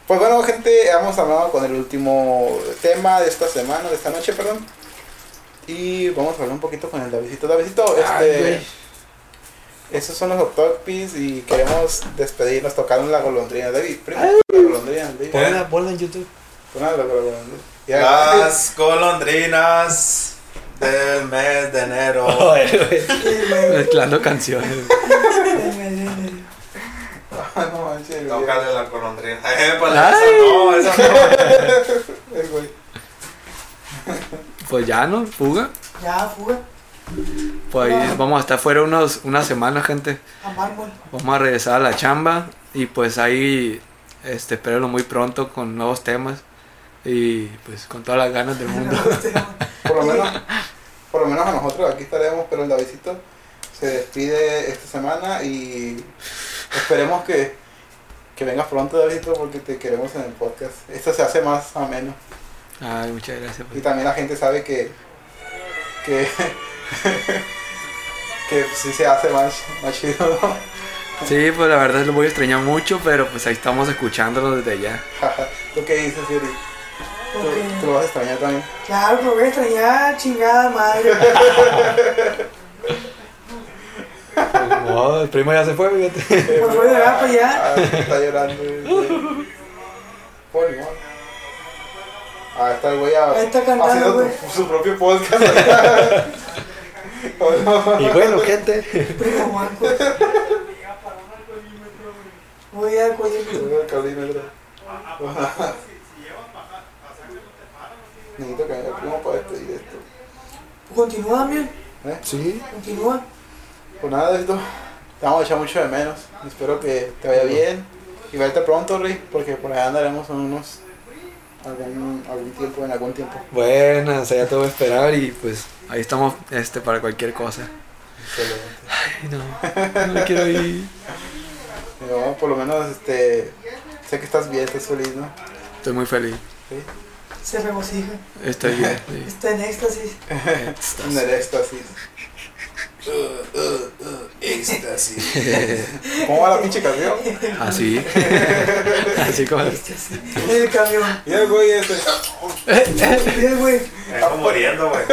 Pues bueno, gente, hemos hablado con el último tema de esta semana, de esta noche, perdón. Y vamos a hablar un poquito con el Davidito. Davidito, Ay, este. güey. Esos son los Octopis y queremos despedirnos. Tocaron la golondrina. David, primo, la golondrina. David. Ponla, ponla en YouTube. Ponla la golondrina. Ya. Las golondrinas del mes de enero. Mezclando canciones. No manches, Tócale la golondrina. Eh, pues Ay. esa no, esa no. El güey. Pues ya, ¿no? Fuga. Ya, fuga. Pues ahí vamos a estar fuera unos, unas semanas, gente. A mármol. Vamos a regresar a la chamba. Y pues ahí, este, espérenlo muy pronto con nuevos temas. Y pues con todas las ganas del mundo. Por lo menos, por lo menos a nosotros aquí estaremos, pero el Davidito se despide esta semana y esperemos que, que vengas pronto, Davidito, porque te queremos en el podcast. Esto se hace más ameno Ay, muchas gracias. y pues. también la gente sabe que que que sí se hace más, más chido, ¿no? Sí, pues la verdad lo voy a extrañar mucho, pero pues ahí estamos escuchándolo desde allá. ¿Tú qué dices, Yuri? ¿Tú, lo vas a extrañar también? claro, pero voy a extrañar, chingada madre. Oh, el primo ya se fue, fíjate. Por favor, de allá. Ah, está llorando. Por igual. Ah, está el güey a- Ahí está cantando, haciendo güey. tu- su propio podcast. ¿O no? Y bueno, gente. Primo Marco. Voy a cuello. El calímetro. Necesito que el primo para despedir esto. Continúa, Damián. ¿Eh? Sí. Continúa. Pues nada, esto. Te vamos a echar mucho de menos. Espero que te vaya bien. Y verte pronto, Rick, porque por allá andaremos en unos. algún, algún tiempo, en algún tiempo. Bueno, o sea, ya te voy a esperar y pues ahí estamos este, para cualquier cosa. Ay, no, no me quiero ir. Pero, por lo menos, este. Sé que estás bien, estás feliz, ¿no? Estoy muy feliz. Sí. Se regocija. Estoy bien. sí. Está en éxtasis. En el éxtasis. ¿Cómo va la pinche canción? Así. Así como. Éxtasis. En el camión. Y el güey ese. Mira, güey. Me vengo muriendo, güey.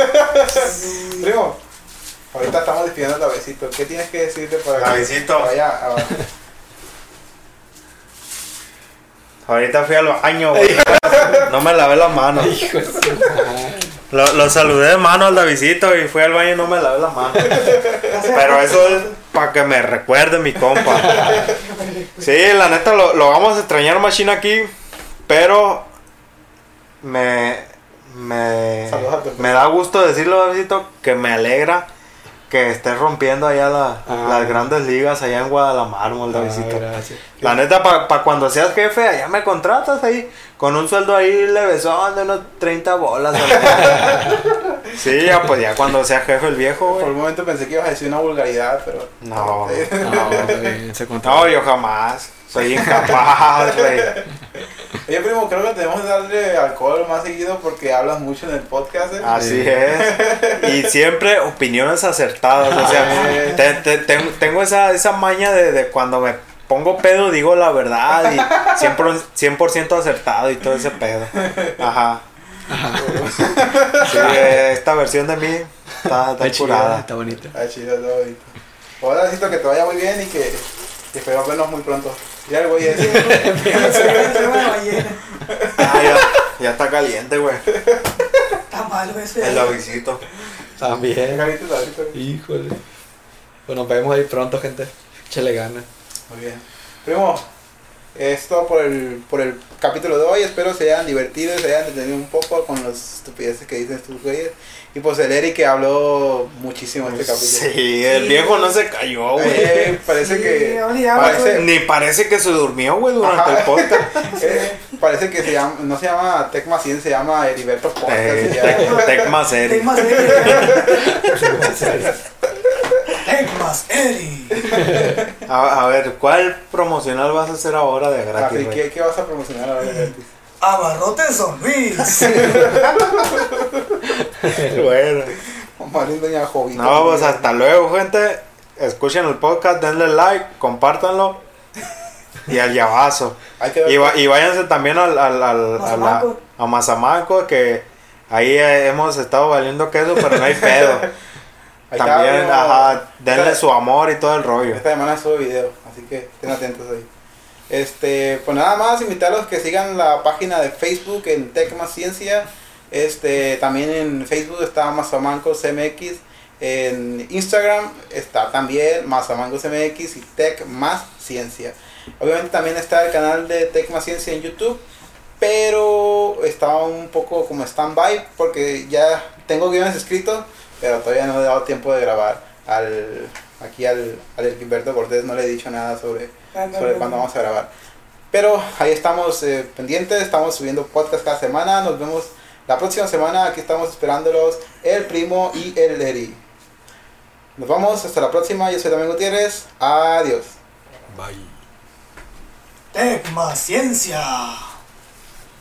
Primo, ahorita estamos despidiendo al Davidito. ¿Qué tienes que decirle para que vaya a... Ahorita fui al baño, güey. No me lavé las manos. Hijo de su madre. Lo, lo saludé de mano al Davidito y fui al baño y no me lavé las manos. Pero eso es para que me recuerde mi compa. Sí, la neta lo, lo vamos a extrañar machine aquí, pero me me, me da gusto decirlo, Davidito, que me alegra que estés rompiendo allá la- Ah. las grandes ligas allá en Guadalajara, Davidito. Ah. La neta, para cuando seas jefe, allá me contratas ahí, con un sueldo ahí levesón de unos 30 bolas. sí, ya pues ya cuando sea jefe el viejo, Por un momento pensé que ibas a decir una vulgaridad, pero... No. No, No, yo jamás. Soy incapaz, güey. Oye, primo, creo que tenemos que darle alcohol más seguido porque hablas mucho en el podcast, ¿eh? Así es. Y siempre opiniones acertadas. O sea, te- te- ten- tengo esa, esa maña de, de cuando me pongo pedo digo la verdad y 100%, 100% acertado y todo ese pedo. Ajá. Sí, esta versión de mí está, está Está chida, curada. está bonita. Chido, todo bonito. Ahora necesito que te vaya muy bien y que, que esperamos vernos muy pronto. Ya el güey ese. Ah, ya, ya está caliente, güey. Está malo ese. El avisito. También. Híjole. Pues nos vemos ahí pronto, gente. Échale ganas. Muy bien. Primo, es todo por el, por el capítulo de hoy. Espero se hayan divertido y se hayan entretenido un poco con las estupideces que dicen estos güeyes. Y pues el Eric que habló muchísimo en este capítulo. Sí, el viejo no se cayó, güey. Eh, parece Sí, que. olvidaba, parece- Ni parece que se durmió, güey, durante Ajá. el podcast. eh, Parece que se llama, no se llama Tecma 100, se llama Heriberto Podcast. Ya. Tec- Tecma serie. Tecmas Eri. Tecmas Eri. A, a ver, ¿cuál promocional vas a hacer ahora de gratis? ¿qué, ¿qué vas a promocionar ahora de gratis? Abarrotes Don Luis. Bueno. Doña Jovita. No, pues hasta luego, gente. Escuchen el podcast, denle like, compártanlo. Y al llavazo. Y, va- y váyanse también al, al, al- a, la- a que ahí eh, hemos estado valiendo queso, pero no hay pedo. También, ajá, denle su amor y todo el rollo. Esta semana sube video, así que estén atentos ahí. Este, pues nada más invitarlos que sigan la página de Facebook en Tech Ciencia. Este, también en Facebook está Mazamancos MX. En Instagram está también Mazamancos MX y Tech Más Ciencia. Obviamente también está el canal de Tech Ciencia en YouTube. Pero está un poco como stand-by porque ya tengo guiones escritos, pero todavía no he dado tiempo de grabar. Al, aquí al, al Gilberto Cortés no le he dicho nada sobre, sobre cuándo vamos a grabar. Pero ahí estamos eh, pendientes, estamos subiendo podcast cada semana. Nos vemos la próxima semana. Aquí estamos esperándolos el primo y el Eri. Nos vamos, hasta la próxima. Yo soy Damián Gutiérrez. Adiós. Bye. Tecmas Ciencia.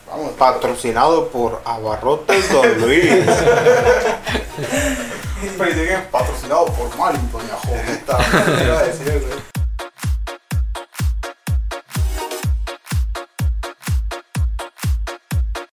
Vamos. Patrocinado por Abarrotes Don Luis. Patrocinado por Marín, doña Jovita.